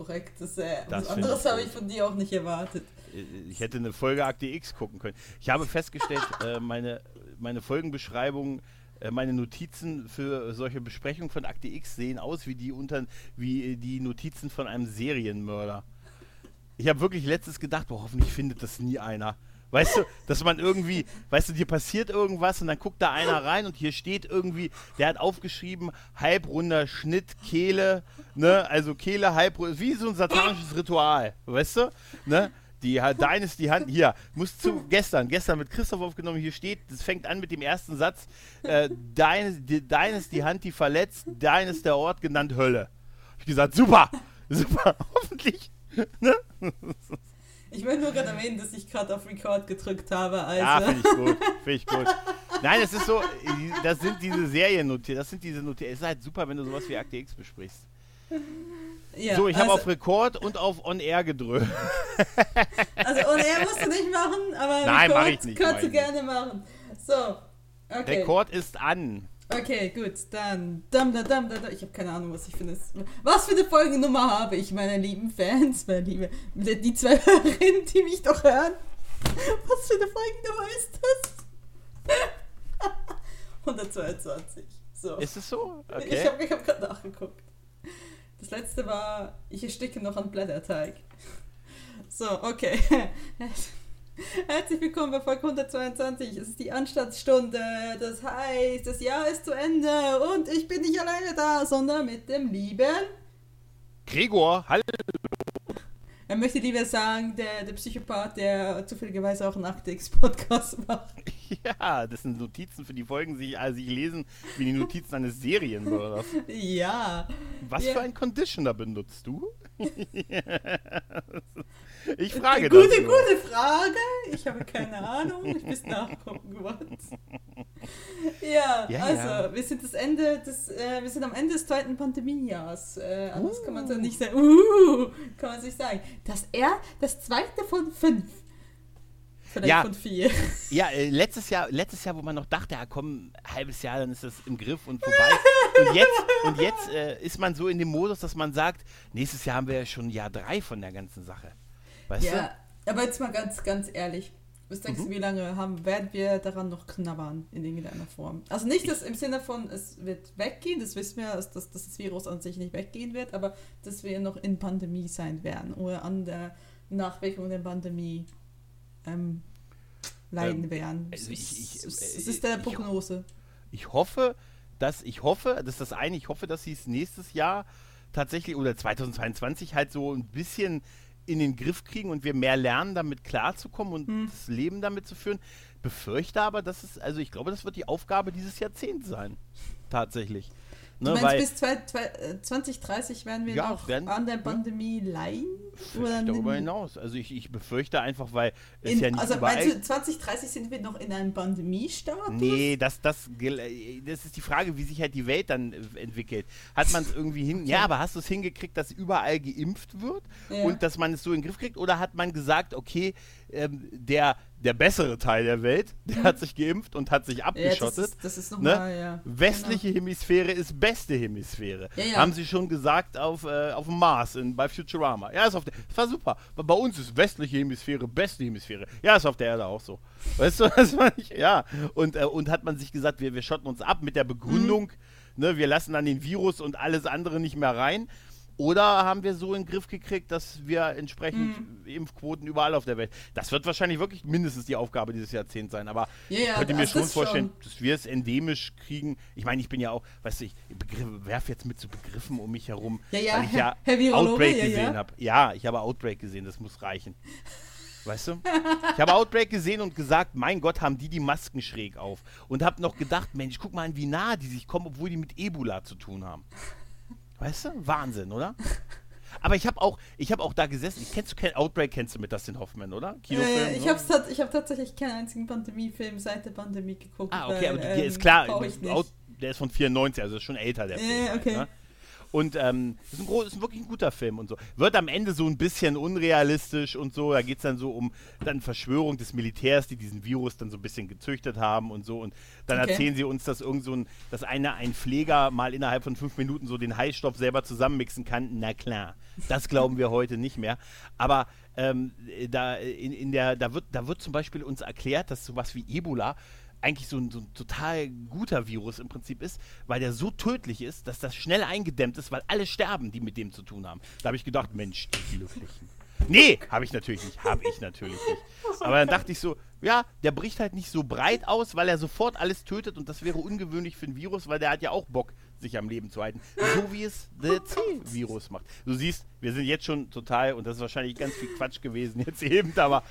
korrekt. Das, äh, Das was anderes habe ich von dir auch nicht erwartet. Ich hätte eine Folge Akte X gucken können. Ich habe festgestellt, äh, meine, meine Folgenbeschreibungen, äh, meine Notizen für solche Besprechungen von Akte X sehen aus wie die unter, wie die Notizen von einem Serienmörder. Ich habe wirklich letztes gedacht, boah, hoffentlich findet das nie einer. Weißt du, dass man irgendwie, weißt du, dir passiert irgendwas und dann guckt da einer rein und hier steht irgendwie, der hat aufgeschrieben, halbrunder Schnitt, Kehle, ne, also Kehle, halbrund, wie so ein satanisches Ritual, weißt du, ne? Die dein ist die Hand, hier, muss zu, gestern, gestern mit Christoph aufgenommen, hier steht, das fängt an mit dem ersten Satz, äh, dein, die, dein ist die Hand, die verletzt, dein ist der Ort genannt Hölle. Hab ich gesagt, super, super, hoffentlich, ne? Ich will nur gerade erwähnen, dass ich gerade auf Record gedrückt habe. Also. Ja, finde ich gut. Finde ich gut. Nein, es ist so, das sind diese Seriennotizen, das sind diese Notizen. Es ist halt super, wenn du sowas wie Akte X besprichst. Ja, so, ich habe also, auf Rekord und auf On Air gedrückt. Also, und er musst du nicht machen, aber Nein, Record mach ich nicht, kannst mach du gerne machen. So, okay. Rekord ist an. Okay, gut, dann. Dam, da, dam, da, da. Ich habe keine Ahnung, was ich eine. Was für eine Folgennummer habe ich, meine lieben Fans, meine liebe. Die zwei Hörerinnen, die mich doch hören. Was für eine Folgennummer ist das? 122. So. Ist es so? Ich Okay. habe ich hab gerade nachgeguckt. Das letzte war, ich ersticke noch an Blätterteig. So, okay. Herzlich willkommen bei Folge 122. Es ist die Anstandsstunde. Das heißt, das Jahr ist zu Ende und ich bin nicht alleine da, sondern mit dem lieben. Gregor, hallo. Er möchte lieber sagen, der, der Psychopath, der zufälligerweise auch einen Akte X Podcast macht. Ja, das sind Notizen für die Folgen, die also ich lesen wie die Notizen eines Serienmörders. Ja. Was Ja. für ein Conditioner benutzt du? ich frage Gute, das. nur. gute Frage. Ich habe keine Ahnung. Ich muss nachgucken, was. Ja, Ja, also, ja. wir sind das Ende des, äh, wir sind am Ende des zweiten Pandemiejahrs. Äh, anders kann man so nicht sagen. Uh, kann man sich sagen. Das er, das zweite von fünf. Vielleicht Ja. von vier. Ja, äh, letztes Jahr, letztes Jahr, wo man noch dachte, ja komm, ein halbes Jahr, dann ist das im Griff und vorbei. und jetzt, und jetzt äh, ist man so in dem Modus, dass man sagt, nächstes Jahr haben wir ja schon Jahr drei von der ganzen Sache. Weißt Ja, aber jetzt mal ganz, ganz ehrlich. Was denkst Mhm. du, wie lange haben, werden wir daran noch knabbern in irgendeiner Form? Also nicht das im Sinne von, es wird weggehen, das wissen wir, dass, dass das Virus an sich nicht weggehen wird, aber dass wir noch in Pandemie sein werden oder an der Nachwirkung der Pandemie ähm, leiden Ähm, werden. also ich- ich- Es ist- äh, ist der ich- Prognose. Ich hoffe, dass, ich hoffe, das ist das eine, ich hoffe, dass sie es nächstes Jahr tatsächlich oder 2022 halt so ein bisschen in den Griff kriegen und wir mehr lernen, damit klarzukommen und Hm. das Leben damit zu führen. Befürchte aber, dass es, also ich glaube, das wird die Aufgabe dieses Jahrzehnts sein. Tatsächlich. Du Ne, meinst, weil bis zwei, zwei, äh, 2030 werden wir Ja, noch werden- an der ja. Pandemie leiden? vielleicht darüber hinaus. Also ich, ich befürchte einfach, weil es In, ja nicht also meinst du, 2030 sind wir noch in einem Pandemiestatus? Nee, das, das, das ist die Frage, wie sich halt die Welt dann äh, entwickelt. Hat man es irgendwie hin. Ja, aber hast du es hingekriegt, dass überall geimpft wird Ja. und dass man es so in den Griff kriegt? Oder hat man gesagt, okay, ähm, der, der bessere Teil der Welt, der hat sich geimpft und hat sich Ja, das abgeschottet? ist, das ist ne? nochmal, ja. Westliche Hemisphäre ist beste Hemisphäre. Ja. Haben sie schon gesagt auf, äh, auf dem Mars in, bei Futurama. Ja, ist auf der, das war super. Bei bei uns ist westliche Hemisphäre beste Hemisphäre. Ja, ist auf der Erde auch so. Weißt du, das war nicht, ja. Und, äh, und hat man sich gesagt, wir, wir schotten uns ab mit der Begründung, Mhm. ne, wir lassen dann den Virus und alles andere nicht mehr rein. Oder haben wir so in den Griff gekriegt, dass wir entsprechend Mhm. Impfquoten überall auf der Welt. Das wird wahrscheinlich wirklich mindestens die Aufgabe dieses Jahrzehnts sein. Aber Ja, ich könnte mir schon vorstellen, schon. dass wir es endemisch kriegen. Ich meine, ich bin ja auch, weißt du, ich werfe jetzt mit so Begriffen um mich herum, Ja, ja, weil ich Herr- ja Herr Virologe, Outbreak ja, gesehen habe. Ja, ich habe Outbreak gesehen, das muss reichen. Weißt du? Ich habe Outbreak gesehen und gesagt, mein Gott, haben die die Masken schräg auf. Und habe noch gedacht, Mensch, guck mal an, wie nah die sich kommen, obwohl die mit Ebola zu tun haben. Weißt du? Wahnsinn, oder? Aber ich habe auch, ich habe auch da gesessen. Kennst du kenn, Outbreak kennst du mit Dustin Hoffman, oder? Kinofilm, Äh, ich habe tat, hab tatsächlich keinen einzigen Pandemiefilm seit der Pandemie geguckt. Ah, okay, weil, aber der ähm, ist klar. Out, der ist von 94, also ist schon älter, der Äh, Film. halt, okay. ne? Und ähm, ist, ein groß, ist wirklich ein guter Film und so. Wird am Ende so ein bisschen unrealistisch und so. Da geht es dann so um dann Verschwörung des Militärs, die diesen Virus dann so ein bisschen gezüchtet haben und so. Und dann okay. erzählen sie uns, dass irgend so ein, dass einer, ein Pfleger mal innerhalb von fünf Minuten so den Heißstoff selber zusammenmixen kann. Na klar, das glauben wir heute nicht mehr. Aber ähm, da, in, in der, da, wird, da wird zum Beispiel uns erklärt, dass sowas wie Ebola eigentlich so ein, so ein, total guter Virus im Prinzip ist, weil der so tödlich ist, dass das schnell eingedämmt ist, weil alle sterben, die mit dem zu tun haben. Da habe ich gedacht, Mensch, die Glücklichen. Nee, habe ich natürlich nicht, habe ich natürlich nicht. Aber dann dachte ich so, ja, der bricht halt nicht so breit aus, weil er sofort alles tötet und das wäre ungewöhnlich für ein Virus, weil der hat ja auch Bock, sich am Leben zu halten. So wie es der C-Virus macht. Du siehst, wir sind jetzt schon total, und das ist wahrscheinlich ganz viel Quatsch gewesen jetzt eben, aber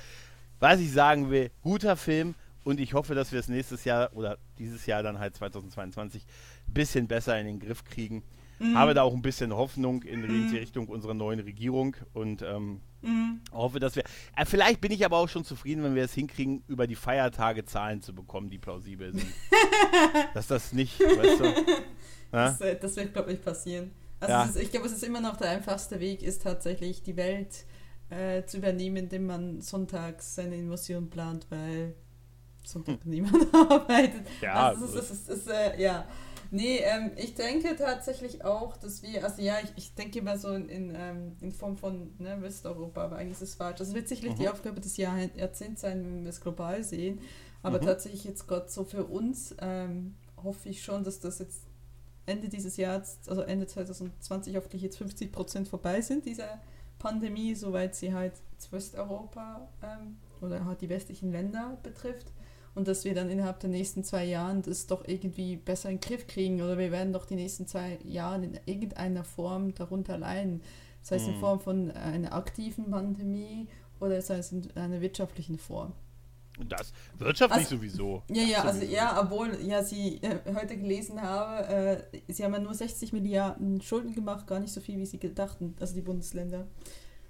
was ich sagen will, guter Film, und ich hoffe, dass wir es nächstes Jahr oder dieses Jahr dann halt 2022 ein bisschen besser in den Griff kriegen. Mhm. Habe da auch ein bisschen Hoffnung in mhm. die Richtung unserer neuen Regierung und ähm, mhm. hoffe, dass wir. Äh, vielleicht bin ich aber auch schon zufrieden, wenn wir es hinkriegen, über die Feiertage Zahlen zu bekommen, die plausibel sind. dass das nicht, weißt du. Das, äh, das, wird, glaube ich, passieren. Also ja. ist, ich glaube, es ist immer noch der einfachste Weg, ist tatsächlich die Welt äh, zu übernehmen, indem man sonntags seine Invasion plant, weil Sonntag hm. niemand arbeitet. Ja, also es ist, es ist, es ist äh, ja. Nee, ähm, ich denke tatsächlich auch, dass wir, also ja, ich, ich denke immer so in, in, ähm, in Form von ne, Westeuropa, aber eigentlich ist es falsch. Das wird sicherlich mhm. die Aufgabe des Jahr, Jahrzehnts sein, wenn wir es global sehen. Aber mhm. tatsächlich jetzt Gott so für uns ähm, hoffe ich schon, dass das jetzt Ende dieses Jahres, also Ende 2020 hoffentlich jetzt 50 Prozent vorbei sind, dieser Pandemie, soweit sie halt Westeuropa ähm, oder halt die westlichen Länder betrifft und dass wir dann innerhalb der nächsten zwei Jahren das doch irgendwie besser in den Griff kriegen oder wir werden doch die nächsten zwei Jahre in irgendeiner Form darunter leiden. Sei es in mhm. Form von einer aktiven Pandemie oder sei es in einer wirtschaftlichen Form. Das wirtschaftlich also, sowieso. Ja, ja, also ja, obwohl ja sie äh, heute gelesen habe, äh, sie haben ja nur 60 Milliarden Schulden gemacht, gar nicht so viel, wie sie gedachten, also die Bundesländer.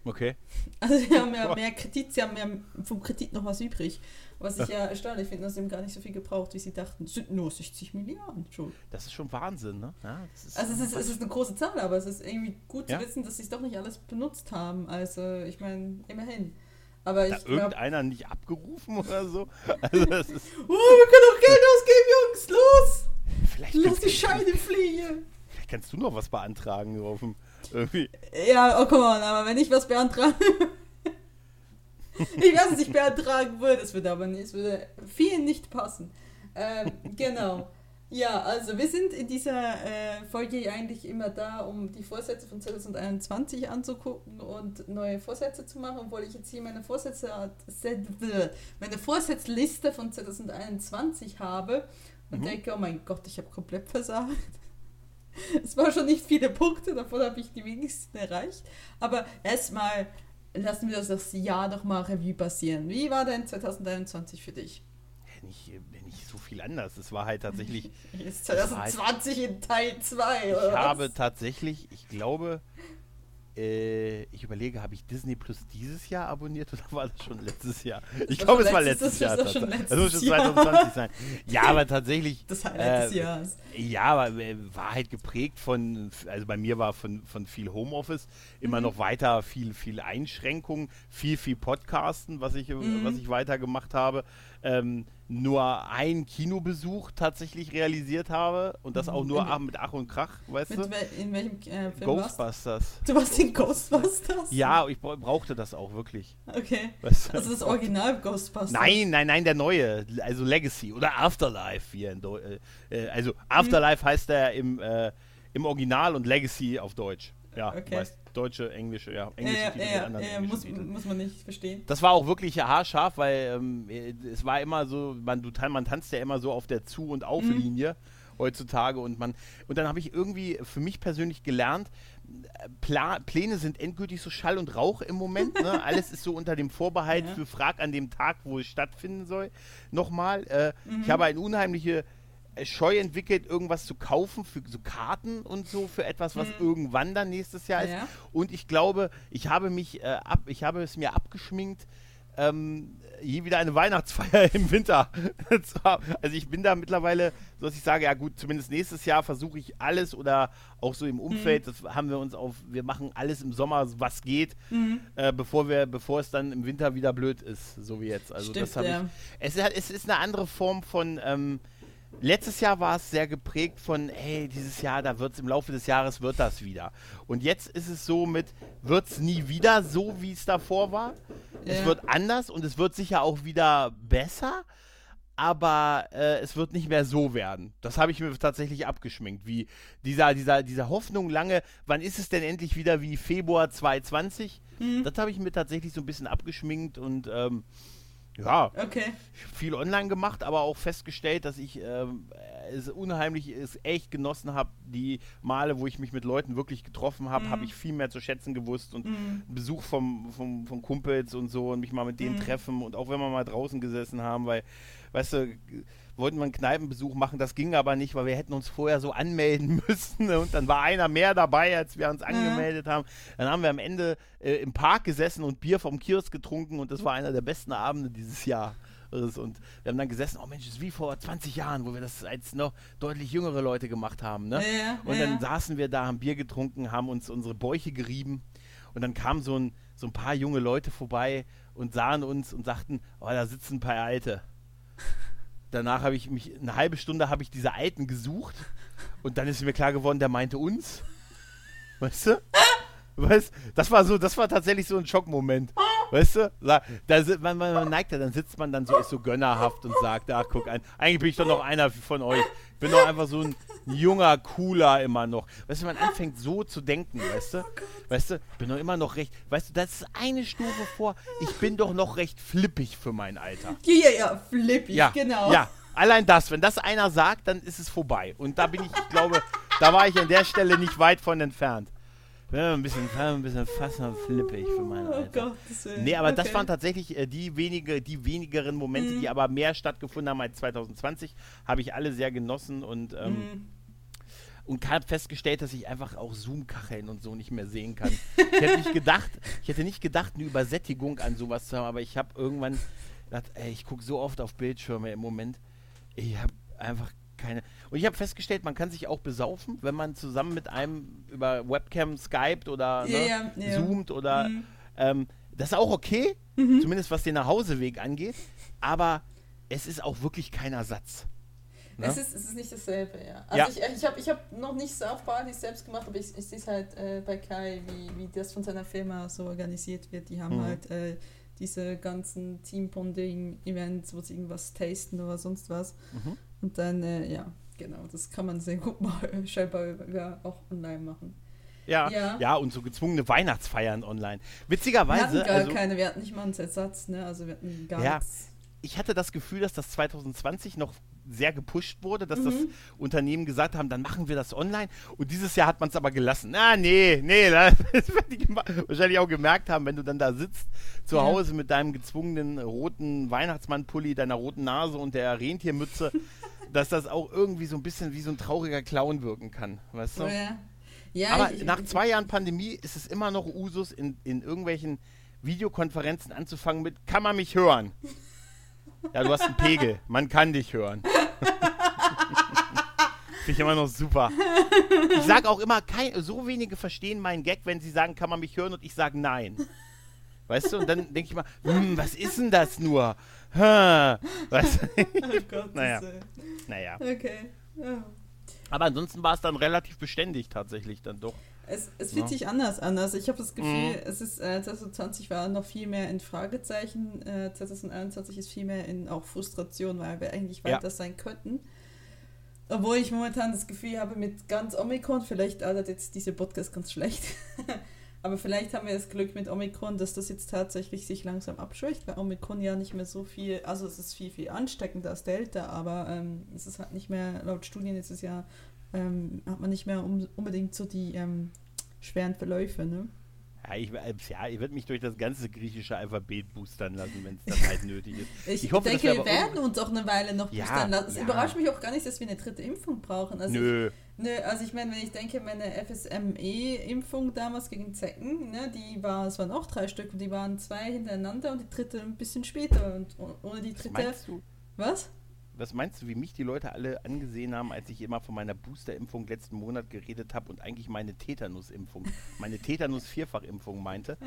Okay. Also sie haben ja mehr Kredit, sie haben ja vom Kredit noch was übrig. Was ich ja erstaunlich finde, dass sie gar nicht so viel gebraucht, wie sie dachten. Es sind nur 60 Milliarden schon. Das ist schon Wahnsinn, ne? Ja, also es ist, es ist eine große Zahl, aber es ist irgendwie gut ja? zu wissen, dass sie es doch nicht alles benutzt haben. Also ich meine, immerhin. Aber ich glaub, irgendeiner nicht abgerufen oder so? Also das ist oh, wir können doch Geld ausgeben, Jungs! Los! Vielleicht Lass die Scheine fliegen! Vielleicht kannst du noch was beantragen auf dem irgendwie. Ja, oh come on, aber wenn ich was beantrage. ich weiß, was ich beantragen würde, es würde aber nicht, es würde viel nicht passen. Ähm, genau. Ja, also wir sind in dieser äh, Folge eigentlich immer da, um die Vorsätze von 2021 anzugucken und neue Vorsätze zu machen, obwohl ich jetzt hier meine Vorsätze, meine Vorsatzliste von 2021 habe und mhm. denke, oh mein Gott, ich habe komplett versagt. Es waren schon nicht viele Punkte, davon habe ich die wenigsten erreicht. Aber erstmal lassen wir das Jahr doch mal Revue passieren. Wie war denn 2021 für dich? Nicht, nicht so viel anders. Es war halt tatsächlich. Ist 2020 halt, in Teil 2, oder? Ich habe tatsächlich, ich glaube, äh, ich überlege, habe ich Disney Plus dieses Jahr abonniert oder war das schon letztes Jahr? Das ich glaube, es war letztes Jahr. Das, letztes das muss schon 2020 sein. Ja, aber tatsächlich. Das Highlight äh, des Jahres. Ja, aber äh, war halt geprägt von, also bei mir war von, von viel Homeoffice, immer mhm. noch weiter viel, viel Einschränkungen, viel, viel Podcasten, was ich, mhm. was ich weiter gemacht habe. Ähm, nur einen Kinobesuch tatsächlich realisiert habe und das auch nur in, mit Ach und Krach, weißt du? in welchem äh, Film Ghostbusters. Du warst in Ghostbusters? Ja, ich brauchte das auch wirklich. Okay. Weißt du? Also das Original Ghostbusters? Nein, nein, nein, der neue, also Legacy oder Afterlife wie in Deu äh, äh also Afterlife mhm. heißt er im, äh, im Original und Legacy auf Deutsch. Ja, okay. weißt deutsche, englische, ja, englische ja, ja, ja, ja muss, muss, man nicht verstehen. Das war auch wirklich haarscharf, weil ähm, es war immer so, man, du, man tanzt ja immer so auf der Zu- und Auflinie mhm. heutzutage und man, und dann habe ich irgendwie für mich persönlich gelernt, Pla Pläne sind endgültig so Schall und Rauch im Moment. Ne? Alles ist so unter dem Vorbehalt ja. für Frag an dem Tag, wo es stattfinden soll. Nochmal, äh, mhm. ich habe eine unheimliche Scheu entwickelt, irgendwas zu kaufen für so Karten und so für etwas, was hm. irgendwann dann nächstes Jahr ist. Ja. Und ich glaube, ich habe mich äh, ab, ich habe es mir abgeschminkt, ähm, je wieder eine Weihnachtsfeier im Winter zu haben. Also ich bin da mittlerweile, so dass ich sage, ja gut, zumindest nächstes Jahr versuche ich alles oder auch so im Umfeld, mhm. das haben wir uns auf, wir machen alles im Sommer, was geht, mhm. äh, bevor wir, bevor es dann im Winter wieder blöd ist, so wie jetzt. Also Stimmt, das habe ja. ich. Es, es ist eine andere Form von ähm, Letztes Jahr war es sehr geprägt von, hey, dieses Jahr, da wird es im Laufe des Jahres wird das wieder. Und jetzt ist es so mit, wird es nie wieder so, wie es davor war. Ja. Es wird anders und es wird sicher auch wieder besser, aber äh, es wird nicht mehr so werden. Das habe ich mir tatsächlich abgeschminkt. Wie dieser, dieser, dieser Hoffnung lange, wann ist es denn endlich wieder wie Februar 2020? Mhm. Das habe ich mir tatsächlich so ein bisschen abgeschminkt und ähm, ja, okay. viel online gemacht, aber auch festgestellt, dass ich ähm, es unheimlich es echt genossen habe. Die Male, wo ich mich mit Leuten wirklich getroffen habe, mm. habe ich viel mehr zu schätzen gewusst und mm. Besuch vom, vom, von Kumpels und so und mich mal mit denen mm. treffen und auch wenn wir mal draußen gesessen haben, weil, weißt du, wollten wir einen Kneipenbesuch machen, das ging aber nicht, weil wir hätten uns vorher so anmelden müssen und dann war einer mehr dabei, als wir uns angemeldet ja. haben. Dann haben wir am Ende äh, im Park gesessen und Bier vom Kiosk getrunken und das war einer der besten Abende dieses Jahr. Und wir haben dann gesessen, oh Mensch, das ist wie vor 20 Jahren, wo wir das als noch deutlich jüngere Leute gemacht haben. Ne? Ja, und dann saßen wir da, haben Bier getrunken, haben uns unsere Bäuche gerieben und dann kamen so ein, so ein paar junge Leute vorbei und sahen uns und sagten, oh, da sitzen ein paar Alte danach habe ich mich, eine halbe Stunde habe ich diese Alten gesucht und dann ist mir klar geworden, der meinte uns. Weißt du? Weißt, das war so, das war tatsächlich so ein Schockmoment. Weißt du? Da, man, man, man, neigt ja, dann sitzt man dann so, ist so gönnerhaft und sagt, ach guck, ein, eigentlich bin ich doch noch einer von euch. Ich bin doch einfach so ein junger, cooler immer noch. Weißt du, man anfängt so zu denken, weißt du? Weißt du, ich bin doch immer noch recht, weißt du, das ist eine Stufe vor, ich bin doch noch recht flippig für mein Alter. Ja, ja, flippig, ja, genau. Ja, allein das, wenn das einer sagt, dann ist es vorbei. Und da bin ich, ich glaube, da war ich an der Stelle nicht weit von entfernt. Ja, ein bisschen, ein bisschen fast noch flippig für mein oh Alter. Oh Gott, nee, aber okay. das waren tatsächlich äh, die, wenige, die wenigeren Momente, mhm. die aber mehr stattgefunden haben als 2020. Habe ich alle sehr genossen und ähm, mhm und habe festgestellt, dass ich einfach auch Zoom-Kacheln und so nicht mehr sehen kann. Ich hätte nicht gedacht, ich hätte nicht gedacht, eine Übersättigung an sowas zu haben, aber ich habe irgendwann gedacht, ey, ich gucke so oft auf Bildschirme im Moment. Ich habe einfach keine. Und ich habe festgestellt, man kann sich auch besaufen, wenn man zusammen mit einem über Webcam skypt oder yeah, ne, yeah. zoomt oder. Mhm. Ähm, das ist auch okay, mhm. zumindest was den Nachhauseweg angeht, aber es ist auch wirklich kein Ersatz. Ne? Es, ist, es ist nicht dasselbe, ja. Also ja. ich, ich habe ich hab noch nicht South Party selbst gemacht, aber ich, ich sehe es halt äh, bei Kai, wie, wie das von seiner Firma so organisiert wird. Die haben mhm. halt äh, diese ganzen Team-Bonding-Events, wo sie irgendwas tasten oder sonst was. Mhm. Und dann, äh, ja, genau, das kann man sehr gut mal scheinbar über, auch online machen. Ja, ja, ja, und so gezwungene Weihnachtsfeiern online. Witzigerweise. Wir hatten gar also, keine, wir hatten nicht mal einen Ersatz, ne? Also wir hatten gar ja, nichts. Ich hatte das Gefühl, dass das 2020 noch sehr gepusht wurde, dass mhm. das Unternehmen gesagt haben, dann machen wir das online. Und dieses Jahr hat man es aber gelassen. Na, nee, nee, das werden die wahrscheinlich auch gemerkt haben, wenn du dann da sitzt, zu ja. Hause mit deinem gezwungenen roten Weihnachtsmannpulli, deiner roten Nase und der Rentiermütze, dass das auch irgendwie so ein bisschen wie so ein trauriger Clown wirken kann. Weißt du? Oh ja. Ja, aber ich, nach zwei Jahren Pandemie ist es immer noch Usus, in, in irgendwelchen Videokonferenzen anzufangen mit, kann man mich hören? Ja, du hast einen Pegel. Man kann dich hören. Finde ich immer noch super. Ich sage auch immer, kein, so wenige verstehen meinen Gag, wenn sie sagen, kann man mich hören und ich sage nein. Weißt du, und dann denke ich mal, hm, was ist denn das nur? Weißt du? Oh Gott, naja. naja. Okay. Ja. Aber ansonsten war es dann relativ beständig tatsächlich dann doch. Es, es fühlt ja. sich anders an. Also ich habe das Gefühl, mhm. es ist äh, 2020 war noch viel mehr in Fragezeichen, äh, 2021 ist viel mehr in auch Frustration, weil wir eigentlich weiter ja. sein könnten. Obwohl ich momentan das Gefühl habe, mit ganz Omikron, vielleicht altert jetzt diese Podcast ganz schlecht, aber vielleicht haben wir das Glück mit Omikron, dass das jetzt tatsächlich sich langsam abschwächt, weil Omikron ja nicht mehr so viel, also es ist viel, viel ansteckender als Delta, aber ähm, es ist halt nicht mehr, laut Studien ist es ja ähm, hat man nicht mehr um, unbedingt so die ähm, schweren Verläufe, ne? Ja, ich, äh, ja, ich werde mich durch das ganze griechische Alphabet boostern lassen, wenn es dann halt nötig ist. Ich, Ich hoffe, denke, wir wir werden uns auch eine Weile noch Ja, boostern lassen. Es ja. überrascht mich auch gar nicht, dass wir eine dritte Impfung brauchen. Also Nö. Ich, nö, also ich meine, wenn ich denke, meine FSME-Impfung damals gegen Zecken, ne, die war, es waren auch drei Stück und die waren zwei hintereinander und die dritte ein bisschen später. Und oh- ohne die Was dritte. meinst du? Was? Was meinst du, wie mich die Leute alle angesehen haben, als ich immer von meiner Boosterimpfung letzten Monat geredet habe und eigentlich meine Tetanusimpfung, meine Tetanus-Vierfachimpfung meinte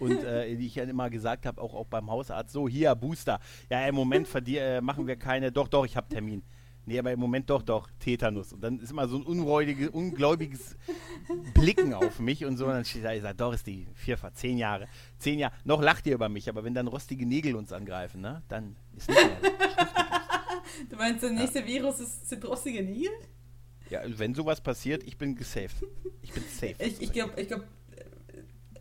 und äh, die ich ja immer gesagt habe, auch, auch beim Hausarzt, so hier, Booster. Ja, im Moment äh, machen wir keine, doch, doch, ich habe Termin. Nee, aber im Moment doch, doch, Tetanus. Und dann ist immer so ein unräudiges, ungläubiges Blicken auf mich und so. Und dann steht da, ich sage, doch, ist die Vierfach, zehn Jahre. Zehn Jahre, noch lacht ihr über mich, aber wenn dann rostige Nägel uns angreifen, ne, dann ist nicht mehr. Du meinst, der nächste Virus ist, sind rostige Nägel? Ja, wenn sowas passiert, ich bin gesaved. Ich bin safe. Ich, ich glaube, ich glaub,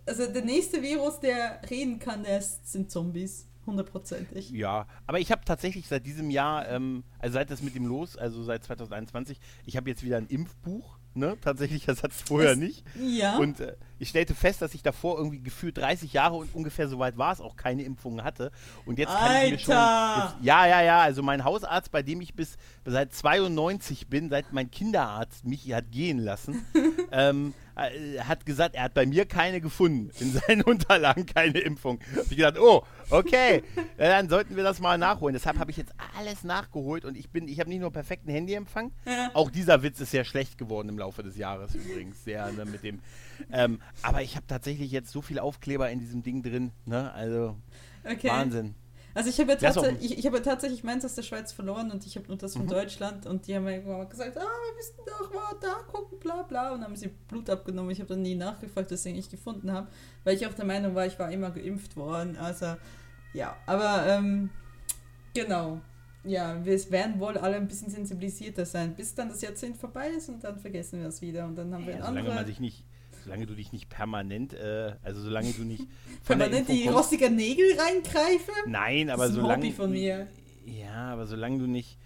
also der nächste Virus, der reden kann, der ist, sind Zombies. Hundertprozentig. ja, aber ich habe tatsächlich seit diesem Jahr, ähm, also seit das mit dem los, also seit 2021, ich habe jetzt wieder ein Impfbuch, ne? Tatsächlich, das hat es vorher nicht. Ja. Und äh, ich stellte fest, dass ich davor irgendwie gefühlt 30 Jahre und ungefähr so weit war es auch keine Impfungen hatte. Und jetzt kann ich mir schon. Jetzt, ja, ja, ja. Also mein Hausarzt, bei dem ich bis seit 92 bin, seit mein Kinderarzt mich hat gehen lassen, ähm, äh, hat gesagt, er hat bei mir keine gefunden. In seinen Unterlagen keine Impfung. Hab ich gedacht, oh, okay, ja, dann sollten wir das mal nachholen. Deshalb habe ich jetzt alles nachgeholt und ich bin, ich habe nicht nur perfekten Handyempfang, Ja. auch dieser Witz ist sehr schlecht geworden im Laufe des Jahres übrigens. Sehr, ne, mit dem. Ähm, aber ich habe tatsächlich jetzt so viel Aufkleber in diesem Ding drin, ne? Also Okay. Wahnsinn. Also ich habe ja, tatsächlich, ich, ich habe ja tatsächlich meins aus der Schweiz verloren und ich habe nur das von Mhm. Deutschland und die haben mir irgendwann mal gesagt, ah, wir müssen doch mal da gucken, bla bla und haben sie Blut abgenommen. Ich habe dann nie nachgefragt, weswegen ich gefunden habe, weil ich auch der Meinung war, ich war immer geimpft worden. Also ja, aber ähm, genau. Ja, wir werden wohl alle ein bisschen sensibilisierter sein, bis dann das Jahrzehnt vorbei ist und dann vergessen wir es wieder und dann haben wir Ja, solange man sich nicht, solange du dich nicht permanent, äh, also solange du nicht permanent die rostigen Nägel reingreife. Nein, aber ist ein solange. Hobby von mir. Ja, aber solange du nicht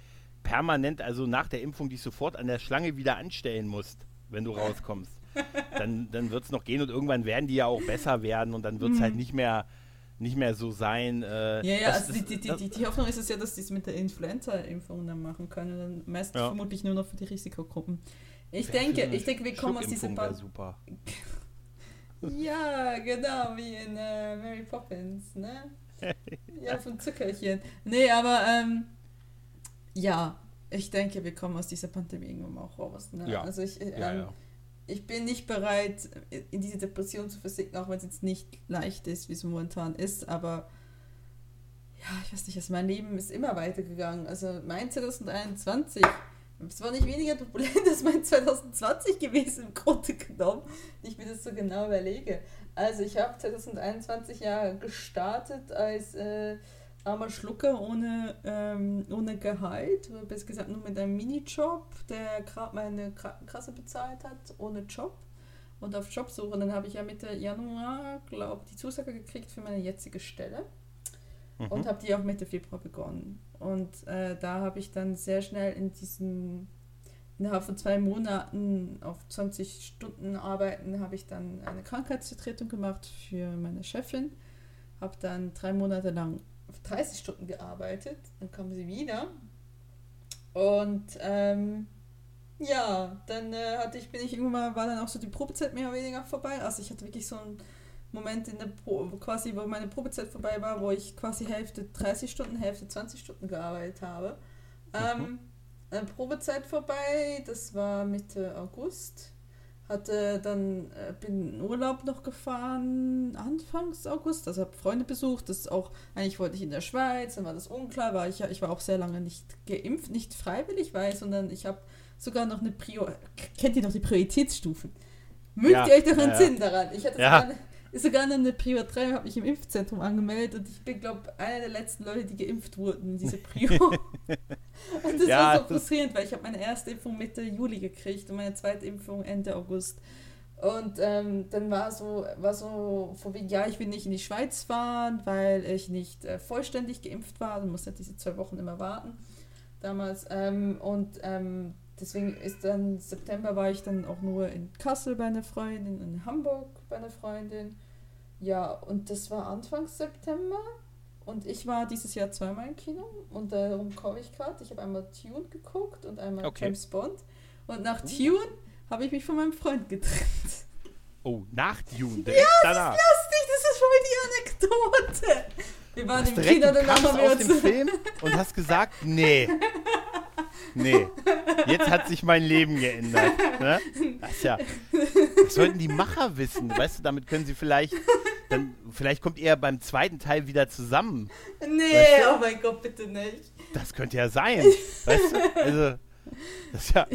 permanent, also nach der Impfung dich sofort an der Schlange wieder anstellen musst, wenn du rauskommst, dann, dann wird es noch gehen und irgendwann werden die ja auch besser werden und dann wird es halt nicht mehr nicht mehr so sein. Äh, Mhm. Ja, ja, das- also die, die, die, das- die, die Hoffnung ist es ja, dass die es mit der Influenza-Impfung dann machen können. Dann meistens Ja. vermutlich nur noch für die Risikogruppen. Ich denke, ich denke, wir kommen aus wär Band. super. Ja, genau, wie in äh, Mary Poppins, ne? Ja, von Zuckerchen. Nee, aber ähm, ja, ich denke, wir kommen aus dieser Pandemie irgendwann auch raus. Ne? Ja. Also ich, äh, Ja, ähm, ja. ich bin nicht bereit, in diese Depression zu versinken, auch wenn es jetzt nicht leicht ist, wie es momentan ist, aber ja, ich weiß nicht, also mein Leben ist immer weitergegangen. Also mein 2021, es war nicht weniger turbulent als mein 2020 gewesen, im Grunde genommen, wenn ich mir das so genau überlege. Also ich habe 2021 ja gestartet als äh, armer Schlucker ohne, ähm, ohne Gehalt, oder besser gesagt nur mit einem Minijob, der gerade meine Krankenkasse bezahlt hat, ohne Job und auf Jobsuche. Dann habe ich ja Mitte Januar, glaube die Zusage gekriegt für meine jetzige Stelle Mhm. und habe die auch Mitte Februar begonnen. Und äh, da habe ich dann sehr schnell in diesen, innerhalb von zwei Monaten auf 20 Stunden arbeiten, habe ich dann eine Krankheitsvertretung gemacht für meine Chefin. Habe dann drei Monate lang auf 30 Stunden gearbeitet. Dann kam sie wieder. Und ähm, ja, dann äh, hatte ich, bin ich irgendwann, war dann auch so die Probezeit mehr oder weniger vorbei. Also ich hatte wirklich so einen Moment in der Pro quasi, wo meine Probezeit vorbei war, wo ich quasi Hälfte 30 Stunden, Hälfte 20 Stunden gearbeitet habe. Ähm, eine Probezeit vorbei, das war Mitte August. Hatte dann, äh, bin in Urlaub noch gefahren, Anfangs August, also habe Freunde besucht, das auch, eigentlich wollte ich in der Schweiz, dann war das unklar, war ich, ich war auch sehr lange nicht geimpft, nicht freiwillig, weil, sondern ich habe sogar noch eine Prior, kennt ihr noch die Prioritätsstufen? Mögt Ja, ihr euch noch ja, ja. entsinnen daran? Ich hatte Ja. sogar, eine, sogar eine Prior 3, habe mich im Impfzentrum angemeldet und ich bin, glaube einer der letzten Leute, die geimpft wurden in diese Prior. und das Ja, war so frustrierend, weil ich habe meine erste Impfung Mitte Juli gekriegt und meine zweite Impfung Ende August. Und ähm, dann war so, war so von wegen, ja, ich will nicht in die Schweiz fahren, weil ich nicht äh, vollständig geimpft war. Du musst ja diese zwei Wochen immer warten damals. Ähm, und ähm, deswegen ist dann September war ich dann auch nur in Kassel bei einer Freundin, in Hamburg bei einer Freundin, Ja, und das war Anfang September. Und ich war dieses Jahr zweimal im Kino und darum komme ich gerade. Ich habe einmal Tune geguckt und einmal Okay. James Bond. Und nach Tune habe ich mich von meinem Freund getrennt. Oh, nach Dune, direkt danach. Lustig, das ist voll die Anekdote. Wir waren im Kino, danach haben wir dem uns. Film und hast gesagt, nee. Nee, jetzt hat sich mein Leben geändert. Ne? Das, ja, das sollten die Macher wissen. Weißt du, damit können sie vielleicht, dann, vielleicht kommt ihr beim zweiten Teil wieder zusammen. Nee, Weißt du? oh mein Gott, bitte nicht. Das könnte ja sein. Weißt du? Also, das ja.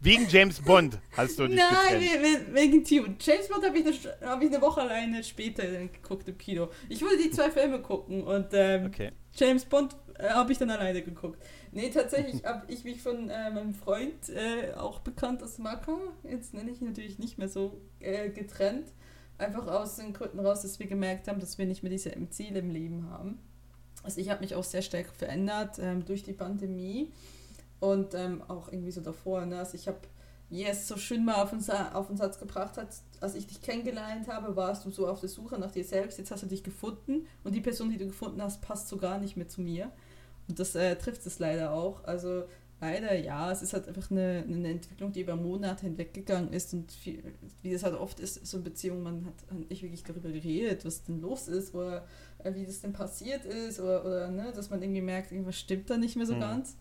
Wegen James Bond hast du dich Nein, getrennt. we- we- wegen Tune. James Bond habe ich, eine, hab ich eine Woche alleine später geguckt im Kino. Ich wollte die zwei Filme gucken und ähm, Okay. James Bond äh, habe ich dann alleine geguckt. Nee, tatsächlich habe ich mich von äh, meinem Freund, äh, auch bekannt als Macker, jetzt nenne ich ihn natürlich nicht mehr so, äh, getrennt. Einfach aus den Gründen raus, dass wir gemerkt haben, dass wir nicht mehr diese Ziele im Leben haben. Also ich habe mich auch sehr stark verändert ähm, durch die Pandemie und ähm, auch irgendwie so davor. Ne? Also ich habe Yes so schön mal auf den, auf den Satz gebracht hat, als ich dich kennengelernt habe, warst du so auf der Suche nach dir selbst, jetzt hast du dich gefunden und die Person, die du gefunden hast, passt so gar nicht mehr zu mir. Und das äh, trifft es leider auch. Also leider ja, es ist halt einfach eine, eine Entwicklung, die über Monate hinweggegangen ist und viel, wie das halt oft ist, so in Beziehungen, man hat nicht wirklich darüber geredet, was denn los ist oder äh, wie das denn passiert ist oder, oder ne, dass man irgendwie merkt, irgendwas stimmt da nicht mehr so Mhm. ganz.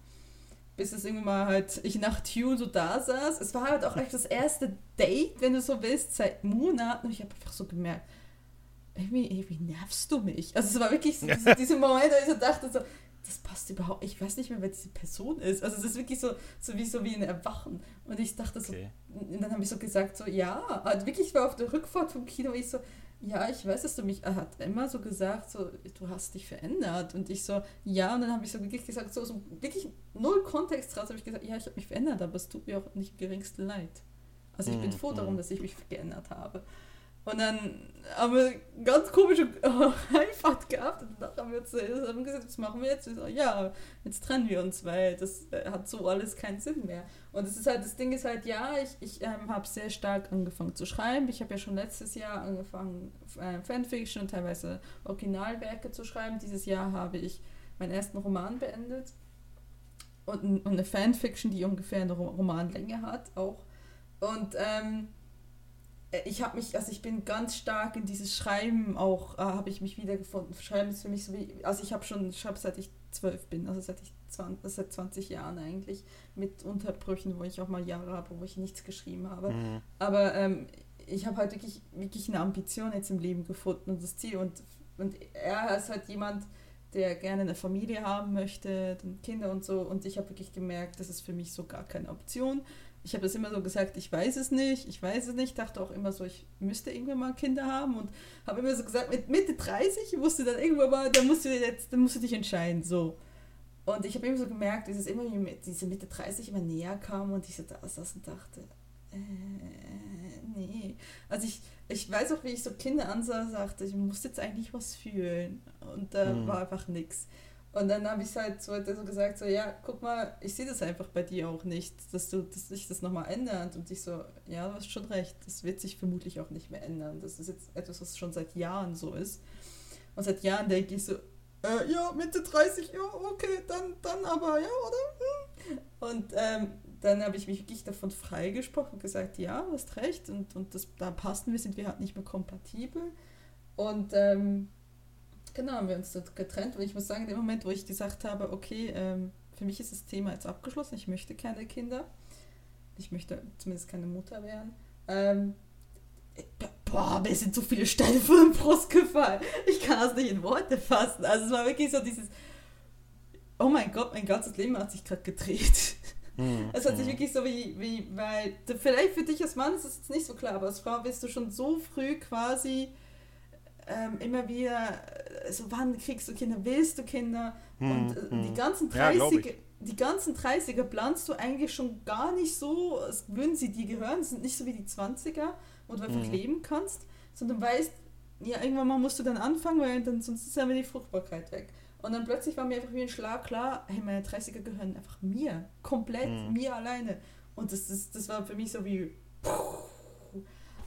Bis es irgendwann mal halt, ich nach Tune so da saß. Es war halt auch echt das erste Date, wenn du so willst, seit Monaten. Und ich habe einfach so gemerkt, irgendwie, irgendwie nervst du mich. Also es war wirklich so diese, diese Moment, wo ich so dachte, so, das passt überhaupt, ich weiß nicht mehr, wer diese Person ist. Also es ist wirklich so, so wie so wie ein Erwachen. Und ich dachte so, Okay. und dann habe ich so gesagt, so, ja, also wirklich, ich war auf der Rückfahrt vom Kino, ich so, ja, ich weiß, dass du mich, er hat immer so gesagt, so, du hast dich verändert. Und ich so, ja, und dann habe ich so wirklich gesagt, so, so wirklich null Kontext raus, habe ich gesagt, ja, ich habe mich verändert, aber es tut mir auch nicht im geringsten leid. Also ich bin Mhm, froh darum, mhm. dass ich mich geändert habe. Und dann haben wir ganz komische Heimfahrt gehabt und danach haben wir äh, haben gesagt, was machen wir jetzt? Wir so, ja, jetzt trennen wir uns, weil das äh, hat so alles keinen Sinn mehr. Und es ist halt, das Ding ist halt, ja, ich, ich ähm, habe sehr stark angefangen zu schreiben. Ich habe ja schon letztes Jahr angefangen, äh, Fanfiction und teilweise Originalwerke zu schreiben. Dieses Jahr habe ich meinen ersten Roman beendet. Und, und eine Fanfiction, die ungefähr eine Ro- Romanlänge hat, auch. Und ähm, äh, ich habe mich, also ich bin ganz stark in dieses Schreiben auch, äh, habe ich mich wiedergefunden. Schreiben ist für mich so wie, also ich habe schon, ich schreibe seit ich zwölf bin, also seit ich 20, seit 20 Jahren eigentlich, mit Unterbrüchen, wo ich auch mal Jahre habe, wo ich nichts geschrieben habe. Mhm. Aber ähm, ich habe halt wirklich, wirklich eine Ambition jetzt im Leben gefunden und das Ziel. Und, und er ist halt jemand, der gerne eine Familie haben möchte, dann Kinder und so. Und ich habe wirklich gemerkt, das ist für mich so gar keine Option. Ich habe das immer so gesagt, ich weiß es nicht, ich weiß es nicht. Dachte auch immer so, ich müsste irgendwann mal Kinder haben und habe immer so gesagt, mit Mitte 30 musst du dann irgendwann mal, da musst du jetzt, dann musst du dich entscheiden, so. Und ich habe immer so gemerkt, wie es immer diese Mitte 30 immer näher kam und ich so da saß und dachte, äh, nee. Also ich, ich weiß auch, wie ich so Kinder ansah und sagte, ich muss jetzt eigentlich was fühlen. Und da Mhm. war einfach nichts. Und dann habe ich halt so, hat so gesagt, so, ja, guck mal, ich sehe das einfach bei dir auch nicht, dass du, dass sich das nochmal ändert. Und ich so, ja, du hast schon recht, das wird sich vermutlich auch nicht mehr ändern. Das ist jetzt etwas, was schon seit Jahren so ist. Und seit Jahren denke ich so, äh, ja, Mitte 30, ja, okay, dann, dann aber, ja, oder? Hm. Und ähm, dann habe ich mich wirklich davon freigesprochen und gesagt, ja, du hast recht und, und das, da passen wir, sind wir halt nicht mehr kompatibel. Und ähm, genau, haben wir uns dort getrennt. Und ich muss sagen, in dem Moment, wo ich gesagt habe, okay, ähm, für mich ist das Thema jetzt abgeschlossen, ich möchte keine Kinder, ich möchte zumindest keine Mutter werden, ähm, boah, mir sind so viele Steine vor den Brust gefallen. Ich kann das nicht in Worte fassen. Also es war wirklich so dieses, oh mein Gott, mein ganzes Leben hat sich gerade gedreht. Mhm. Es hat sich Mhm. wirklich so wie, wie, weil, vielleicht für dich als Mann ist es jetzt nicht so klar, aber als Frau bist du schon so früh quasi ähm, immer wieder, äh, so wann kriegst du Kinder, willst du Kinder? Und äh, Mhm. die ganzen Ja, glaub 30er, die ganzen 30er planst du eigentlich schon gar nicht so, als würden sie dir gehören, das sind nicht so wie die 20er, wo du einfach Mhm. leben kannst, sondern weißt, ja, irgendwann mal musst du dann anfangen, weil dann sonst ist ja wieder die Fruchtbarkeit weg. Und dann plötzlich war mir einfach wie ein Schlag klar, hey, meine 30er gehören einfach mir, komplett Mhm. mir alleine. Und das, das, das war für mich so wie,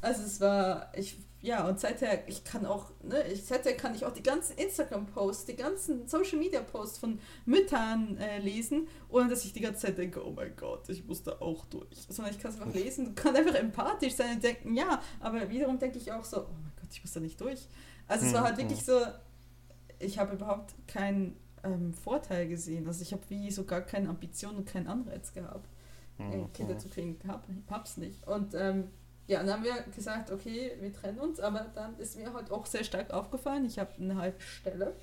Also es war, ich, ja, und seither, ich kann auch, ne, ich, seither kann ich auch die ganzen Instagram-Posts, die ganzen Social-Media-Posts von Müttern äh, lesen, ohne dass ich die ganze Zeit denke, oh mein Gott, ich muss da auch durch. Sondern ich kann es einfach lesen, kann einfach empathisch sein und denken, ja, aber wiederum denke ich auch so, oh mein Gott, ich muss da nicht durch. Also es war halt wirklich so, ich habe überhaupt keinen ähm, Vorteil gesehen. Also ich habe wie so gar keine Ambition und keinen Anreiz gehabt, äh, Kinder zu kriegen. Hab, hab's nicht. Und ähm, ja, dann haben wir gesagt, okay, wir trennen uns, aber dann ist mir halt auch sehr stark aufgefallen, ich habe eine halbe Stelle.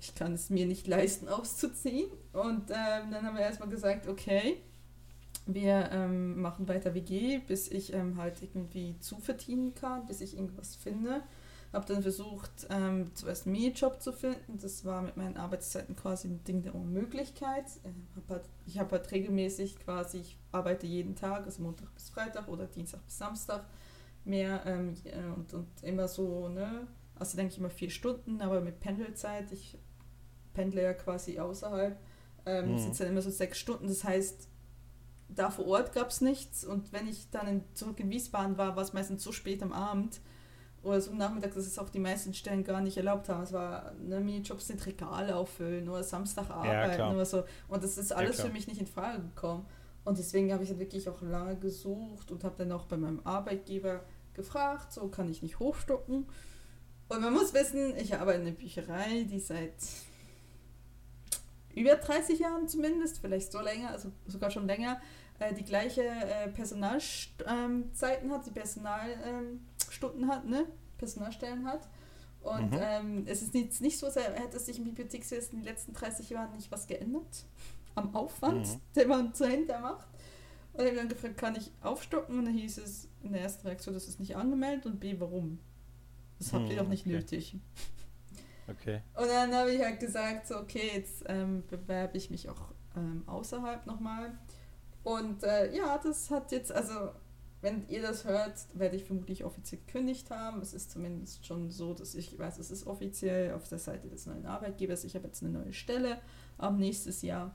Ich kann es mir nicht leisten, auszuziehen. Und ähm, dann haben wir erstmal gesagt, okay, wir ähm, machen weiter WG, bis ich ähm, halt irgendwie zuverdienen kann, bis ich irgendwas finde. Habe dann versucht, ähm, zuerst einen Minijob zu finden. Das war mit meinen Arbeitszeiten quasi ein Ding der Unmöglichkeit. Äh, halt, ich habe halt regelmäßig quasi, ich arbeite jeden Tag, also Montag bis Freitag oder Dienstag bis Samstag mehr ähm, und, und immer so, ne? Also denke ich immer vier Stunden, aber mit Pendelzeit, ich pendle ja quasi außerhalb, ähm, mhm. sind dann immer so sechs Stunden. Das heißt, da vor Ort gab es nichts und wenn ich dann in, zurück in Wiesbaden war, war es meistens so spät am Abend, oder so Nachmittag, dass es auch die meisten Stellen gar nicht erlaubt haben. Es war, ne, Minijobs sind Regale auffüllen oder Samstag arbeiten ja, oder so. Und das ist alles ja, für mich nicht in Frage gekommen. Und deswegen habe ich dann wirklich auch lange gesucht und habe dann auch bei meinem Arbeitgeber gefragt, so kann ich nicht hochstocken. Und man muss wissen, ich arbeite in einer Bücherei, die seit über 30 Jahren zumindest, vielleicht so länger, also sogar schon länger, äh, die gleiche äh, Personalzeiten ähm, hat, die Personalstunden ähm, hat, ne? Personalstellen hat. Und mhm. ähm, es ist nicht, nicht so, als hätte sich im Bibliothekswesen in den letzten 30 Jahren nicht was geändert am Aufwand, mhm. den man dahinter macht. Und ich habe dann gefragt, kann ich aufstocken? Und dann hieß es in der ersten Reaktion, das ist nicht angemeldet und B, warum? Das habt ihr mhm, doch nicht okay. nötig. Okay. Und dann habe ich halt gesagt, so, okay, jetzt ähm, bewerbe ich mich auch ähm, außerhalb nochmal. Und äh, ja, das hat jetzt, also wenn ihr das hört, werde ich vermutlich offiziell gekündigt haben. Es ist zumindest schon so, dass ich weiß, es ist offiziell auf der Seite des neuen Arbeitgebers. Ich habe jetzt eine neue Stelle am nächstes Jahr.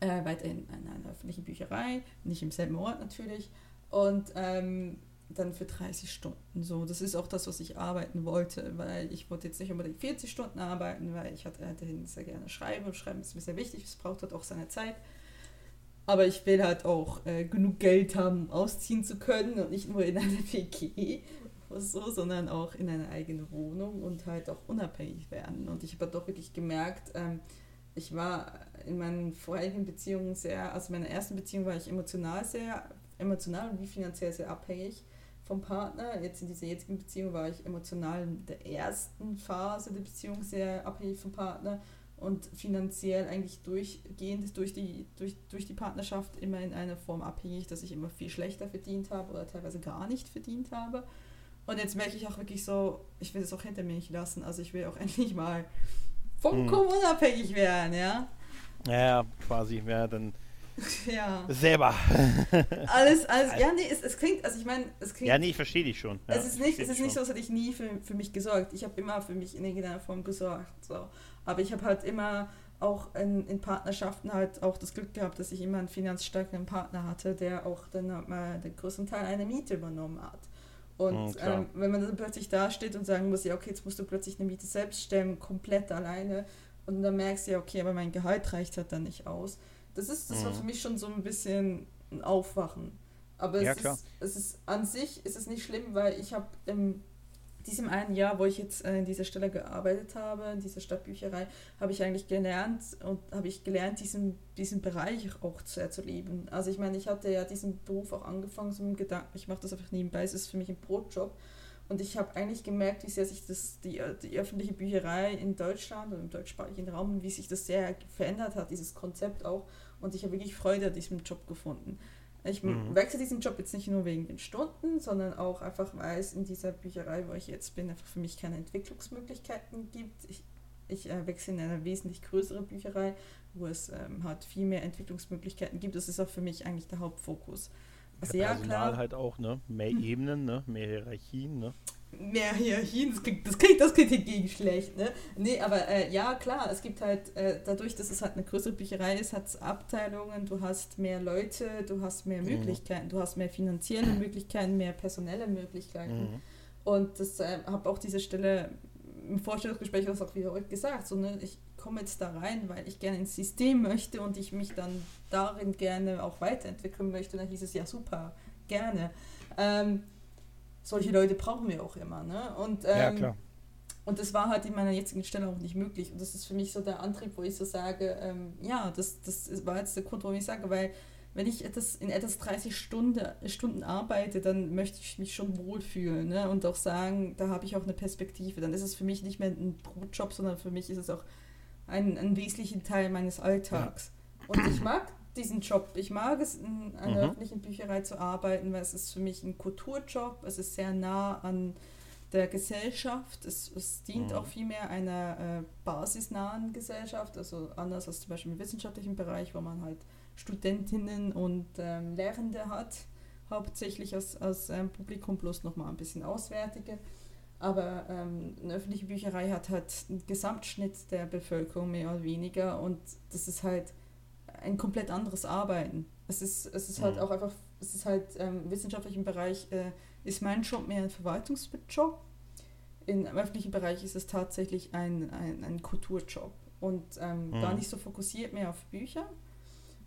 Äh, weiterhin in einer öffentlichen Bücherei, nicht im selben Ort natürlich. Und ähm, dann für 30 Stunden. So, das ist auch das, was ich arbeiten wollte, weil ich wollte jetzt nicht unbedingt 40 Stunden arbeiten, weil ich hatte weiterhin sehr gerne schreiben schreiben ist mir sehr wichtig, es braucht halt auch seine Zeit. Aber ich will halt auch äh, genug Geld haben, ausziehen zu können und nicht nur in einer WG oder so, sondern auch in eine eigene Wohnung und halt auch unabhängig werden. Und ich habe halt doch wirklich gemerkt, ähm, ich war in meinen vorherigen Beziehungen sehr, also in meiner ersten Beziehung war ich emotional sehr, emotional und wie finanziell sehr abhängig vom Partner. Jetzt in dieser jetzigen Beziehung war ich emotional in der ersten Phase der Beziehung sehr abhängig vom Partner und finanziell eigentlich durchgehend durch die, durch, durch die Partnerschaft immer in einer Form abhängig, dass ich immer viel schlechter verdient habe oder teilweise gar nicht verdient habe. Und jetzt merke ich auch wirklich so, ich will es auch hinter mir nicht lassen. Also ich will auch endlich mal vom hm. unabhängig werden, ja. Ja, quasi, ja, dann ja. selber. alles, alles, ja, nee, es, es klingt, also ich meine, es klingt. Ja, nee, ich verstehe dich schon. Ja, es ist nicht, es ist nicht so, als hätte ich nie für, für mich gesorgt. Ich habe immer für mich in irgendeiner Form gesorgt. So. Aber ich habe halt immer auch in, in Partnerschaften halt auch das Glück gehabt, dass ich immer einen finanzstarken Partner hatte, der auch dann mal den größten Teil einer Miete übernommen hat. Und ja, ähm, wenn man dann plötzlich da steht und sagen muss, ja, okay, jetzt musst du plötzlich eine Miete selbst stellen, komplett alleine, und dann merkst du ja, okay, aber mein Gehalt reicht halt dann nicht aus. Das ist, das mhm. war für mich schon so ein bisschen ein Aufwachen. Aber es, ja, ist, es ist an sich ist es nicht schlimm, weil ich habe im diesem einen Jahr, wo ich jetzt äh, in dieser Stelle gearbeitet habe, in dieser Stadtbücherei, habe ich eigentlich gelernt und habe ich gelernt, diesen, diesen Bereich auch sehr zu leben. Also ich meine, ich hatte ja diesen Beruf auch angefangen, so mit dem Gedanken, ich mache das einfach nebenbei, es ist für mich ein Brotjob. Und ich habe eigentlich gemerkt, wie sehr sich das, die, die öffentliche Bücherei in Deutschland und im deutschsprachigen Raum, wie sich das sehr verändert hat, dieses Konzept auch. Und ich habe wirklich Freude an diesem Job gefunden. Ich mhm. wechsle diesen Job jetzt nicht nur wegen den Stunden, sondern auch einfach, weil es in dieser Bücherei, wo ich jetzt bin, einfach für mich keine Entwicklungsmöglichkeiten gibt. Ich, ich äh, wechsle in eine wesentlich größere Bücherei, wo es ähm, halt viel mehr Entwicklungsmöglichkeiten gibt. Das ist auch für mich eigentlich der Hauptfokus. Also ja, Personal klar. halt auch, ne? Mehr hm. Ebenen, ne? Mehr Hierarchien, ne? Mehr Hierarchien, das klingt, das klingt, das klingt hingegen schlecht, ne? Nee, aber äh, ja, klar, es gibt halt, äh, dadurch, dass es halt eine größere Bücherei ist, hat es Abteilungen, du hast mehr Leute, du hast mehr mhm. Möglichkeiten, du hast mehr finanzielle Möglichkeiten, mehr personelle Möglichkeiten. Mhm. Und das äh, habe auch diese Stelle im Vorstellungsgespräch auch wieder gesagt, so, ne, ich komme jetzt da rein, weil ich gerne ins System möchte und ich mich dann darin gerne auch weiterentwickeln möchte. Und dann hieß es, ja super, gerne. Ähm, solche Leute brauchen wir auch immer. Ne? Und, ähm, ja, klar. Und das war halt in meiner jetzigen Stelle auch nicht möglich. Und das ist für mich so der Antrieb, wo ich so sage, ähm, ja, das, das war jetzt der Grund, warum ich sage, weil wenn ich etwas in etwas 30 Stunde, Stunden arbeite, dann möchte ich mich schon wohlfühlen ne? und auch sagen, da habe ich auch eine Perspektive. Dann ist es für mich nicht mehr ein Brotjob, sondern für mich ist es auch ein, ein wesentlicher Teil meines Alltags. Und ich mag diesen Job. Ich mag es, in einer mhm. öffentlichen Bücherei zu arbeiten, weil es ist für mich ein Kulturjob. Es ist sehr nah an der Gesellschaft. Es, es dient mhm. auch vielmehr einer äh, basisnahen Gesellschaft, also anders als zum Beispiel im wissenschaftlichen Bereich, wo man halt Studentinnen und ähm, Lehrende hat, hauptsächlich als, als ähm, Publikum plus nochmal ein bisschen Auswärtige. Aber ähm, eine öffentliche Bücherei hat halt einen Gesamtschnitt der Bevölkerung mehr oder weniger und das ist halt ein komplett anderes Arbeiten. Es ist, es ist halt mhm. auch einfach, es ist halt ähm, im wissenschaftlichen Bereich äh, ist mein Job mehr ein Verwaltungsjob. Im öffentlichen Bereich ist es tatsächlich ein, ein, ein Kulturjob und ähm, mhm. gar nicht so fokussiert mehr auf Bücher,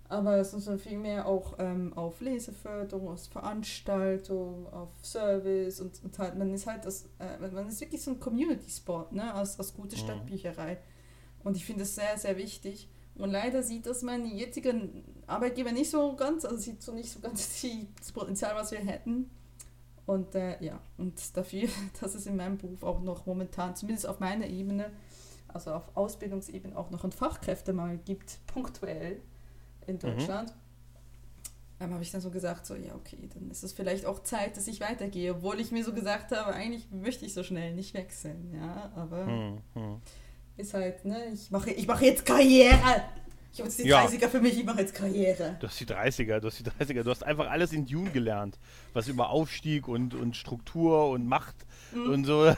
aber es ist viel mehr auch ähm, auf Leseförderung, auf Veranstaltung, auf Service und, und halt, man ist halt das, äh, man ist wirklich so ein Community-Sport, ne, als, als gute mhm. Stadtbücherei. Und ich finde das sehr, sehr wichtig. Und leider sieht das mein jetziger Arbeitgeber nicht so ganz, also sieht so nicht so ganz die, das Potenzial, was wir hätten. Und äh, ja, und dafür, dass es in meinem Beruf auch noch momentan, zumindest auf meiner Ebene, also auf Ausbildungsebene, auch noch einen Fachkräftemangel gibt, punktuell in mhm. Deutschland. Mhm. Ähm, habe ich dann so gesagt, so, ja, okay, dann ist es vielleicht auch Zeit, dass ich weitergehe, obwohl ich mir so gesagt habe, eigentlich möchte ich so schnell nicht wechseln, ja, aber mhm. Ist halt, ne, ich mache ich mache jetzt Karriere. Ich habe jetzt die ja. 30er für mich, ich mache jetzt Karriere. Du hast die 30er, du hast die 30er, du hast einfach alles in Dune gelernt, was über Aufstieg und, und Struktur und Macht mhm. und so.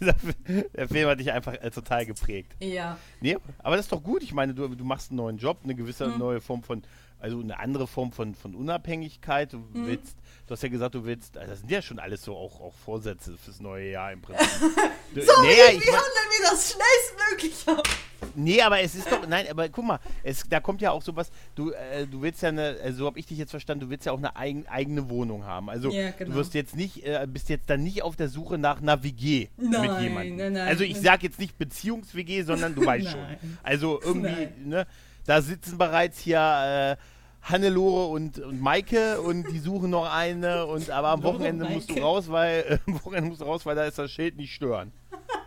Der Film hat dich einfach äh, total geprägt. Ja. Nee, aber das ist doch gut. Ich meine, du, du machst einen neuen Job, eine gewisse mhm. neue Form von, also eine andere Form von, von Unabhängigkeit. Du mhm. willst, du hast ja gesagt, du willst, also das sind ja schon alles so auch, auch Vorsätze fürs neue Jahr im Prinzip. du, so, nee, wie, wie handeln wir das schnellstmöglich ab? Nee, aber es ist doch, nein, aber guck mal, es, da kommt ja auch sowas, du, äh, du willst ja eine, also so habe ich dich jetzt verstanden, du willst ja auch eine eigen, eigene Wohnung haben. Also ja, genau. du wirst jetzt nicht, äh, bist jetzt dann nicht auf der Suche nach einer WG nein, mit jemandem. Nein, nein, also ich sage jetzt nicht Beziehungs-WG, sondern du weißt schon. Also irgendwie, ne, da sitzen bereits hier äh, Hannelore und, und Maike und die suchen noch eine und aber am Wochenende musst du raus, weil äh, am Wochenende musst du raus, weil da ist das Schild nicht stören.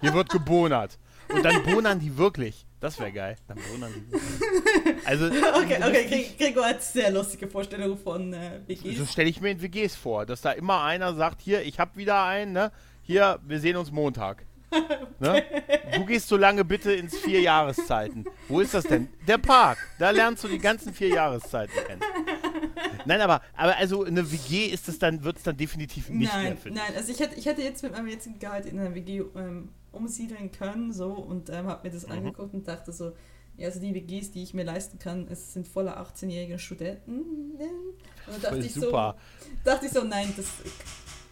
Hier wird gebonert. Und dann bonern die wirklich. Das wäre geil. Dann bonern die. Wirklich. Also, okay, okay, Gregor hat sehr lustige Vorstellungen von äh, WGs. So stelle ich mir in WGs vor, dass da immer einer sagt, hier, ich habe wieder einen, ne? Hier, wir sehen uns Montag. Ne? Du gehst so lange bitte ins vier Jahreszeiten. Wo ist das denn? Der Park. Da lernst du die ganzen vier Jahreszeiten kennen. Nein, aber, aber also eine WG ist es dann, wird es dann definitiv nicht nein, mehr finden. Nein, also ich hätte, ich hätte jetzt mit meinem jetzigen Gehalt in einer WG ähm, umsiedeln können so und ähm, habe mir das mhm. angeguckt und dachte so, ja, also die WGs, die ich mir leisten kann, es sind voller 18-jährige Studenten. Und dann dachte ich, so, dachte ich so, nein, das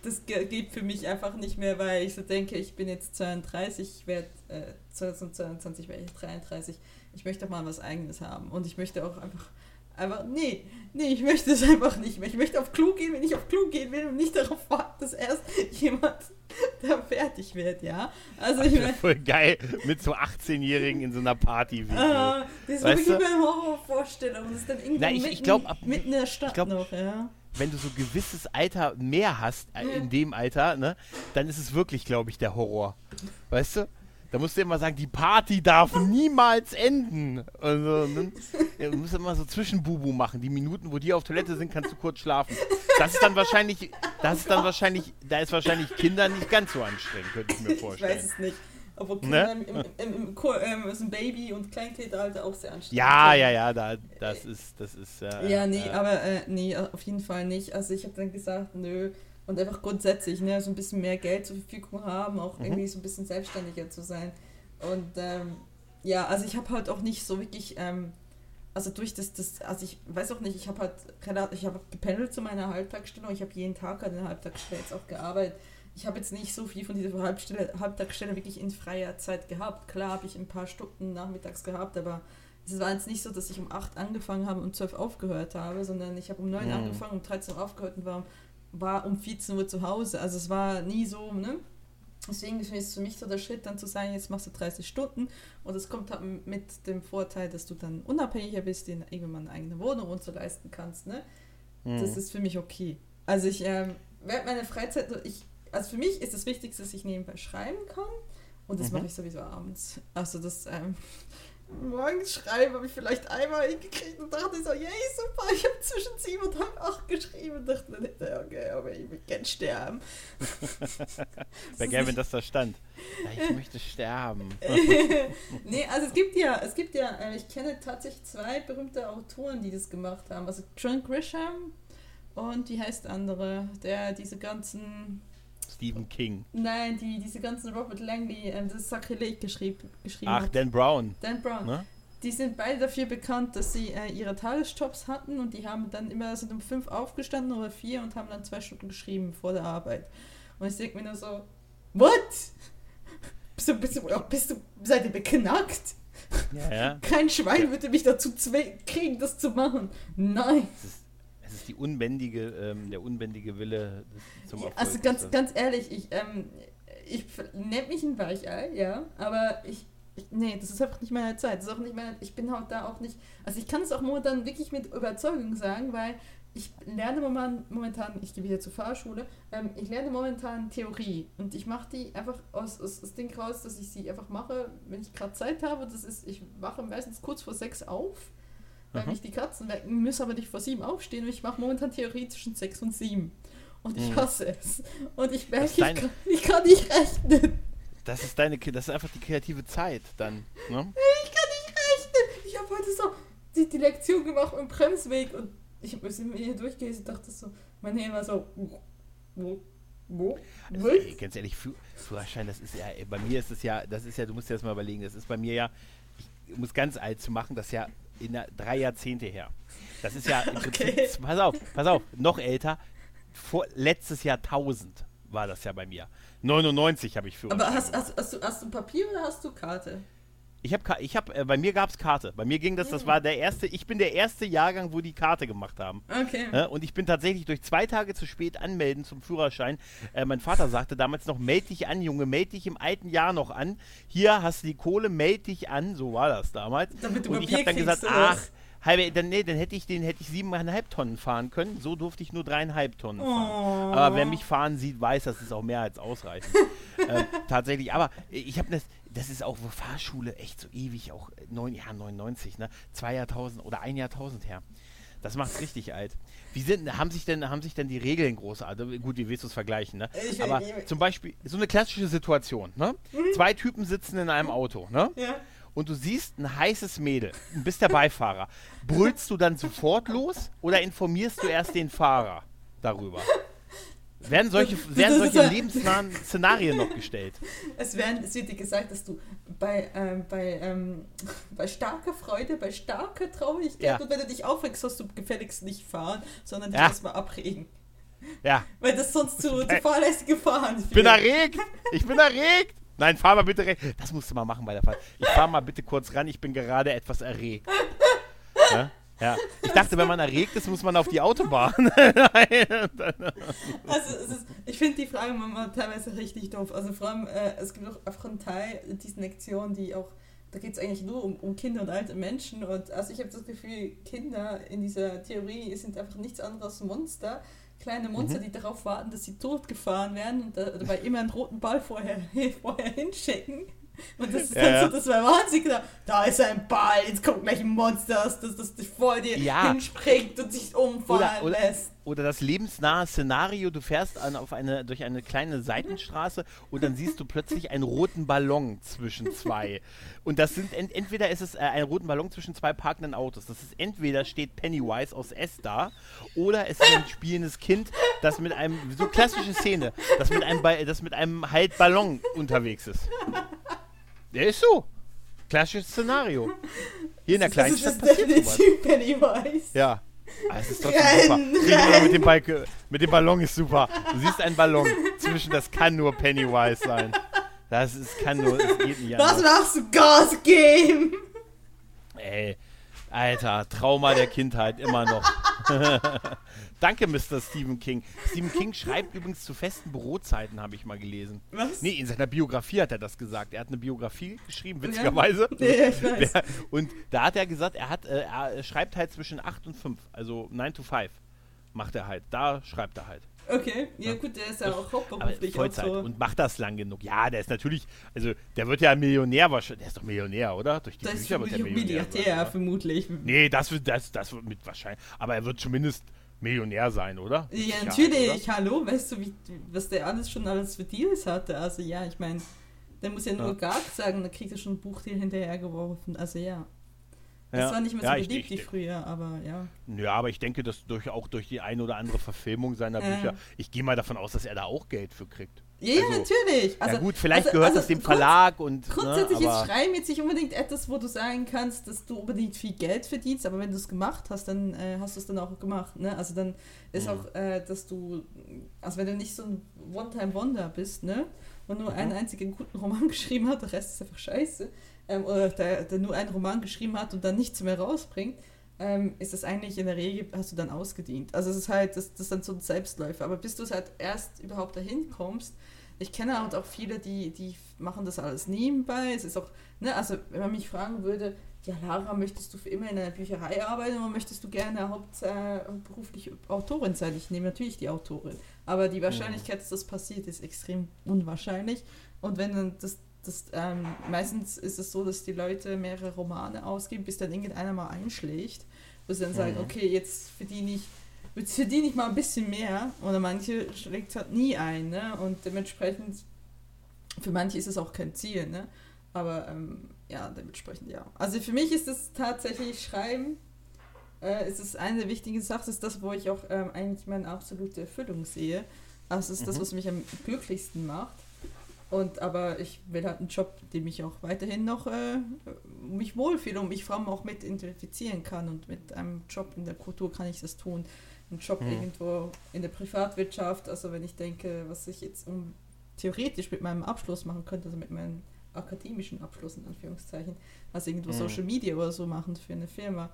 das geht für mich einfach nicht mehr, weil ich so denke, ich bin jetzt 32, ich werde äh, 2022 werde ich 33. Ich möchte auch mal was Eigenes haben und ich möchte auch einfach einfach nee, nee, ich möchte es einfach nicht mehr. Ich möchte auf Klo gehen, wenn ich auf Klo gehen will und nicht darauf warten, dass erst jemand da fertig wird, ja. Also ich meine voll geil mit so 18-Jährigen in so einer Party. Ah, das ist wirklich eine Horrorvorstellung. Das ist dann irgendwo Na, ich, mitten, ich glaub, ab, mitten in der Stadt glaub, noch, ja wenn du so gewisses Alter mehr hast, äh, in dem Alter, ne, dann ist es wirklich, glaube ich, der Horror. Weißt du? Da musst du immer sagen, die Party darf niemals enden. Also, ne? ja, du musst immer so Zwischenbubu machen. Die Minuten, wo die auf Toilette sind, kannst du kurz schlafen. Das ist dann wahrscheinlich, das ist dann wahrscheinlich, da ist wahrscheinlich Kinder nicht ganz so anstrengend, könnte ich mir vorstellen. Ich weiß es nicht. Obwohl Kinder ne? im, im, im, im, ähm, ist ein Baby und Kleinkindalter auch sehr anstrengend. Ja, ja, ja, da, das ist, das ist. Äh, ja, nee, äh, aber äh, nee, auf jeden Fall nicht. Also ich habe dann gesagt, nö, Und einfach grundsätzlich, ne, so ein bisschen mehr Geld zur Verfügung haben, auch Mhm. irgendwie so ein bisschen selbstständiger zu sein. Und ähm, ja, also ich habe halt auch nicht so wirklich, ähm, also durch das, das, also ich weiß auch nicht, ich habe halt relativ, ich habe gependelt zu meiner Halbtagsstelle und ich habe jeden Tag an der Halbtagsstelle jetzt auch gearbeitet. Ich habe jetzt nicht so viel von dieser Halbstelle, Halbtagsstelle wirklich in freier Zeit gehabt. Klar habe ich ein paar Stunden nachmittags gehabt, aber es war jetzt nicht so, dass ich um 8 angefangen habe und um 12 aufgehört habe, sondern ich habe um 9 Mhm. angefangen, um 13 Uhr aufgehört und war, war um 14 Uhr zu Hause. Also es war nie so, ne? Deswegen ist es für mich so der Schritt, dann zu sagen, jetzt machst du 30 Stunden und es kommt halt mit dem Vorteil, dass du dann unabhängiger bist, dir irgendwann eine eigene Wohnung und so leisten kannst, ne? Mhm. Das ist für mich okay. Also ich ähm, während meiner Freizeit, ich, also für mich ist das Wichtigste, dass ich nebenbei schreiben kann und das Mhm. mache ich sowieso abends. Also das ähm, morgens schreiben habe ich vielleicht einmal hingekriegt und dachte so, yay, super, ich habe zwischen sieben und halb acht geschrieben und dachte dann okay, aber ich will gern sterben. Wäre geil, wenn das da stand. Ja, ich möchte sterben. nee, also es gibt ja, es gibt ja, äh, ich kenne tatsächlich zwei berühmte Autoren, die das gemacht haben. Also John Grisham und wie heißt der andere, der diese ganzen, Stephen King. nein, die diese ganzen Robert Langley, ähm, das Sakrileg geschrieb, geschrieben Ach, hat. Dan Brown. Dan Brown. Ne? Die sind beide dafür bekannt, dass sie äh, ihre Tagesjobs hatten und die haben dann immer, sind um fünf aufgestanden oder vier und haben dann zwei Stunden geschrieben vor der Arbeit. Und ich denke mir nur so, what? Bist du, bist du, bist du, seid ihr beknackt? Ja, ja. Kein Schwein würde mich dazu zwingen, kriegen, das zu machen. Nein. Es ist, es ist die unbändige, ähm, der unbändige Wille zum Erfolg. Also ganz, das- ganz ehrlich, ich, ähm, ich nenne mich ein Weichei, ja, aber ich, ich, nee, das ist einfach nicht meine Zeit. Das ist auch nicht meine, ich bin halt da auch nicht, also ich kann es auch momentan wirklich mit Überzeugung sagen, weil ich lerne momentan, ich gehe wieder zur Fahrschule, ähm, ich lerne momentan Theorie und ich mache die einfach aus, aus das Ding raus, dass ich sie einfach mache, wenn ich gerade Zeit habe. Das ist, ich wache meistens kurz vor sechs auf, weil Mhm. mich die Katzen wecken, muss aber nicht vor sieben aufstehen und ich mache momentan Theorie zwischen sechs und sieben. Und ich Mhm. hasse es. Und ich merke, Das ich, dein- kann, ich kann nicht rechnen. Das ist deine, das ist einfach die kreative Zeit dann. Ne? Ich kann nicht rechnen. Ich habe heute so die, die Lektion gemacht im Bremsweg und ich habe mir hier durchgelesen und dachte so, mein Hirn war so, wo, wo, wo, Also, ey, ganz ehrlich, Führ Führerschein, das ist ja, bei mir ist es ja, das ist ja, du musst dir das mal überlegen, das ist bei mir ja, ich, um es ganz alt zu machen, das ist ja in der, drei Jahrzehnte her. Das ist ja im Okay. Prinzip, pass auf, pass auf, noch älter, vor, letztes Jahrtausend war das ja bei mir. 99 habe ich Führerschein. Aber hast, hast, hast, du, hast du Papier oder hast du Karte? Ich habe, ich hab, äh, bei mir gab es Karte. Bei mir ging das, das war der erste, ich bin der erste Jahrgang, wo die Karte gemacht haben. Okay. Ja, und ich bin tatsächlich durch zwei Tage zu spät anmelden zum Führerschein. Äh, mein Vater sagte damals noch, meld dich an, Junge, meld dich im alten Jahr noch an. Hier hast du die Kohle, meld dich an. So war das damals. Damit du und ich habe dann gesagt, ach, halbe, dann, nee, dann hätte ich den hätte ich siebeneinhalb Tonnen fahren können. So durfte ich nur dreieinhalb Tonnen fahren. Oh. Aber wer mich fahren sieht, weiß, das ist auch mehr als ausreichend. äh, tatsächlich. Aber äh, ich habe das, das ist auch wo Fahrschule echt so ewig, auch neun, ja, 99, ne? Zwei Jahrtausend oder ein Jahrtausend her. Das macht's richtig alt. Wie sind, haben sich denn, haben sich denn die Regeln großartig, gut, wie willst du es vergleichen, ne? Ich- Aber ich- zum Beispiel, so eine klassische Situation, ne? Zwei Typen sitzen in einem Auto, ne? Ja. Und du siehst ein heißes Mädel und bist der Beifahrer. Brüllst du dann sofort los oder informierst du erst den Fahrer darüber? Werden solche, werden ist solche lebensnahen Szenarien noch gestellt? Es, werden, es wird dir gesagt, dass du bei, ähm, bei, ähm, bei starker Freude, bei starker Traurigkeit Ja. und wenn du dich aufregst, sollst du gefälligst nicht fahren, sondern dich Ja. erstmal abregen. Ja, Weil das sonst zu, zu Äh, fahrlässige Fahren ich bin erregt! Ich bin erregt! Nein, fahr mal bitte recht. Das musst du mal machen bei der Fahrt. Ich fahr mal bitte kurz ran, ich bin gerade etwas erregt. Ja? Ja. Ich dachte, wenn man erregt ist, muss man auf die Autobahn. Also es ist, ich finde die Frage manchmal teilweise richtig doof. Also vor allem, äh, es gibt auch einfach einen Teil diesen Lektionen, die auch, da geht es eigentlich nur um, um Kinder und alte Menschen. Und also ich habe das Gefühl, Kinder in dieser Theorie sind einfach nichts anderes als Monster. Kleine Monster, die darauf warten, dass sie totgefahren werden und da- dabei immer einen roten Ball vorher, vorher hinschicken. Und das ist Ja, dann so, das war wahnsinnig. Da, da ist ein Ball, jetzt kommt gleich ein Monster, das, das, das vor dir Ja. hinspringt und sich umfallen Oder- lässt. Oder das lebensnahe Szenario, du fährst an, auf eine, durch eine kleine Seitenstraße und dann siehst du plötzlich einen roten Ballon zwischen zwei. Und das sind, ent, entweder ist es äh, ein roten Ballon zwischen zwei parkenden Autos. Das ist entweder steht Pennywise aus S da oder es ist ein spielendes Kind, das mit einem, so klassische Szene, das mit einem, das mit einem halt Ballon unterwegs ist. Der ist so. Klassisches Szenario. Hier in der Kleinstadt das ist passiert sowas. Pennywise. Ja. Aber es ist trotzdem Renn, super. Gegenüber mit dem, Balke, mit dem Ballon ist super. Du siehst einen Ballon zwischen, das kann nur Pennywise sein. Das ist, kann nur, es geht nicht Was anders. machst du? Gas geben! Ey, Alter, Trauma der Kindheit, immer noch. Danke, Mr. Stephen King. Stephen King schreibt übrigens zu festen Bürozeiten, habe ich mal gelesen. Was? Nee, in seiner Biografie hat er das gesagt. Er hat eine Biografie geschrieben, witzigerweise. Ja, ich weiß. Und da hat er gesagt, er, hat, äh, er schreibt halt zwischen 8 und 5, also 9 to 5 macht er halt. Da schreibt er halt. Okay, ja gut, der ist ja auch hauptberuflich Vollzeit auch so. und macht das lang genug. Ja, der ist natürlich, also der wird ja Millionär wahrscheinlich. Der ist doch Millionär, oder? Durch die das ist Bücher wird er Millionär. Milliardär, vermutlich. Nee, das wird, das, das wird mit wahrscheinlich. Aber er wird zumindest Millionär sein, oder? Ja, natürlich, hallo, weißt du, wie, was der alles schon alles für Deals hatte? Also ja, ich meine, der muss ja nur Ja. gar sagen, da kriegt er schon ein Buchdeal hinterhergeworfen. Also ja. Das Ja. war nicht mehr so Ja, ich- beliebt ich- wie früher, aber ja. Oder? Ja, aber ich denke, dass durch, auch durch die eine oder andere Verfilmung seiner Ja. Bücher, ich gehe mal davon aus, dass er da auch Geld für kriegt. Ja, ja, Also, natürlich. Also, ja gut, vielleicht also- gehört also das dem Verlag und. Grundsätzlich ne, ist aber, Schreiben jetzt nicht unbedingt etwas, wo du sagen kannst, dass du unbedingt viel Geld verdienst, aber wenn du es gemacht hast, dann äh, hast du es dann auch gemacht. Ne? Also dann ist Mhm. auch, äh, dass du, also wenn du nicht so ein One-Time-Wonder bist, ne? und nur Mhm. einen einzigen guten Roman geschrieben hat, der Rest ist einfach scheiße, ähm, oder der, der nur einen Roman geschrieben hat und dann nichts mehr rausbringt, ähm, ist das eigentlich in der Regel, hast du dann ausgedient. Also es ist halt, das, das ist dann so ein Selbstläufer. Aber bis du es halt erst überhaupt dahin kommst, ich kenne halt auch viele, die, die machen das alles nebenbei. Es ist auch, ne, also wenn man mich fragen würde, ja Lara, möchtest du für immer in einer Bücherei arbeiten oder möchtest du gerne hauptberuflich Autorin sein? Ich nehme natürlich die Autorin. Aber die Wahrscheinlichkeit, dass das passiert, ist extrem unwahrscheinlich. Und wenn dann das, das ähm, meistens ist es so, dass die Leute mehrere Romane ausgeben, bis dann irgendeiner mal einschlägt, wo sie dann sagen, okay, jetzt verdiene ich jetzt verdiene ich mal ein bisschen mehr oder manche schlägt halt nie ein, ne? Und dementsprechend, für manche ist es auch kein Ziel, ne? Aber ähm, ja, dementsprechend ja. Also für mich ist es tatsächlich Schreiben, äh, ist es eine der wichtigen Sachen, ist das, wo ich auch ähm, eigentlich meine absolute Erfüllung sehe. Also es ist das, Mhm. was mich am glücklichsten macht. Und aber ich will halt einen Job, dem ich auch weiterhin noch äh, mich wohlfühle und mich vor allem auch mit identifizieren kann. Und mit einem Job in der Kultur kann ich das tun. Ein Job Mhm. irgendwo in der Privatwirtschaft, also wenn ich denke, was ich jetzt um, theoretisch mit meinem Abschluss machen könnte, also mit meinem akademischen Abschluss in Anführungszeichen, also irgendwo Mhm. Social Media oder so machen für eine Firma.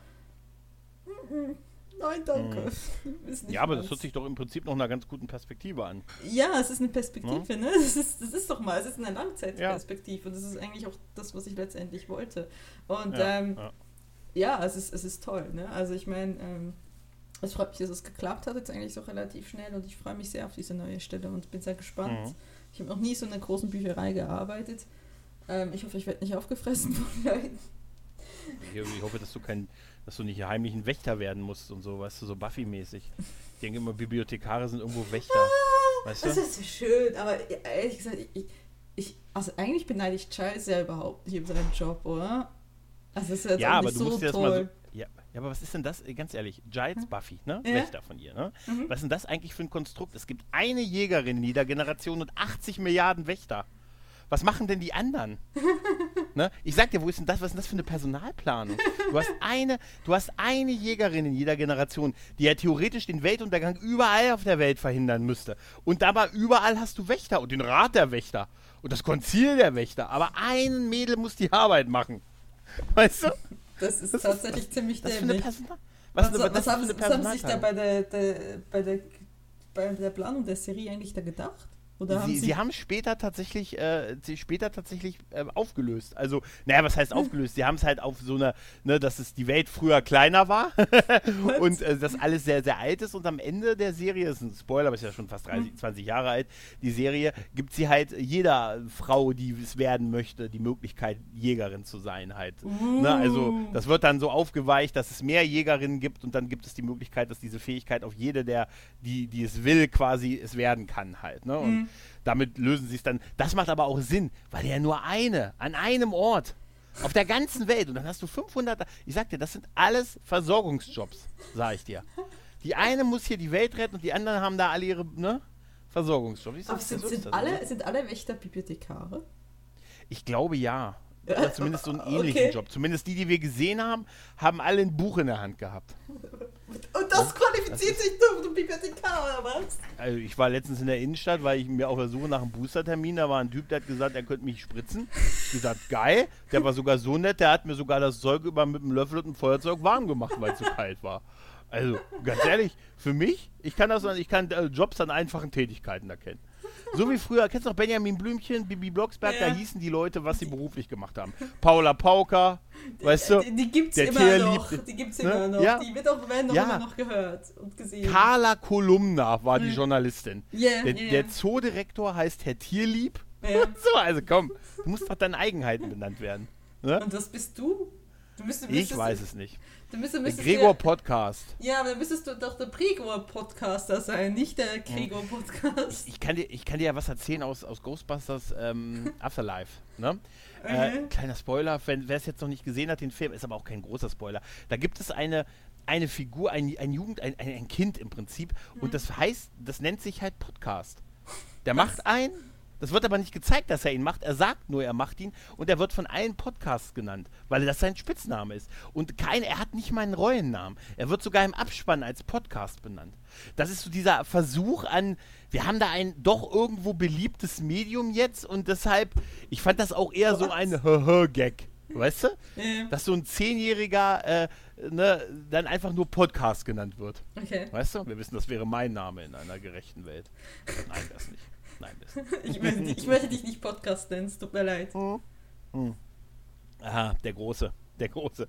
Mhm. Nein, danke. Nicht Ja, aber das meins. hört sich doch im Prinzip noch einer ganz guten Perspektive an. Ja, es ist eine Perspektive, ne? Das ist, das ist doch mal, es ist eine Langzeitperspektive und das ist eigentlich auch das, was ich letztendlich wollte. Und Ja, ähm, ja. ja, es ist, es ist toll, ne? Also ich meine, ähm, es freut mich, dass es geklappt hat, jetzt eigentlich so relativ schnell und ich freue mich sehr auf diese neue Stelle und bin sehr gespannt. Mhm. Ich habe noch nie so in einer großen Bücherei gearbeitet. Ähm, ich hoffe, ich werde nicht aufgefressen von Leuten. Ich, hoffe, dass du kein, dass du nicht heimlich ein Wächter werden musst und so, weißt du, so Buffy-mäßig. Ich denke immer, Bibliothekare sind irgendwo Wächter. Weißt Das du? ist so schön, aber ehrlich gesagt, ich, ich, also eigentlich beneide ich Giles ja überhaupt nicht um seinen Job, oder? Also ist jetzt Ja, aber du so musst dir das toll. mal so. Ja, aber was ist denn das, äh, ganz ehrlich, Giles Buffy, ne? Ja. Wächter von ihr, ne? Mhm. Was ist denn das eigentlich für ein Konstrukt? Es gibt eine Jägerin in jeder Generation und 80 Milliarden Wächter. Was machen denn die anderen? ne? Ich sag dir, wo ist denn das? Was ist denn das für eine Personalplanung? Du hast eine, du hast eine Jägerin in jeder Generation, die ja theoretisch den Weltuntergang überall auf der Welt verhindern müsste. Und dabei überall hast du Wächter und den Rat der Wächter und das Konzil der Wächter. Aber ein Mädel muss die Arbeit machen. Weißt du? Das ist Das ist- tatsächlich ziemlich Was dämlich. Was, Was, was, was, haben, haben Sie sich da bei der, der, bei, der, bei der Planung der Serie eigentlich da gedacht? Oder haben sie, sie, sie haben später tatsächlich, äh, sie später tatsächlich äh, aufgelöst. Also, naja, was heißt aufgelöst? Sie haben es halt auf so eine, ne, dass es die Welt früher kleiner war und äh, das alles sehr, sehr alt ist. Und am Ende der Serie, das ist ein Spoiler, aber ist ja schon fast 30, 20 Jahre alt, die Serie, gibt sie halt jeder Frau, die es werden möchte, die Möglichkeit, Jägerin zu sein halt. Ne? Also, das wird dann so aufgeweicht, dass es mehr Jägerinnen gibt und dann gibt es die Möglichkeit, dass diese Fähigkeit auf jede der, die, die es will, quasi es werden kann halt. Ne? Und damit lösen sie es dann. Das macht aber auch Sinn, weil ja nur eine an einem Ort auf der ganzen Welt und dann hast du 500. Ich sag dir, das sind alles Versorgungsjobs, sag ich dir. Die eine muss hier die Welt retten und die anderen haben da alle ihre ne, Versorgungsjobs. Sag, aber sind, sind, das. alle, sind alle Wächter Bibliothekare? ich glaube ja. Oder zumindest so einen ähnlichen Okay. Job. Zumindest die, die wir gesehen haben, haben alle ein Buch in der Hand gehabt. Und das qualifiziert sich nur zum Bibliothekar, oder was? Also ich war letztens in der Innenstadt, weil ich mir auf der Suche nach einem Boostertermin, da war ein Typ, der hat gesagt, er könnte mich spritzen. Ich gesagt, geil. Der war sogar so nett, der hat mir sogar das Zeug über mit einem Löffel und einem Feuerzeug warm gemacht, weil es so kalt war. Also, ganz ehrlich, für mich, ich kann das, ich kann äh, Jobs an einfachen Tätigkeiten erkennen. So wie früher, kennst du noch Benjamin Blümchen, Bibi Blocksberg, Ja. da hießen die Leute, was sie beruflich gemacht haben. Paula Pauker, weißt du, Die, die gibt's der immer Tierlieb- noch. Die gibt's ne? immer noch. Ja. Die wird auch, werden doch Ja. immer noch gehört und gesehen. Carla Kolumna war die Journalistin. Ja, Der, ja, der. Zoodirektor heißt Herr Tierlieb. Ja. So, also komm, du musst doch deine Eigenheiten benannt werden. Ne? Und was bist du? Du müsstest, Ich weiß es nicht. Müsstest, Der Gregor Podcast. ja, aber dann müsstest du doch der Gregor-Podcaster sein, nicht der Gregor-Podcast. Ich kann dir, ich kann dir ja was erzählen aus, aus Ghostbusters ähm, Afterlife. Ne? Äh, Mhm. kleiner Spoiler, wenn wer es jetzt noch nicht gesehen hat, den Film, ist aber auch kein großer Spoiler. Da gibt es eine, eine Figur, ein, ein Jugend, ein, ein, ein Kind im Prinzip. Und das heißt, das nennt sich halt Podcast. Der macht ein, das wird aber nicht gezeigt, dass er ihn macht. Er sagt nur, er macht ihn und er wird von allen Podcasts genannt, weil das sein Spitzname ist. Und kein, er hat nicht mal einen Rollennamen. Er wird sogar im Abspann als Podcast benannt. Das ist so dieser Versuch an, wir haben da ein doch irgendwo beliebtes Medium jetzt und deshalb, ich fand das auch eher so ein Hö-Hö-Gag. Weißt du? Ja. Dass so ein Zehnjähriger äh, ne, dann einfach nur Podcast genannt wird. Okay. Weißt du? Wir wissen, das wäre mein Name in einer gerechten Welt. Nein, das nicht. Nein, nicht. Ich möchte, ich möchte dich nicht Podcast nennen, es tut mir leid. Aha, der Große. Der Große.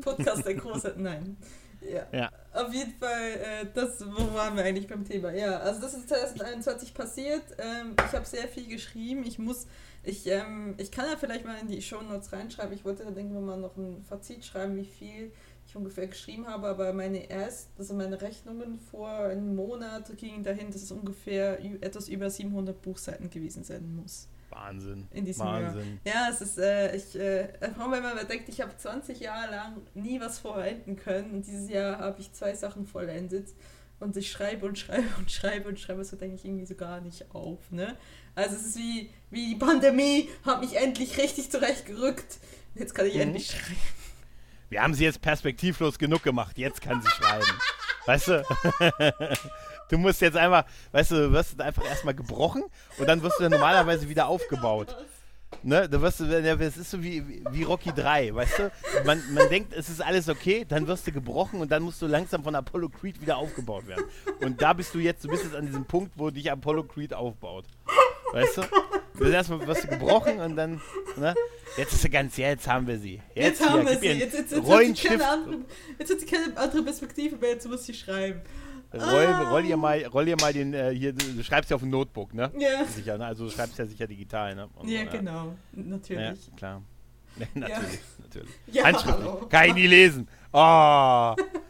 Podcast der große. Nein. Ja. Ja. Auf jeden Fall, äh, das, wo waren wir eigentlich beim Thema? Ja, also das ist 2021 passiert. Ähm, ich habe sehr viel geschrieben. Ich muss, ich, ähm, ich kann ja vielleicht mal in die Shownotes reinschreiben. Ich wollte, denken wir mal, noch ein Fazit schreiben, wie viel ich ungefähr geschrieben habe, aber meine erst, also meine Rechnungen vor einem Monat gingen dahin, dass es ungefähr etwas über 700 Buchseiten gewesen sein muss. Wahnsinn. In diesem Wahnsinn. Ja, es ist, äh, ich, äh, wenn man denkt, ich habe 20 Jahre lang nie was vollenden können und dieses Jahr habe ich zwei Sachen vollendet und ich schreibe und schreibe und schreibe und schreibe, so denke ich irgendwie so gar nicht auf, ne? Also es ist wie, wie die Pandemie hat mich endlich richtig zurechtgerückt. Jetzt kann ich Mhm. endlich schreiben. Wir haben sie jetzt perspektivlos genug gemacht. Jetzt kann sie schreiben. Weißt du? Du musst jetzt einfach, weißt du, du wirst einfach erstmal gebrochen und dann wirst du dann normalerweise wieder aufgebaut. Ne, da wirst du, es ist so wie, wie- wie Rocky 3, weißt du? Man, man denkt, es ist alles okay, dann wirst du gebrochen und dann musst du langsam von Apollo Creed wieder aufgebaut werden. Und da bist du jetzt, du bist jetzt an diesem Punkt, wo dich Apollo Creed aufbaut. Weißt du? Du wirst erstmal du gebrochen und dann, ne? Jetzt ist sie ganz, jetzt haben wir sie. Jetzt, haben wir gib sie. Jetzt, jetzt, jetzt, hat sie keine andere, jetzt hat sie keine andere Perspektive mehr. Jetzt muss sie schreiben. Roll, Ah. roll, ihr mal, roll ihr mal den, äh, hier, du, schreibst ja auf dem Notebook, ne? Ja. Sicher, ne? Also du schreibst ja sicher digital, ne? Und, Ja, genau. Ja, Natürlich. klar. natürlich, natürlich. Ja, Handschriftlich. hallo. Kann ich nie lesen. Oh.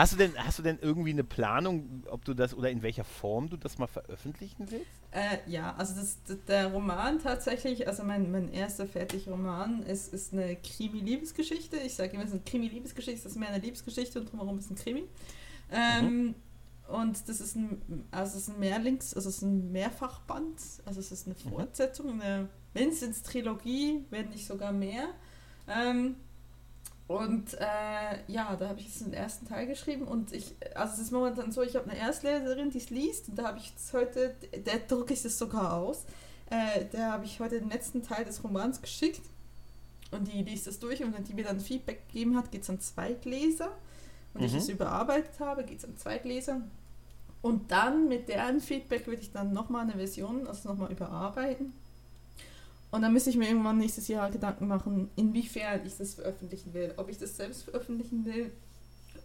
Hast du denn, hast du denn irgendwie eine Planung, ob du das oder in welcher Form du das mal veröffentlichen willst? Äh, ja, also das, der Roman tatsächlich, also mein, mein erster fertiger Roman ist, ist eine Krimi-Liebesgeschichte. Ich sage immer, es ist eine Krimi-Liebesgeschichte, das ist mehr eine Liebesgeschichte und drumherum ist ein Krimi. Ähm, Und das ist ein, also es ist ein Mehrlings, also es ist ein Mehrfachband, also es ist eine Fortsetzung, eine mindestens Trilogie, wenn nicht sogar mehr. Ähm, und äh, ja, da habe ich jetzt den ersten Teil geschrieben und ich, also es ist momentan so, ich habe eine Erstleserin, die es liest und da habe ich jetzt heute, der drucke ich das sogar aus, äh, der habe ich heute den letzten Teil des Romans geschickt und die liest das durch und wenn die mir dann Feedback gegeben hat, geht es an Zweitleser und ich Mhm. es überarbeitet habe, geht es an Zweitleser Und dann mit deren Feedback würde ich dann nochmal eine Version, also nochmal überarbeiten. Und dann müsste ich mir irgendwann nächstes Jahr Gedanken machen, inwiefern ich das veröffentlichen will. Ob ich das selbst veröffentlichen will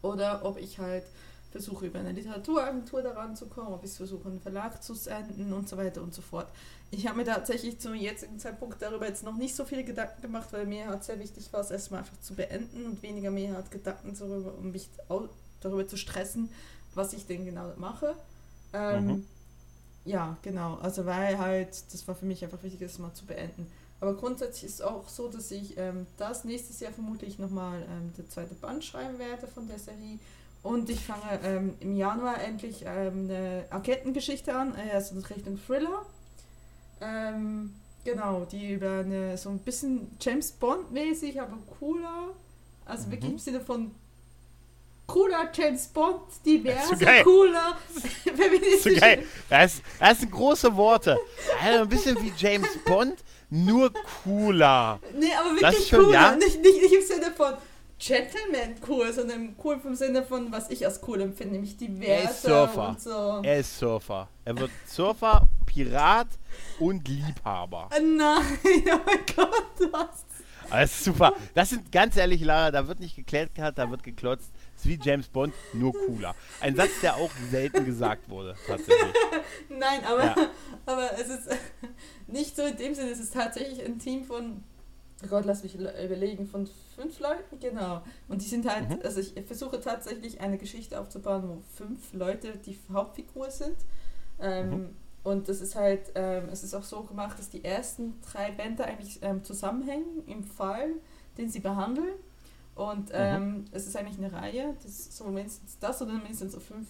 oder ob ich halt versuche, über eine Literaturagentur daran zu kommen, ob ich es versuche, einen Verlag zu senden und so weiter und so fort. Ich habe mir tatsächlich zum jetzigen Zeitpunkt darüber jetzt noch nicht so viele Gedanken gemacht, weil mir hat sehr wichtig war, es erstmal einfach zu beenden und weniger mehr hat Gedanken darüber, um mich darüber zu stressen, was ich denn genau mache. Ähm, mhm. Ja, genau. Also weil halt, das war für mich einfach wichtig, das mal zu beenden. Aber grundsätzlich ist es auch so, dass ich ähm, das nächstes Jahr vermutlich nochmal ähm, der zweite Band schreiben werde von der Serie. Und ich fange ähm, im Januar endlich ähm, eine Agentengeschichte an, äh, also Richtung Thriller. Ähm, genau, die über eine so ein bisschen James Bond-mäßig, aber cooler. Also mhm. wirklich im Sinne von cooler James Bond, diverser, so cooler, feministischer. So geil. Das, das sind große Worte. Also ein bisschen wie James Bond, nur cooler. Nee, aber wirklich schon, cooler. Ja? Nicht, nicht, nicht im Sinne von Gentleman cool, sondern cool vom Sinne von, was ich als cool empfinde, nämlich diverser er ist Surfer. und so. Er ist Surfer. Er wird Surfer, Pirat und Liebhaber. Nein, oh mein Gott, was? Das ist super. Das sind ganz ehrlich, Lara, da wird nicht geklärt, da wird geklotzt ist wie James Bond, nur cooler. Ein Satz, der auch selten gesagt wurde, tatsächlich. Nein, aber, ja. aber es ist nicht so in dem Sinne, es ist tatsächlich ein Team von, oh Gott, lass mich überlegen, von fünf Leuten, genau. Und die sind halt, mhm. also ich versuche tatsächlich eine Geschichte aufzubauen, wo fünf Leute die Hauptfigur sind. Ähm, mhm. Und das ist halt, ähm, es ist auch so gemacht, dass die ersten drei Bände eigentlich ähm, zusammenhängen im Fall, den sie behandeln. Und mhm. ähm, mhm. es ist eigentlich eine Reihe, das so mindestens das oder mindestens so fünf,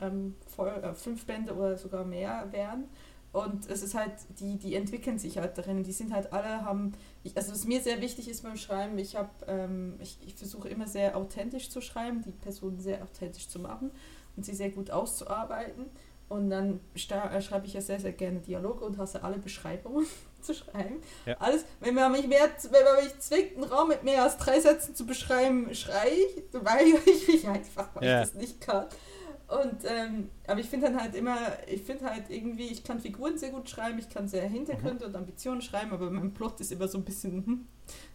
ähm, voll, äh, fünf Bände oder sogar mehr wären. Und es ist halt, die, die entwickeln sich halt darin. Die sind halt alle, haben, ich, also was mir sehr wichtig ist beim Schreiben, ich habe, ähm, ich, ich versuche immer sehr authentisch zu schreiben, die Personen sehr authentisch zu machen und sie sehr gut auszuarbeiten. Und dann äh, schreibe ich ja sehr, sehr gerne Dialoge und hasse alle Beschreibungen zu schreiben. Ja. Alles, wenn man mich mehr, wenn man mich zwingt, einen Raum mit mehr als drei Sätzen zu beschreiben, schreie ich, weil ich mich einfach, weil ja. ich das nicht kann. Und ähm, aber ich finde dann halt immer, ich finde halt irgendwie, ich kann Figuren sehr gut schreiben, ich kann sehr Hintergründe mhm. und Ambitionen schreiben, aber mein Plot ist immer so ein bisschen, hm,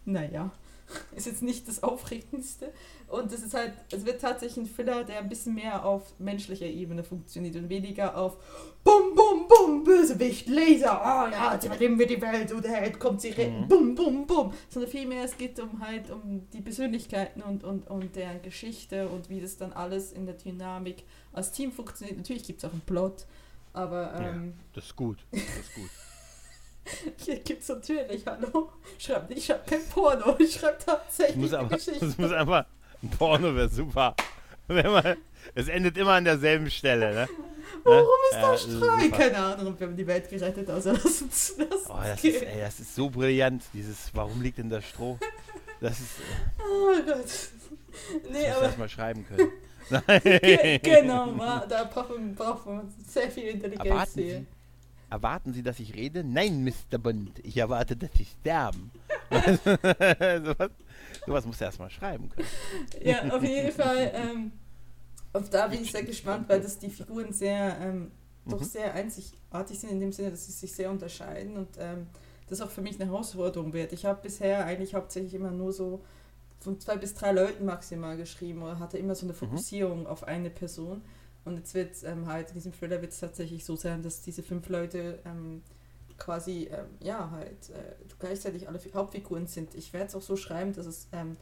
naja. ist jetzt nicht das Aufregendste. Und es ist halt, es wird tatsächlich ein Filler, der ein bisschen mehr auf menschlicher Ebene funktioniert und weniger auf Bum, Bum, Bum, Bösewicht, Laser, oh ja, jetzt übernehmen wir die Welt und der Held kommt sie retten, mhm. Bum, Bum, Bum. Sondern vielmehr, es geht um halt um die Persönlichkeiten und, und, und deren Geschichte und wie das dann alles in der Dynamik als Team funktioniert. Natürlich gibt es auch einen Plot, aber. Ähm, ja, das ist gut. Das ist gut. Hier gibt's natürlich, hallo. Schreibt ich schreibe kein Porno, ich schreibe tatsächlich muss aber, Geschichte. Es muss einfach, ein Porno wäre super. Man, es endet immer an derselben Stelle, ne? Warum ist ja, da Streit? Keine Ahnung, wir haben die Welt gerettet, also lass uns das. Oh, das, ist, ey, das ist so brillant, dieses Warum liegt denn das Stroh? Das ist. Äh, oh Gott. Nee, das aber. Das mal schreiben können. genau, da brauchen, wir sehr viel Intelligenz hier. Erwarten Sie, dass ich rede? Nein, Mr. Bond, ich erwarte, dass Sie sterben. sowas, sowas muss er erstmal schreiben können. Ja, auf jeden Fall. Ähm, auf da bin ich sehr gespannt, weil das die Figuren sehr, ähm, doch mhm. sehr einzigartig sind, in dem Sinne, dass sie sich sehr unterscheiden und ähm, das auch für mich eine Herausforderung wird. Ich habe bisher eigentlich hauptsächlich immer nur so von zwei bis drei Leuten maximal geschrieben oder hatte immer so eine mhm. Fokussierung mhm. auf eine Person. Und jetzt wird es ähm, halt in diesem Thriller wird es tatsächlich so sein, dass diese fünf Leute ähm, quasi, ähm, ja, halt äh, gleichzeitig alle Hauptfiguren sind. Ich werde es auch so schreiben, dass es, ähm,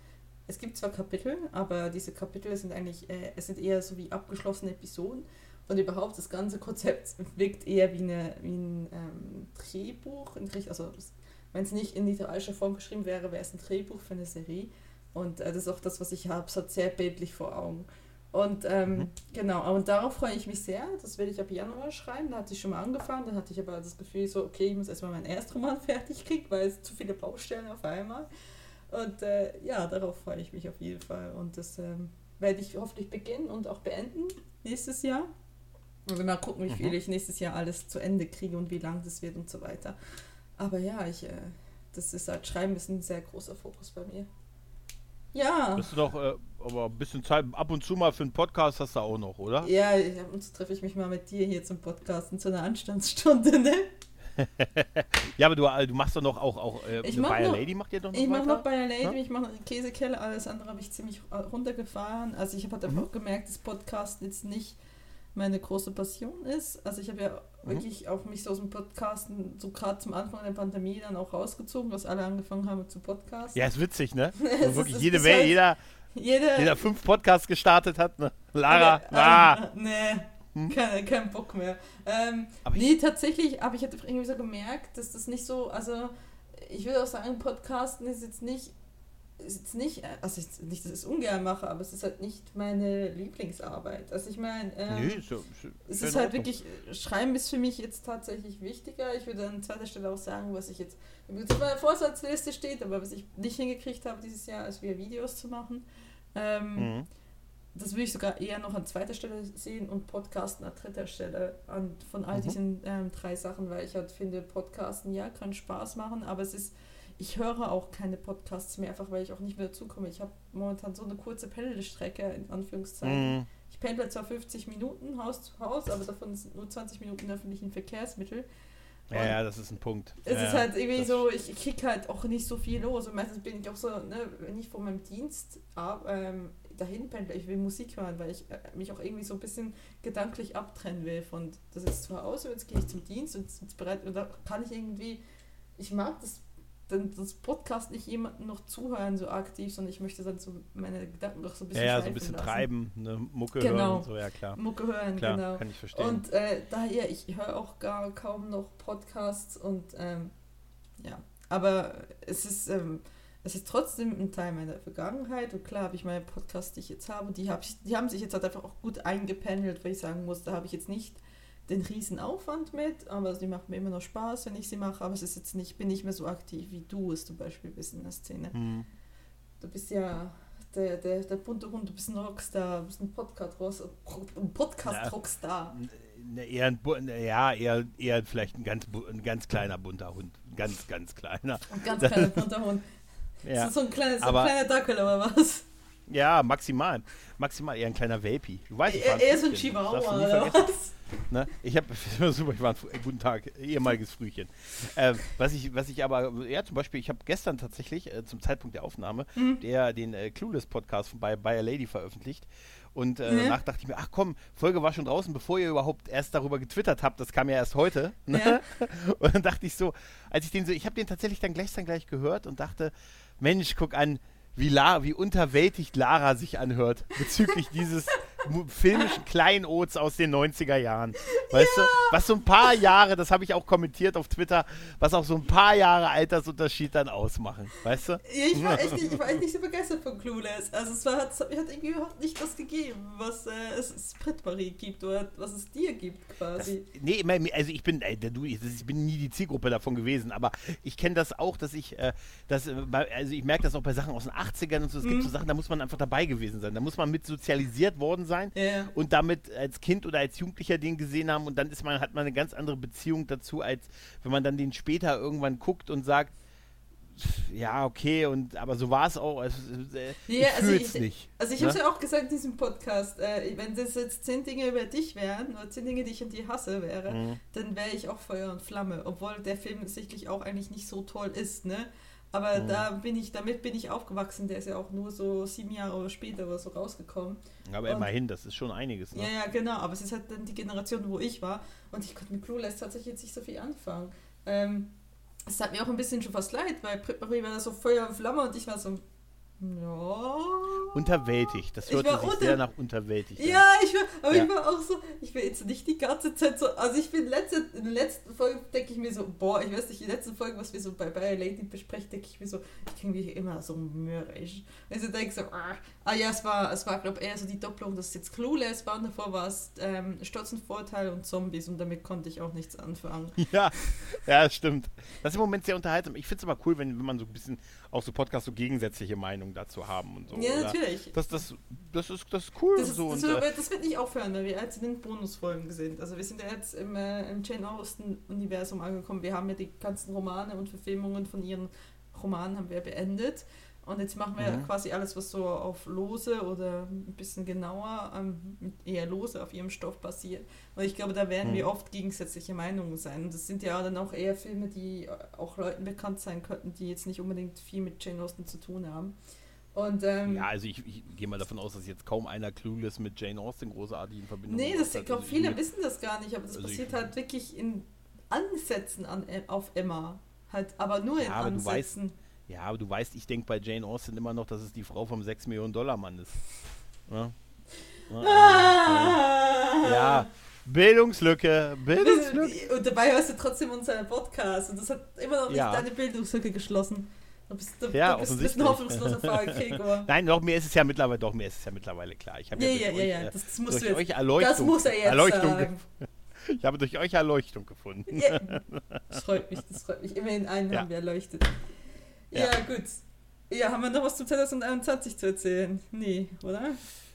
es gibt zwar Kapitel, aber diese Kapitel sind eigentlich, äh, es sind eher so wie abgeschlossene Episoden. Und überhaupt das ganze Konzept wirkt eher wie, eine, wie ein ähm, Drehbuch. Also wenn es nicht in literarischer Form geschrieben wäre, wäre es ein Drehbuch für eine Serie. Und äh, das ist auch das, was ich habe, es hat sehr bildlich vor Augen. Und ähm, mhm. genau, und darauf freue ich mich sehr. Das werde ich ab Januar schreiben. Da hatte ich schon mal angefangen. Dann hatte ich aber das Gefühl, so, okay, ich muss erstmal meinen Erstruman fertig kriegen, weil es zu viele Baustellen auf einmal. Und äh, ja, darauf freue ich mich auf jeden Fall. Und das ähm, werde ich hoffentlich beginnen und auch beenden nächstes Jahr. Und mal gucken, wie viel mhm. ich nächstes Jahr alles zu Ende kriege und wie lang das wird und so weiter. Aber ja, ich, äh, das ist halt, Schreiben ist ein sehr großer Fokus bei mir. Ja. Bist du doch, äh, aber ein bisschen Zeit, ab und zu mal für einen Podcast hast du auch noch, oder? Ja, ja, und treffe ich mich mal mit dir hier zum Podcasten zu einer Anstandsstunde, ne? ja, aber du, äh, du machst doch noch auch, auch äh, Ich mach Bayer noch- Lady macht ihr doch noch Ich mache noch bei der Lady, Ja? ich mache noch Käsekeller, alles andere habe ich ziemlich äh, runtergefahren. Also ich habe halt Mhm. einfach gemerkt, dass Podcasten jetzt nicht meine große Passion ist. Also ich habe ja Mhm. wirklich auch mich so aus dem Podcasten so gerade zum Anfang der Pandemie dann auch rausgezogen, dass alle angefangen haben zu podcasten. Ja, ist witzig, ne? Wirklich jede Welt, halt- jeder, Jeder, jeder fünf Podcasts gestartet hat, ne? Lara, Aber, ah. ähm, nee, Hm? kein, kein Bock mehr. Ähm, Aber ich- nee, tatsächlich habe ich halt irgendwie so gemerkt, dass das nicht so, also ich würde auch sagen, Podcasten ist jetzt nicht, ist jetzt nicht, äh, also ich, nicht, dass ich es ungern mache, aber es ist halt nicht meine Lieblingsarbeit. Also ich meine, ähm, ist, so- ist, es ist halt Ordnung. wirklich, äh, Schreiben ist für mich jetzt tatsächlich wichtiger. Ich würde an zweiter Stelle auch sagen, was ich jetzt auf meiner Vorsatzliste steht, aber was ich nicht hingekriegt habe dieses Jahr, ist wieder Videos zu machen. Ähm, Mhm. das würde ich sogar eher noch an zweiter Stelle sehen und Podcasten an dritter Stelle an, von all Mhm. diesen ähm, drei Sachen, weil ich halt finde, Podcasten ja kann Spaß machen, aber es ist, ich höre auch keine Podcasts mehr, einfach weil ich auch nicht mehr dazukomme. Ich habe momentan so eine kurze Pendelstrecke, in Anführungszeichen. Mhm. Ich pendle zwar 50 Minuten Haus zu Haus, aber davon sind nur 20 Minuten in öffentlichen Verkehrsmittel. Ja, ja, das ist ein Punkt. Es ja, ist halt irgendwie so, ich krieg halt auch nicht so viel los. Und meistens bin ich auch so, ne, wenn ich von meinem Dienst ab, ähm, dahin pendle, ich will Musik hören, weil ich äh, mich auch irgendwie so ein bisschen gedanklich abtrennen will von, das ist zu Hause, jetzt gehe ich zum Dienst und jetzt bereit, und da kann ich irgendwie, ich mag das, dann das Podcast nicht jemandem noch zuhören so aktiv, sondern ich möchte dann so meine Gedanken noch so ein bisschen Ja, ja, so ein bisschen lassen. treiben, ne, Mucke Genau. hören und so, ja klar. Mucke hören, Klar, genau. kann ich verstehen. Und äh, daher, ich höre auch gar kaum noch Podcasts und ähm, ja, aber es ist, ähm, es ist trotzdem ein Teil meiner Vergangenheit und klar habe ich meine Podcasts, die ich jetzt habe, die, hab ich, die haben sich jetzt halt einfach auch gut eingependelt, weil ich sagen muss, da habe ich jetzt nicht den riesen Aufwand mit, aber sie machen mir immer noch Spaß, wenn ich sie mache, aber es ist jetzt nicht, bin nicht mehr so aktiv, wie du es zum Beispiel bist in der Szene. Mhm. Du bist ja der, der, der bunte Hund, du bist ein Rockstar, du bist ein Podcast-Rockstar. Ein Podcast-Rockstar. Ne, eher ein, ne, ja, eher, eher vielleicht ein ganz, ein ganz kleiner bunter Hund. Ein ganz, ganz kleiner. Ein ganz kleiner bunter Hund. Ja, So, so ein, kleines, ein Aber- kleiner Dackel oder was? ja maximal. Maximal eher ein kleiner Welpi. Du weißt, ich war Er, er ist so ein. Chihuahua oder was? Ne? Ich habe super, ich war ein guten Tag, ehemaliges Frühchen. Ähm, was ich, was ich aber, ja, zum Beispiel, ich habe gestern tatsächlich äh, zum Zeitpunkt der Aufnahme Mhm. der den äh, Clueless Podcast von bei Bayer Lady veröffentlicht. Und äh, Ja. danach dachte ich mir, ach komm, Folge war schon draußen, bevor ihr überhaupt erst darüber getwittert habt. Das kam ja erst heute. Ne? Ja. Und dann dachte ich so, als ich den so, ich habe den tatsächlich dann gleich dann gleich gehört und dachte, Mensch, guck an, wie, La, wie unterwältigt Lara sich anhört bezüglich dieses filmischen Kleinods aus den 90er Jahren. Weißt du, was so ein paar Jahre, das habe ich auch kommentiert auf Twitter, was auch so ein paar Jahre Altersunterschied dann ausmachen. Weißt du? Ja, ich war echt nicht, ich war echt nicht so begeistert von Clueless. Also es war, hat, hat irgendwie überhaupt nicht das gegeben, was äh, es Sprit Marie gibt oder was es dir gibt Das, quasi. nee, immer, also ich bin, äh, du, ich, bin nie die Zielgruppe davon gewesen, aber ich kenne das auch, dass ich, äh, das, äh, also ich merke das auch bei Sachen aus den 80ern und so, es gibt Mhm. so Sachen, da muss man einfach dabei gewesen sein, da muss man mit sozialisiert worden sein Ja, ja. und damit als Kind oder als Jugendlicher den gesehen haben und dann ist man, hat man eine ganz andere Beziehung dazu, als wenn man dann den später irgendwann guckt und sagt, ja, okay, und aber so war es auch. Also, äh, Ja, ich also ich- nicht. Also ich ne? habe es ja auch gesagt in diesem Podcast, äh, wenn das jetzt zehn Dinge über dich wären oder zehn Dinge, die ich an dir hasse wäre, Mhm. dann wäre ich auch Feuer und Flamme, obwohl der Film sichtlich auch eigentlich nicht so toll ist, ne? Aber Mhm. da bin ich, damit bin ich aufgewachsen, der ist ja auch nur so sieben Jahre später oder so rausgekommen. Aber und- immerhin, das ist schon einiges. Ne? Ja, ja, genau, aber es ist halt dann die Generation, wo ich war und ich konnte mit Clueless tatsächlich jetzt nicht so viel anfangen. Ähm, es hat mir auch ein bisschen schon fast leid, weil Brit Marie war da so Feuer und Flamme und ich war so, ja. Unterwältigt. Das Ich hörte sich unter- sehr nach unterwältigt an. Ja, ich war, aber Ja. ich war auch so, ich will jetzt nicht die ganze Zeit so, also ich bin letzte, in der letzten Folge denke ich mir so, boah, ich weiß nicht, die letzten Folgen, was wir so bei Bayer Lady besprechen, denke ich mir so, ich klinge wie immer so mürrisch. Also denke so, ah, ah ja, es war, es war glaube eher so die Doppelung, dass es jetzt Clueless war und davor war es ähm, Stotzenvorteil und Zombies und damit konnte ich auch nichts anfangen. Ja, ja, stimmt. Das ist im Moment sehr unterhaltsam. Ich finde es aber cool, wenn, wenn man so ein bisschen auch so Podcasts so gegensätzliche Meinungen dazu haben und so. ja, oder? natürlich. Das, das, das, ist, das ist cool Das, und ist, so. das, und, äh, wird, das wird nicht aufhören, weil wir jetzt in den Bonusfolgen sind. Also wir sind ja jetzt im, äh, im Jane Austen-Universum angekommen. Wir haben ja die ganzen Romane und Verfilmungen von ihren Romanen haben wir beendet. Und jetzt machen wir Mhm. quasi alles, was so auf lose oder ein bisschen genauer, ähm, eher lose auf ihrem Stoff basiert. Und ich glaube, da werden Mhm. wir oft gegensätzliche Meinungen sein. Und das sind ja dann auch eher Filme, die auch Leuten bekannt sein könnten, die jetzt nicht unbedingt viel mit Jane Austen zu tun haben. Und ähm, Ja, also ich, ich gehe mal davon aus, dass jetzt kaum einer Clueless mit Jane Austen großartig in Verbindung nee, das, ich glaube, Also viele mir- wissen das gar nicht, aber das also ich- passiert halt wirklich in Ansätzen an, auf Emma. Halt, aber nur in Ja, aber du Ansätzen. Ja, aber du weißt, ich denke bei Jane Austen immer noch, dass es die Frau vom 6 Millionen Dollar Mann ist. Ja, ja, Ah! ja. Bildungslücke, Bildungslücke. Und dabei hörst du trotzdem unseren Podcast und das hat immer noch nicht Ja. deine Bildungslücke geschlossen. Du bist, du, Ja, du bist, bist ein hoffnungsloser Fall, Gregor. Nein, doch, mir ist es ja mittlerweile, doch, mir ist es ja mittlerweile klar. Ich habe Ja, ja, durch ja, ja, ja, äh, das, das musst durch euch Erleuchtung, Das muss er jetzt Erleuchtung sagen. Ich habe durch euch Erleuchtung gefunden. Ja, das freut mich, das freut mich. Immerhin einen haben wir erleuchtet. Ja, Ja. gut. Ja, haben wir noch was zum 2021 zu erzählen? Nee, oder?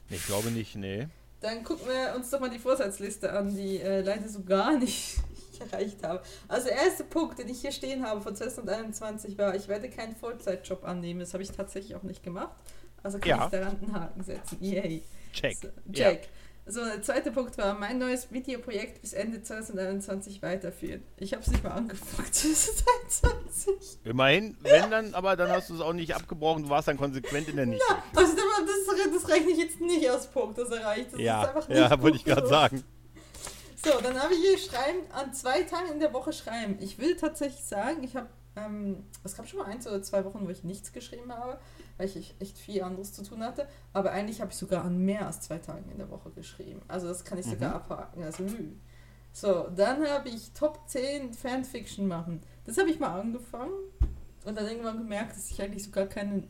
Ich glaube nicht, nee. Dann gucken wir uns doch mal die Vorsatzliste an, die äh, leider so gar nicht erreicht habe. Also der erste Punkt, den ich hier stehen habe von 2021 war, ich werde keinen Vollzeitjob annehmen. Das habe ich tatsächlich auch nicht gemacht. Also kann Ja. ich daran einen Haken setzen. Yay. Check. So, Ja. So, der zweite Punkt war, mein neues Videoprojekt bis Ende 2021 weiterführen. Ich habe es nicht mal angefangen, 2021. Immerhin, wenn dann, aber dann hast du es auch nicht abgebrochen, du warst dann konsequent in der Nicht. Also das, das rechne ich jetzt nicht als Punkt, das erreicht. Das ist Ja, einfach nicht ja, wollte ich gerade sagen. So, dann habe ich hier schreiben, an zwei Tagen in der Woche schreiben. Ich will tatsächlich sagen, ich habe, ähm, es gab schon mal eins oder zwei Wochen, wo ich nichts geschrieben habe, weil ich echt viel anderes zu tun hatte. Aber eigentlich habe ich sogar an mehr als zwei Tagen in der Woche geschrieben. Also das kann ich sogar Mhm. abhaken. Also, ü. so, dann habe ich Top 10 Fanfiction machen. Das habe ich mal angefangen und dann irgendwann gemerkt, dass ich eigentlich sogar keine,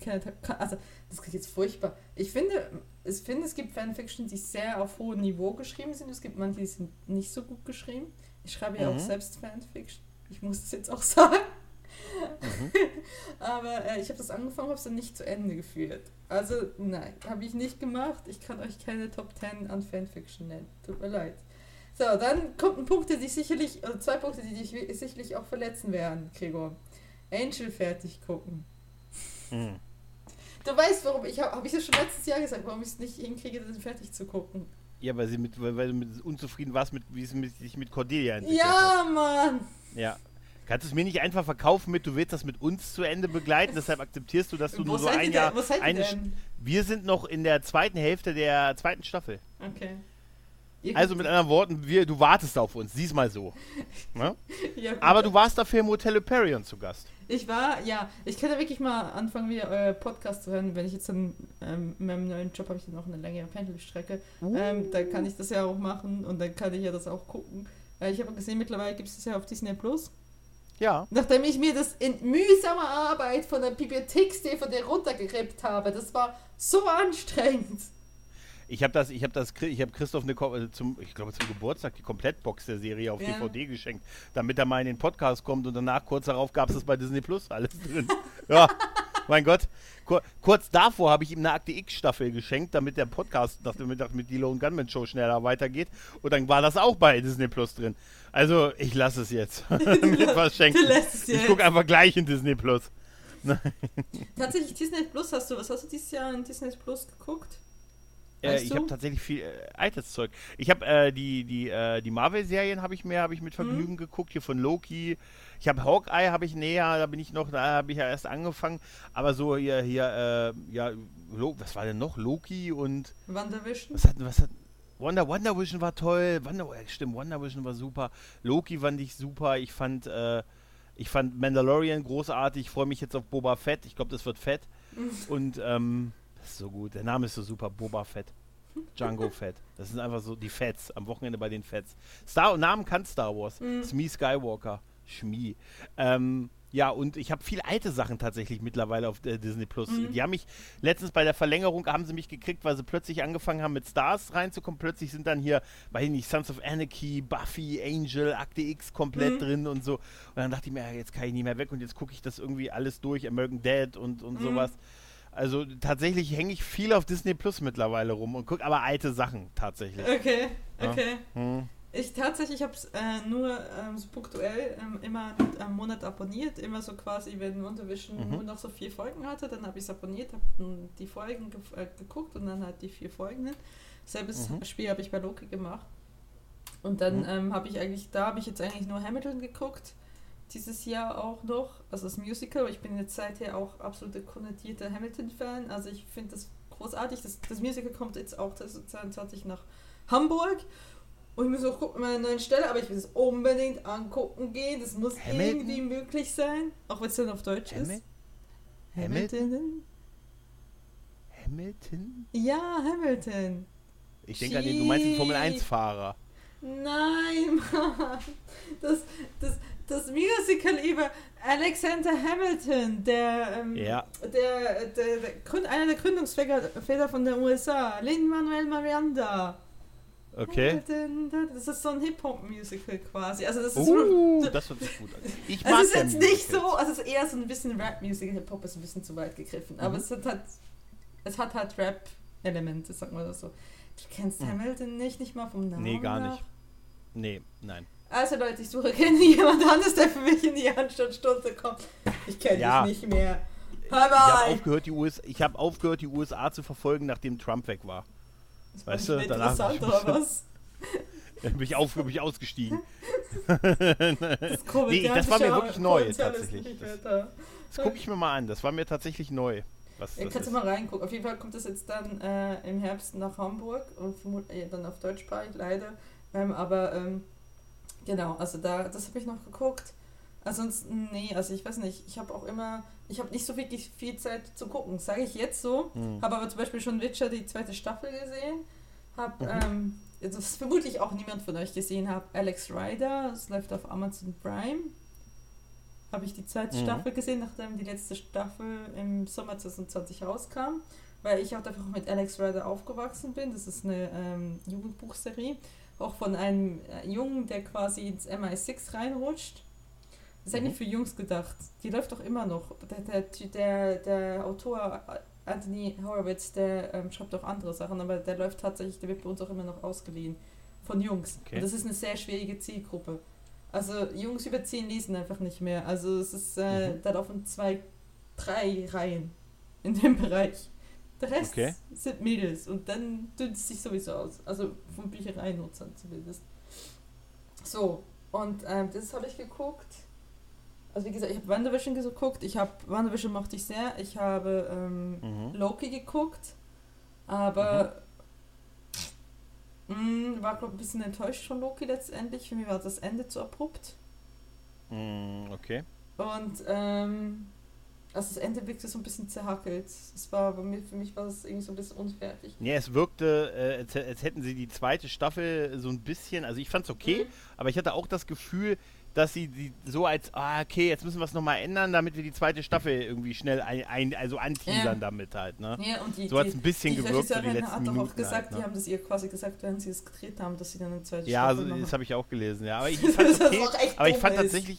keine also das klingt jetzt furchtbar. Ich finde, ich finde, es gibt Fanfiction, die sehr auf hohem Niveau geschrieben sind. Es gibt manche, die sind nicht so gut geschrieben. Ich schreibe ja auch Mhm. selbst Fanfiction. Ich muss es jetzt auch sagen. Mhm. Aber äh, ich habe das angefangen, habe es dann nicht zu Ende geführt. Also nein, habe ich nicht gemacht. Ich kann euch keine Top 10 an Fanfiction nennen. Tut mir leid. So, dann kommt ein Punkt, der dich sicherlich, also zwei Punkte, die dich sicherlich auch verletzen werden, Gregor. Angel fertig gucken. Mhm. Du weißt, warum ich habe, habe ich ja schon letztes Jahr gesagt, warum ich es nicht hinkriege, den fertig zu gucken. Ja, weil, sie mit, weil, weil du mit unzufrieden warst, mit, wie es mit, sich mit Cordelia entwickelt hat. Ja, Mann! Ja. Kannst du es mir nicht einfach verkaufen mit, du willst das mit uns zu Ende begleiten, deshalb akzeptierst du, dass du Wo nur so ein Jahr. denn? Eine, wir sind noch in der zweiten Hälfte der zweiten Staffel. Okay. Ihr- Also mit anderen Worten, wir, du wartest auf uns, diesmal so. Ne? ja. Aber du warst dafür im Hotel Hyperion zu Gast. Ich war, ja, ich kann ja wirklich mal anfangen, wieder euer Podcast zu hören. Wenn ich jetzt dann, ähm, in meinem neuen Job habe ich dann noch eine längere Pendelstrecke. Ähm, da kann ich das ja auch machen und dann kann ich ja das auch gucken. Äh, ich habe gesehen, mittlerweile gibt es das ja auf Disney Plus. Ja. Nachdem ich mir das in mühsamer Arbeit von der Bibliotheks-DVD runtergerippt habe. Das war so anstrengend. Ich habe das, ich habe das, ich habe Christoph eine, äh, zum, ich glaube zum Geburtstag die Komplettbox der Serie auf Ja. DVD geschenkt, damit er mal in den Podcast kommt und danach kurz darauf gab es das bei Disney Plus alles drin. ja, mein Gott. Kur kurz davor habe ich ihm eine Akte X Staffel geschenkt, damit der Podcast nach dem Mittag mit die Lone Gunman Show schneller weitergeht und dann war das auch bei Disney Plus drin. Also ich lasse es jetzt mit was schenken. Du lässt es Ich jetzt. gucke einfach gleich in Disney Plus. Tatsächlich Disney Plus hast du, was hast du dieses Jahr in Disney Plus geguckt? Äh, Weißt ich habe tatsächlich viel äh, altes Zeug. Ich habe äh, die die äh, die Marvel-Serien habe ich mehr, habe ich mit Vergnügen Mhm. geguckt. Hier von Loki. Ich habe Hawkeye, habe ich näher, da bin ich noch, da habe ich ja erst angefangen. Aber so hier hier äh, ja, Lo was war denn noch Loki und WandaVision? was hat was hat Wonder Wonder Vision war toll. Wonder ja, stimmt, Wonder Vision war super. Loki fand ich super. Ich fand äh, ich fand Mandalorian großartig. Ich freue mich jetzt auf Boba Fett. Ich glaube, das wird fett. Und ähm, das ist so gut. Der Name ist so super. Boba Fett. Django Fett. Das sind einfach so die Fets. Am Wochenende bei den Fets. Star Namen kann Star Wars. Mhm. Smee Skywalker. Schmie. Ähm, ja, und ich habe viel alte Sachen tatsächlich mittlerweile auf äh, Disney Plus. Mhm. Die haben mich letztens bei der Verlängerung haben sie mich gekriegt, weil sie plötzlich angefangen haben mit Stars reinzukommen. Plötzlich sind dann hier, weiß ich nicht, Sons of Anarchy, Buffy, Angel, Akte X komplett Mhm. drin und so. Und dann dachte ich mir, ja, jetzt kann ich nicht mehr weg und jetzt gucke ich das irgendwie alles durch, American Dad und, und Mhm. sowas. Also tatsächlich hänge ich viel auf Disney Plus mittlerweile rum und gucke aber alte Sachen tatsächlich. Okay, Ja. okay. Hm. Ich tatsächlich habe es äh, nur ähm, so punktuell ähm, immer am Monat abonniert. Immer so quasi, wenn Wundervision Mhm. nur noch so vier Folgen hatte, dann habe ich es abonniert, habe die Folgen ge äh, geguckt und dann halt die vier Folgen. Selbes Mhm. Spiel habe ich bei Loki gemacht. Und dann Mhm. ähm, habe ich eigentlich, da habe ich jetzt eigentlich nur Hamilton geguckt. Dieses Jahr auch noch, also das Musical. Ich bin jetzt seither auch absolute konnotierter Hamilton-Fan. Also ich finde das großartig. Das, das Musical kommt jetzt auch 2022 nach Hamburg. Und ich muss auch gucken, an einer neuen Stelle, aber ich will es unbedingt angucken gehen. Das muss Hamilton? irgendwie möglich sein. Auch wenn es dann auf Deutsch Hamil- ist. Hamilton? Hamilton? Ja, Hamilton. Ich denke an den, du meinst den Formel 1-Fahrer. Nein, Mann. Das, das, das Musical über Alexander Hamilton, der, ähm, Ja. der, der, der Gründ, einer der Gründungsväter Väter von den USA, Lin-Manuel Miranda. Okay. Das ist so ein Hip-Hop-Musical quasi. Also das ist Uh, so, das hört sich gut an. Ich es mag ist ja jetzt nicht so, also es ist eher so ein bisschen Rap-Musical. Hip-Hop ist ein bisschen zu weit gegriffen. Aber Mhm. es hat halt, es hat halt Rap-Elemente, sagen wir das so. Du kennst Mhm. Hamilton nicht, nicht mal vom Namen Nee, gar nach? nicht. Nee, nein. Also Leute, ich suche jemand anderes, der für mich in die Anstandsstunde kommt. Ich kenne Ja. dich nicht mehr. Ich Hör habe mal! aufgehört, die US ich hab aufgehört, die USA zu verfolgen, nachdem Trump weg war. Das war weißt du, danach- interessant, oder was? Bin ich, auf, bin ich ausgestiegen. Das Nee, das war mir wirklich neu, tatsächlich. Das- da. Das gucke ich mir mal an. Das war mir tatsächlich neu. Was das könnt ist. mal reingucken. Auf jeden Fall kommt es jetzt dann äh, im Herbst nach Hamburg und vermutlich äh, dann auf Deutschsprachig leider. Ähm, aber ähm, genau, also da, das habe ich noch geguckt. Ansonsten, nee, also ich weiß nicht, ich habe auch immer, ich habe nicht so wirklich viel Zeit zu gucken, sage ich jetzt so. Hm. Habe aber zum Beispiel schon Witcher die zweite Staffel gesehen. Habe, Mhm. ähm, das vermutlich auch niemand von euch gesehen hat, Alex Rider, das läuft auf Amazon Prime. Habe ich die zweite Mhm. Staffel gesehen, nachdem die letzte Staffel im Sommer 2020 rauskam. Weil ich auch einfach mit Alex Rider aufgewachsen bin. Das ist eine ähm, Jugendbuchserie. Auch von einem äh, Jungen, der quasi ins MI6 reinrutscht. Das ist Mhm. eigentlich für Jungs gedacht. Die läuft doch immer noch. Der, der, der, der Autor äh, Anthony Horowitz, der ähm, schreibt auch andere Sachen, aber der läuft tatsächlich, der wird bei uns auch immer noch ausgeliehen. Von Jungs. Okay. Und das ist eine sehr schwierige Zielgruppe. Also Jungs über 10 lesen einfach nicht mehr. Also es ist, äh, Mhm. da laufen zwei, drei Reihen in dem Bereich. Der Rest Okay. sind Mädels und dann dünnt es sich sowieso aus. Also von Büchereinutzern zumindest. So, und ähm, das habe ich geguckt. Also wie gesagt, ich habe WandaVision geguckt. Ich habe WandaVision mochte ich sehr. Ich habe ähm, Mhm. Loki geguckt, aber mh, war glaub, ein bisschen enttäuscht von Loki letztendlich. Für mich war das Ende zu abrupt. Mm, okay. Und ähm, also das Ende wirkte so ein bisschen zerhackelt. Es war bei mir, für mich war das irgendwie so ein bisschen unfertig. Nee, es wirkte, äh, als, als hätten sie die zweite Staffel so ein bisschen, also ich fand's okay, Mhm. aber ich hatte auch das Gefühl, dass sie die so als, ah, okay, jetzt müssen wir es nochmal ändern, damit wir die zweite Staffel irgendwie schnell ein, ein, also anteasern Ja. damit halt, ne? Ja, und die, So hat es die, ein bisschen die gewirkt, so die letzten hat Minuten auch gesagt, halt, die ne? haben das ihr quasi gesagt, wenn sie es gedreht haben, dass sie dann eine zweite Ja, Staffel so, machen. das habe ich auch gelesen, ja. Aber ich fand okay, aber ich fand tatsächlich,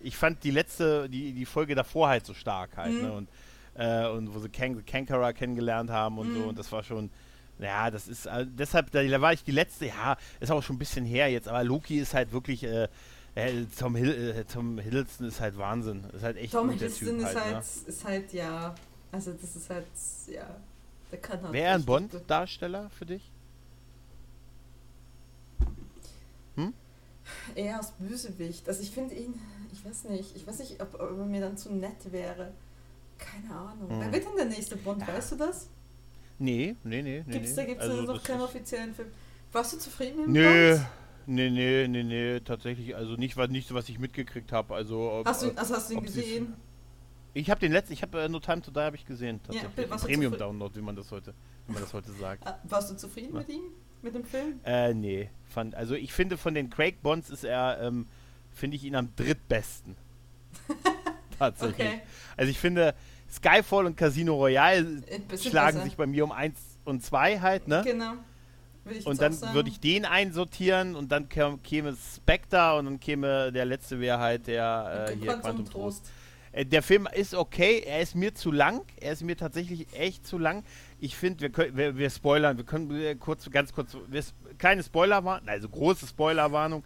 ich fand die letzte, die, die Folge davor halt so stark halt, Mhm. ne? Und, äh, und wo sie Kank Kankara kennengelernt haben und so, Mhm. und das war schon, ja, das ist, äh, deshalb, da, war ich die letzte, ja, ist auch schon ein bisschen her jetzt, aber Loki ist halt wirklich, äh, äh, Tom, Hill, äh, Tom Hiddleston ist halt Wahnsinn. Ist halt echt Tom Hiddleston Typ ist halt, halt, ne? ist halt, ja, also das ist halt, ja, der kann halt. Wer ein richtig gut. Bond-Darsteller für dich? Eher als Bösewicht. Also ich finde ihn, ich weiß nicht, ich weiß nicht, ob, ob er mir dann zu nett wäre. Keine Ahnung. Hm. Wer wird denn der nächste Bond? Ja. Weißt du das? Nee, nee, nee. nee Gibt's, nee. da gibt es Also noch keinen offiziellen Film. Warst du zufrieden mit dem Bond? nee, nee, nee, nee, tatsächlich, also nicht, was, nicht so, was ich mitgekriegt habe. Also, ob- Hast du, also hast du ihn gesehen? ich habe den letzten, ich habe äh, No Time to Die habe ich gesehen, Ja, tatsächlich. du Premium? Download, wie man das heute, wie man das heute sagt. Ah, Warst du zufrieden Ja. mit ihm? Mit dem Film? Äh, nee, fand, also ich finde von den Craig Bonds ist er, ähm, finde ich ihn am drittbesten. tatsächlich. Okay. Also ich finde Skyfall und Casino Royale bisschen schlagen besser. sich bei mir um 1 und 2 halt, ne? Genau. Und dann würde ich den einsortieren und dann käme, Spectre und dann käme der letzte wäre halt der äh, hier Quantum, Trost. Äh, der Film ist okay, er ist mir zu lang, er ist mir tatsächlich echt zu lang. Ich finde, wir, können, wir, wir spoilern, wir können kurz, ganz kurz, wir, kleine Spoilerwarnung, also große Spoilerwarnung.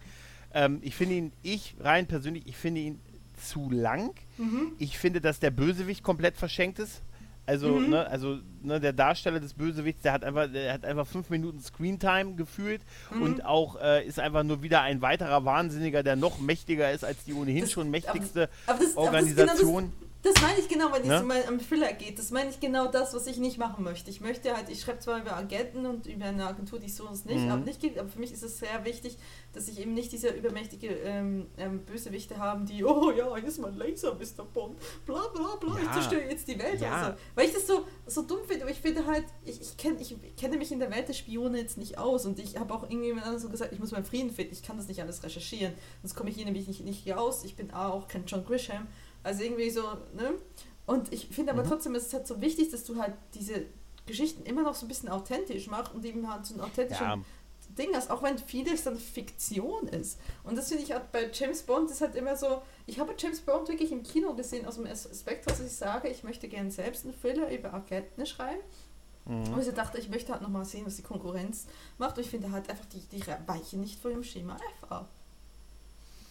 Ähm, ich finde ihn, ich rein persönlich, ich finde ihn zu lang. Mhm. Ich finde, dass der Bösewicht komplett verschenkt ist. Also, mhm. ne, also ne, der Darsteller des Bösewichts, der hat einfach, der hat einfach fünf Minuten Screentime gefühlt mhm. und auch äh, ist einfach nur wieder ein weiterer Wahnsinniger, der noch mächtiger ist als die ohnehin das, schon mächtigste aber, aber das, Organisation. Aber das meine ich genau, wenn es um einen Thriller geht. Das meine ich genau das, was ich nicht machen möchte. Ich möchte halt, ich schreibe zwar über Agenten und über eine Agentur, die so uns nicht, mhm. aber nicht gibt, aber für mich ist es sehr wichtig, dass ich eben nicht diese übermächtige ähm, ähm, Bösewichte haben, die, oh ja, hier ist mein Laser, Mr. Bond, bla bla bla, ja. ich zerstöre jetzt die Welt. Ja. Also, weil ich das so, so dumm finde, aber ich finde halt, ich, ich, kenn, ich kenne mich in der Welt der Spione jetzt nicht aus und ich habe auch irgendjemand so gesagt, ich muss meinen Frieden finden, ich kann das nicht alles recherchieren, sonst komme ich hier nämlich nicht, nicht raus. Ich bin auch kein John Grisham also irgendwie so, ne? Und ich finde aber mhm. trotzdem, es ist halt so wichtig, dass du halt diese Geschichten immer noch so ein bisschen authentisch machst und eben halt so ein authentisches ja. Ding hast, auch wenn vieles dann Fiktion ist. Und das finde ich halt bei James Bond ist halt immer so, ich habe James Bond wirklich im Kino gesehen, aus dem Aspekt, dass ich sage, ich möchte gerne selbst einen Thriller über Agenten schreiben. Mhm. Und ich dachte, ich möchte halt nochmal sehen, was die Konkurrenz macht. Und ich finde halt einfach, die, die weichen nicht vor dem Schema F ab.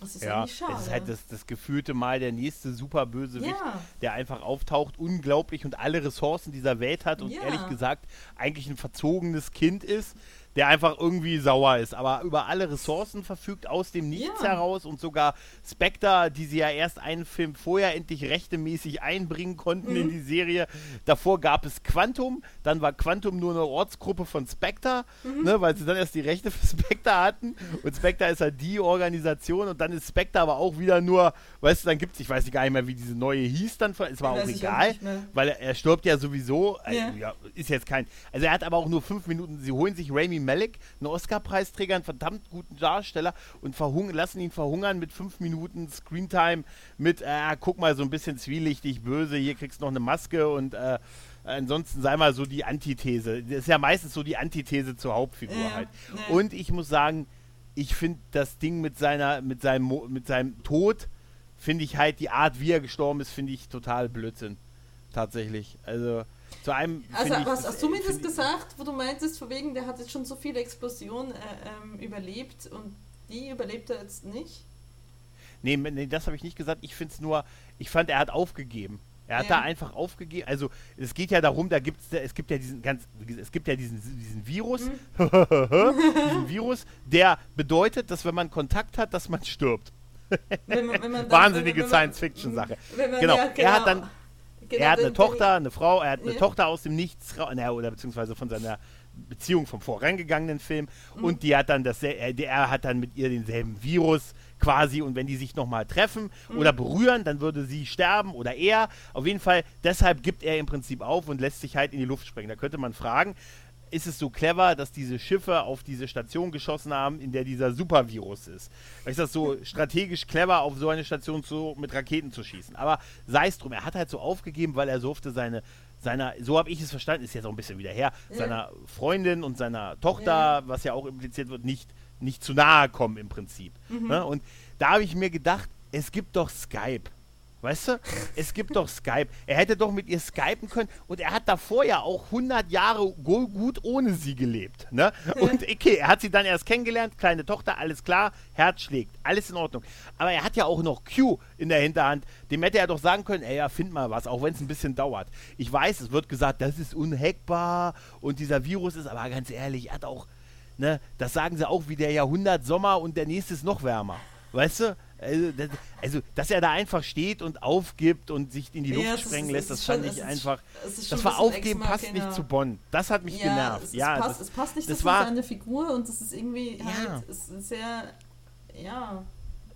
Das ist ja, schade. Es ist halt das, das gefühlte Mal der nächste Superbösewicht, ja. der einfach auftaucht, unglaublich und alle Ressourcen dieser Welt hat und ja. ehrlich gesagt eigentlich ein verzogenes Kind ist, der einfach irgendwie sauer ist, aber über alle Ressourcen verfügt aus dem Nichts ja. heraus und sogar Spectre, die sie ja erst einen Film vorher endlich rechtemäßig einbringen konnten mhm. in die Serie. Davor gab es Quantum, dann war Quantum nur eine Ortsgruppe von Spectre, mhm. ne, weil sie dann erst die Rechte für Spectre hatten und Spectre ist halt die Organisation und dann ist Spectre aber auch wieder nur, weißt du, dann gibt es, ich weiß nicht gar nicht mehr, wie diese neue hieß dann, es war auch egal, weil er, er, stirbt ja sowieso, also, ja, ist jetzt kein, also er hat aber auch nur fünf Minuten, sie holen sich Rami Malek, einen Oscar-Preisträger, einen verdammt guten Darsteller und lassen ihn verhungern mit fünf Minuten Screentime mit, äh, guck mal, so ein bisschen zwielichtig, böse, hier kriegst du noch eine Maske und äh, ansonsten sei mal so die Antithese. Das ist ja meistens so die Antithese zur Hauptfigur ja, halt. Ja. Und ich muss sagen, ich finde das Ding mit seiner, mit seinem, mit seinem Tod, finde ich halt die Art, wie er gestorben ist, finde ich total Blödsinn. Tatsächlich. Also, zu einem. Also, was, hast du mir das gesagt, wo du meintest, von wegen, der hat jetzt schon so viele Explosionen äh, ähm, überlebt und die überlebt er jetzt nicht? Nee, nee das habe ich nicht gesagt. Ich finde es nur, ich fand, er hat aufgegeben. Er hat ja. da einfach aufgegeben. Also es geht ja darum, da gibt's, es gibt ja diesen ganz, es gibt ja diesen, diesen Virus, mhm. diesen Virus, der bedeutet, dass wenn man Kontakt hat, dass man stirbt. Wenn man, wenn man Wahnsinnige Science-Fiction-Sache. Genau. Ja, genau. Er hat dann Genau, er hat eine Tochter, eine Frau, er hat eine ja. Tochter aus dem Nichts, oder beziehungsweise von seiner Beziehung vom vorangegangenen Film mhm. und die hat dann das, er, er hat dann mit ihr denselben Virus quasi und wenn die sich nochmal treffen mhm. oder berühren, dann würde sie sterben oder er. Auf jeden Fall, deshalb gibt er im Prinzip auf und lässt sich halt in die Luft sprengen. Da könnte man fragen, ist es so clever, dass diese Schiffe auf diese Station geschossen haben, in der dieser Supervirus ist. Ist das so strategisch clever, auf so eine Station zu, mit Raketen zu schießen? Aber sei es drum, er hat halt so aufgegeben, weil er durfte seine, seiner, so habe ich es verstanden, ist jetzt auch ein bisschen wieder her, ja. seiner Freundin und seiner Tochter, ja. was ja auch impliziert wird, nicht, nicht zu nahe kommen im Prinzip. Mhm. Ne? Und da habe ich mir gedacht, es gibt doch Skype. Weißt du, es gibt doch Skype. Er hätte doch mit ihr skypen können und er hat davor ja auch 100 Jahre gut ohne sie gelebt. Ne? Und okay, er hat sie dann erst kennengelernt, kleine Tochter, alles klar, Herz schlägt, alles in Ordnung. Aber er hat ja auch noch Q in der Hinterhand. Dem hätte er doch sagen können, ey, ja, find mal was, auch wenn es ein bisschen dauert. Ich weiß, es wird gesagt, das ist unhackbar und dieser Virus ist, aber ganz ehrlich, er hat auch, ne, das sagen sie auch wie der Jahrhundert Sommer und der nächste ist noch wärmer. Weißt du? Also, das, also, dass er da einfach steht und aufgibt und sich in die Luft ja, sprengen ist, lässt, das fand ich einfach. Das war Aufgeben passt nicht zu Bonn. Das hat mich ja, genervt. Es, ja, passt, das, es passt nicht das war, seine Figur und das ist irgendwie ja. halt ist sehr. Ja.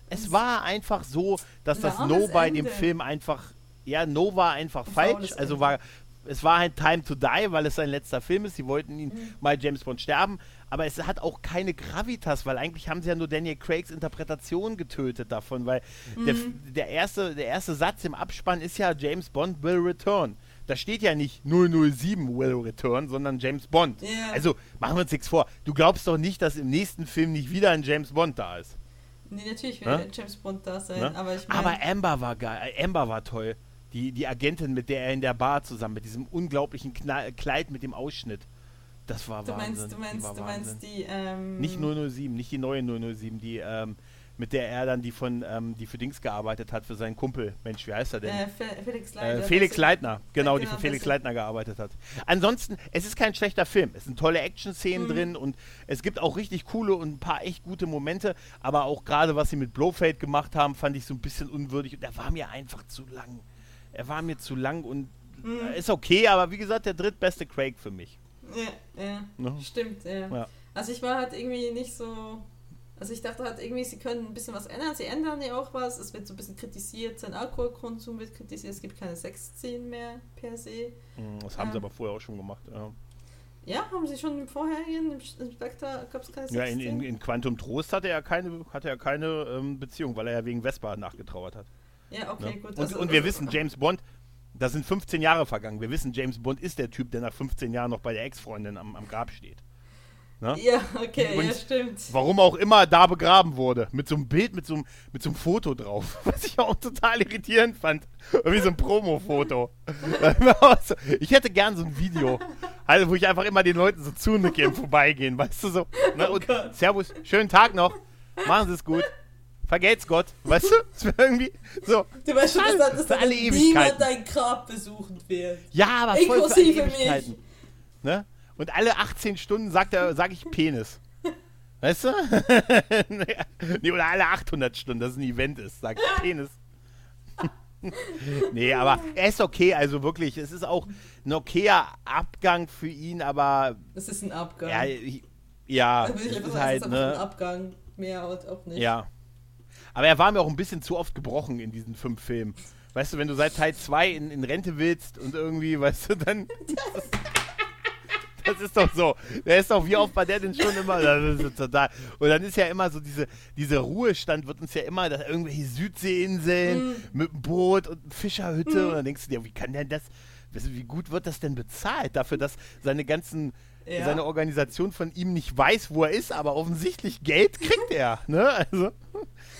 Es war einfach so, dass das No bei dem Film einfach. Ja, No war einfach falsch. Also war es war halt Time to Die, weil es sein letzter Film ist. Sie wollten ihn mhm. mal James Bond sterben aber es hat auch keine Gravitas, weil eigentlich haben sie ja nur Daniel Craigs Interpretation getötet davon, weil mhm. der, der, erste, der erste Satz im Abspann ist ja James Bond will return. Da steht ja nicht 007 will return, sondern James Bond. Yeah. Also machen wir uns nichts vor. Du glaubst doch nicht, dass im nächsten Film nicht wieder ein James Bond da ist. Nee, natürlich will Ne? James Bond da sein, Ne? aber ich meine. Aber Amber war geil. äh, Amber war toll. Die, die Agentin, mit der er in der Bar zusammen, mit diesem unglaublichen Knall, Kleid mit dem Ausschnitt. Das war du Wahnsinn. meinst, du meinst, du Wahnsinn. meinst die. Ähm, Nicht 007, nicht die neue 007, die, ähm, mit der er dann die von, ähm, die für Dings gearbeitet hat, für seinen Kumpel. Mensch, wie heißt er denn? Äh, Fe- Felix Äh, Leiter. Felix das- Leitner, genau, Ja, die genau, für Felix Leitner gearbeitet hat. Ansonsten, es ist kein schlechter Film. Es sind tolle Action-Szenen Mhm. drin und es gibt auch richtig coole und ein paar echt gute Momente, aber auch gerade was sie mit Blofeld gemacht haben, fand ich so ein bisschen unwürdig und er war mir einfach zu lang. Er war mir zu lang und Mhm. äh, ist okay, aber wie gesagt, der drittbeste Craig für mich. Ja, ja. Ne? Stimmt, ja. Ja. Also ich war halt irgendwie nicht so. Also ich dachte halt irgendwie, sie können ein bisschen was ändern. Sie ändern ja auch was. Es wird so ein bisschen kritisiert, sein Alkoholkonsum wird kritisiert. Es gibt keine Sexszenen mehr per se. Mm, Das haben sie Ähm. aber vorher auch schon gemacht. Ja, Ja, haben sie schon im vorherigen, im, Spectre gab es keine ja in, in, in Quantum Trost hatte er keine, hatte er keine ähm, Beziehung, weil er ja wegen Vespa nachgetrauert hat. ja, okay, Ne? gut. Und, also- und wir also- wissen, James Bond, da sind 15 Jahre vergangen. Wir wissen, James Bond ist der Typ, der nach 15 Jahren noch bei der Ex-Freundin am, am Grab steht. Ne? Ja, okay, ja, Und stimmt. Warum auch immer da begraben wurde. Mit so einem Bild, mit so einem, mit so einem Foto drauf. Was ich auch total irritierend fand. Irgendwie so ein Promo-Foto. ich hätte gern so ein Video. Also, wo ich einfach immer den Leuten so zunicke im Vorbeigehen. Weißt du so? Ne? Und Gott. Servus, schönen Tag noch. Machen Sie es gut. Vergelt's Gott. Weißt du? Das wäre irgendwie so. Du weißt schon, dass, dass, Für dass alle niemand dein Grab besuchen wird. Ja, aber voll für alle Inklusive mich. Ne? Und alle 18 Stunden sagt er, sage ich Penis. Weißt du? nee, oder alle 800 Stunden, dass es ein Event ist, sagt ich Penis. nee, aber er ist okay, also wirklich, es ist auch ein okayer Abgang für ihn, aber Das ist ein Abgang. ja, ich, ja Also es will ich einfach ist sagen, halt, es ist einfach ein ne, Abgang. Mehr auch nicht. ja. Aber er war mir auch ein bisschen zu oft gebrochen in diesen fünf Filmen. Weißt du, wenn du seit Teil 2 in, in Rente willst und irgendwie, weißt du, dann. Das ist doch so. Der ist doch, wie oft war der denn schon immer? Das ist total. Und dann ist ja immer so, diese, diese Ruhestand wird uns ja immer, dass irgendwelche Südseeinseln Mhm. mit einem Boot und Fischerhütte. Und dann denkst du dir, wie kann der das, weißt du, wie gut wird das denn bezahlt dafür, dass seine ganzen, Ja. seine Organisation von ihm nicht weiß, wo er ist, aber offensichtlich Geld kriegt er. Ne? Also,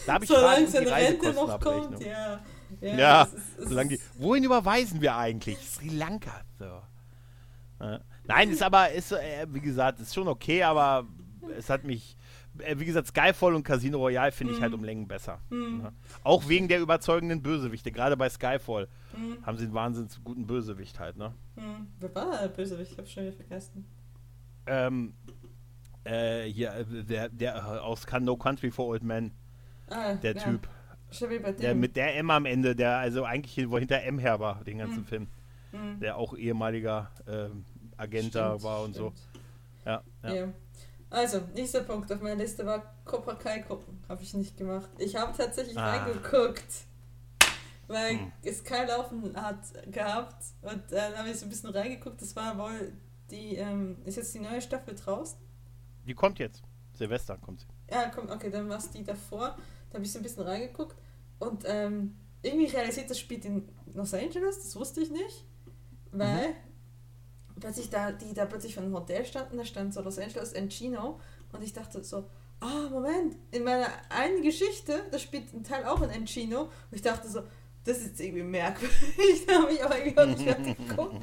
da habe ich Solange die seine Rente noch Reisekostenabrechnung. kommt, ja. Ja, Ja, es ist- es solange die. Wohin überweisen wir eigentlich? Sri Lanka. So. Nein, ist aber, ist, äh, wie gesagt, ist schon okay, aber es hat mich. äh, Wie gesagt, Skyfall und Casino Royale finde ich halt Mhm. um Längen besser. Ja. Auch wegen der überzeugenden Bösewichte. Gerade bei Skyfall Hm, haben sie einen wahnsinnig guten Bösewicht halt, ne? hm. Wer war der Bösewicht? Ich hab's schon wieder vergessen. Ähm, äh, hier, äh, der, der aus No Country for Old Men, Ah, der ja. Typ. Der mit der M am Ende, der also eigentlich hinter M her war, den ganzen Mhm. Film. Hm, Der auch ehemaliger ähm, Agent stimmt, war und so. stimmt. Ja, ja. Ja. Also, nächster Punkt auf meiner Liste war Cobra Kai gucken. Habe ich nicht gemacht. Ich habe tatsächlich Ah. reingeguckt, weil Hm. es Kai laufen hat gehabt und äh, dann habe ich so ein bisschen reingeguckt. Das war wohl die, ähm, ist jetzt die neue Staffel draußen? Die kommt jetzt. Silvester kommt sie. Ja, komm, okay, dann war es die davor. Habe ich so ein bisschen reingeguckt und ähm, irgendwie realisiert, das spielt in Los Angeles, das wusste ich nicht, weil plötzlich da, die da plötzlich von einem Hotel standen, da stand so Los Angeles Encino und ich dachte so, ah, Moment, in meiner einen Geschichte, da spielt ein Teil auch in Encino und ich dachte so, das ist irgendwie merkwürdig, da habe ich aber irgendwie auch nicht mehr geguckt.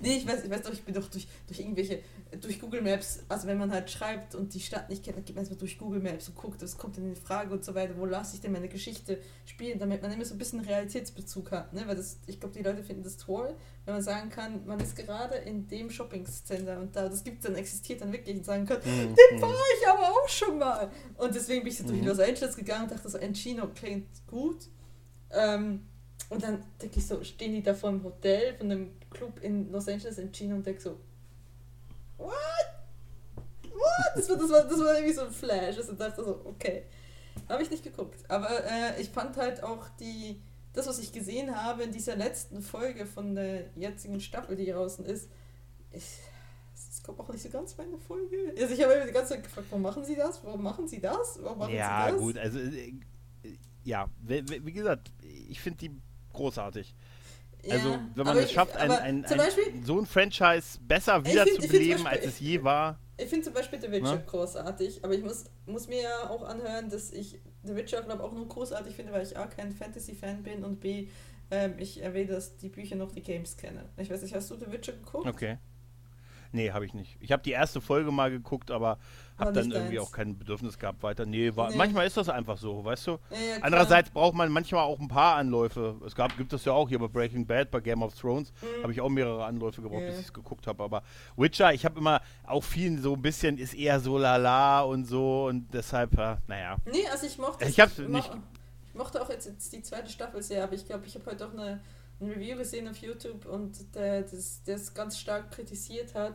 Nee, ich weiß, ich weiß doch, ich bin doch durch, durch irgendwelche, durch Google Maps, also wenn man halt schreibt und die Stadt nicht kennt, dann geht man erstmal durch Google Maps und guckt, was kommt denn in Frage und so weiter, wo lasse ich denn meine Geschichte spielen, damit man immer so ein bisschen Realitätsbezug hat, ne? weil das, ich glaube, die Leute finden das toll, wenn man sagen kann, man ist gerade in dem Shopping-Center und da, das gibt dann, existiert dann wirklich und sagen kann, Mhm. den war ich aber auch schon mal. Und deswegen bin ich so durch Mhm. Los Angeles gegangen und dachte so, Encino klingt gut. Ähm, und dann denke ich so, stehen die da vor dem Hotel von einem Club in Los Angeles Encino und denke so, what? What? Das war, das, war, das war irgendwie so ein Flash. Also dachte so, okay. Habe ich nicht geguckt. Aber äh, ich fand halt auch die, das, was ich gesehen habe in dieser letzten Folge von der jetzigen Staffel, die draußen ist, ich, das kommt auch nicht so ganz meine Folge. Also ich habe immer die ganze Zeit gefragt, warum machen sie das? Warum machen sie das? Warum machen Ja, sie das? gut, also äh, ja, wie gesagt, ich finde die großartig. Also, Ja, wenn man es schafft, ein, ein, zum Beispiel, ein, so ein Franchise besser wiederzubeleben, als es je war. Ich finde zum Beispiel The Witcher Ne? großartig, aber ich muss, muss mir ja auch anhören, dass ich The Witcher, glaube auch nur großartig finde, weil ich A, kein Fantasy-Fan bin und B, ähm, ich erwähne, dass die Bücher noch die Games kenne. Ich weiß nicht, hast du The Witcher geguckt? Okay. Nee, habe ich nicht. Ich habe die erste Folge mal geguckt, aber habe dann irgendwie deins. auch kein Bedürfnis gehabt weiter. Nee, war, Nee. manchmal ist das einfach so, weißt du? Ja, ja. Andererseits braucht man manchmal auch ein paar Anläufe. Es gab, gibt es ja auch hier bei Breaking Bad, bei Game of Thrones, habe ich auch mehrere Anläufe gebraucht, Mhm. Ja. bis ich es geguckt habe. Aber Witcher, ich habe immer auch vielen so ein bisschen, ist eher so lala und so und deshalb, äh, naja. Nee, also ich mochte Ich hab's mo- nicht- Ich mochte auch jetzt, jetzt die zweite Staffel sehr, aber ich glaube, ich habe heute auch eine, ein Review gesehen auf YouTube und der das, es ganz stark kritisiert hat.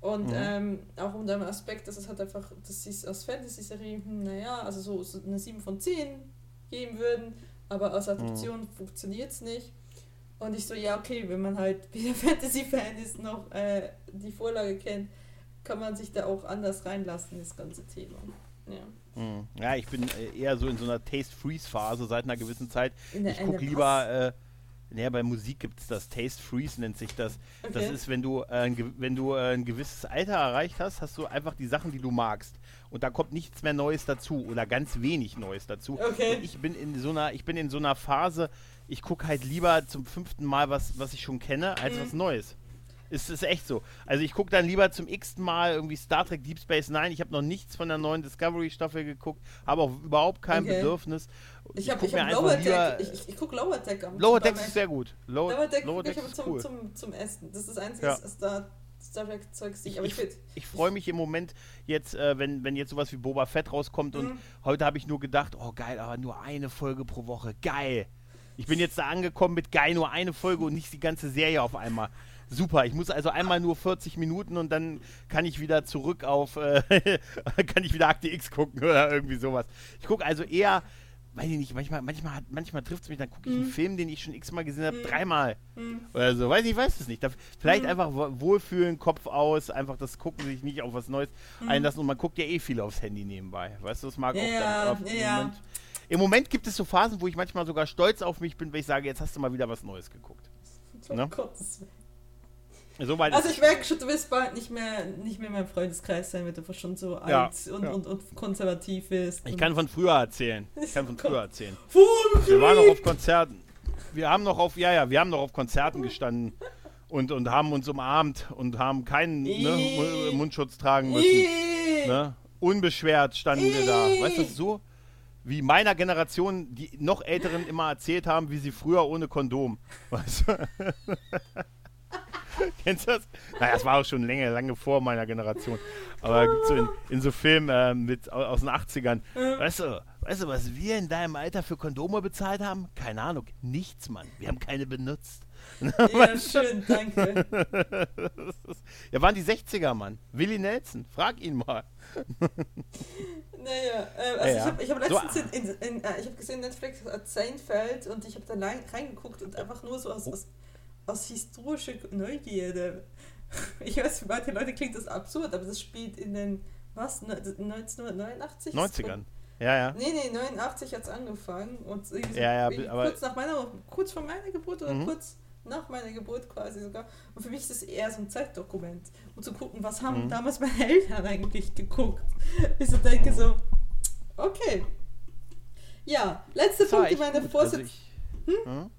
Und Mhm. ähm, auch unter dem Aspekt, dass es halt einfach, dass sie es als Fantasy-Serie, hm, naja, also so, so eine 7 von 10 geben würden, aber als Adoption funktioniert es nicht. Und ich so, ja, okay, wenn man halt wieder Fantasy-Fan ist, noch äh, die Vorlage kennt, kann man sich da auch anders reinlassen, das ganze Thema. Ja. Hm. Ja, ich bin äh, eher so in so einer Taste-Freeze-Phase seit einer gewissen Zeit. Ich gucke lieber, äh, naja, bei Musik gibt es das, Taste Freeze nennt sich das. Das Okay. ist, wenn du, äh, wenn du äh, ein gewisses Alter erreicht hast, hast du einfach die Sachen, die du magst. Und da kommt nichts mehr Neues dazu oder ganz wenig Neues dazu. Okay. Und ich bin in so einer, ich bin in so einer Phase, ich gucke halt lieber zum fünften Mal was, was ich schon kenne, als Mhm. was Neues. Ist ist echt so. Also ich gucke dann lieber zum x-ten Mal irgendwie Star Trek Deep Space Nine. Ich habe noch nichts von der neuen Discovery-Staffel geguckt, habe auch überhaupt kein Okay. Bedürfnis. Ich guck ich hab einfach Lower Deck, ich, ich, ich gucke Lower Deck am Lower beim ist sehr gut. Lower, Lower Deck Lower gucke ich aber zum, cool. zum, zum Essen. Das ist das einzige Ja. Star, Star Trek Zeugs, Ich, aber ich, ich ich freue mich im Moment jetzt, äh, wenn, wenn jetzt sowas wie Boba Fett rauskommt und Mhm. heute habe ich nur gedacht, oh geil, aber nur eine Folge pro Woche, geil. Ich bin jetzt da angekommen mit geil, nur eine Folge und nicht die ganze Serie auf einmal. Super, ich muss also einmal nur 40 Minuten und dann kann ich wieder zurück auf, äh, kann ich wieder Akte X gucken oder irgendwie sowas. Ich gucke also eher, weiß ich nicht, manchmal, manchmal, hat- manchmal trifft es mich, dann gucke ich einen Film, den ich schon x-mal gesehen habe, dreimal. Oder so, weiß ich, weiß es nicht. Da, vielleicht einfach wo- wohlfühlen, Kopf aus, einfach das Gucken, sich nicht auf was Neues einlassen und man guckt ja eh viel aufs Handy nebenbei. Weißt du, das mag Ja, auch dann auf, ja, im. Moment, Im Moment gibt es so Phasen, wo ich manchmal sogar stolz auf mich bin, wenn ich sage, jetzt hast du mal wieder was Neues geguckt. Ne? Gottes Willen. So Also ich merke schon, du wirst bald nicht mehr, nicht mehr in meinem Freundeskreis sein, weil du schon so Ja, alt und, ja. und, und konservativ bist. ich kann von früher erzählen. Ich kann von früher erzählen. Wir waren noch auf Konzerten. Wir haben noch auf, ja, ja, wir haben noch auf Konzerten gestanden und, und haben uns umarmt und haben keinen ne, Mundschutz tragen müssen. Ne? Unbeschwert standen wir da. Weißt du, so wie meiner Generation, die noch Älteren immer erzählt haben, wie sie früher ohne Kondom. Weißt du? Kennst du das? Naja, das war auch schon lange, lange vor meiner Generation. Aber gibt so in, in so Filmen äh, mit, au- aus den 80ern. Weißt du, weißt du, was wir in deinem Alter für Kondome bezahlt haben? Keine Ahnung. Nichts, Mann. Wir haben keine benutzt. Ja, schön, danke. Ja, waren die 60er, Mann. Willi Nelson. Frag ihn mal. Naja, äh, also Ja, ich habe ich hab So, letztens in, in, in, äh, ich hab gesehen, Netflix hat Seinfeld und ich habe da rein, reingeguckt und einfach nur so aus, Oh. aus, aus historischer Neugierde. Ich weiß, für manche Leute klingt das absurd, aber das spielt in den, was, ne- 1989? 90ern. Ja, ja. Nee, nee, 89 hat es angefangen und so Ja, ja, kurz nach meiner, kurz vor meiner Geburt oder Mhm. kurz nach meiner Geburt quasi sogar. Und für mich ist das eher so ein Zeitdokument, um zu gucken, was haben Mhm. damals meine Eltern eigentlich geguckt. Ich so denke so, okay. Ja, letzte Das war Punkt, meine gut. Vorsitz. Also ich hm?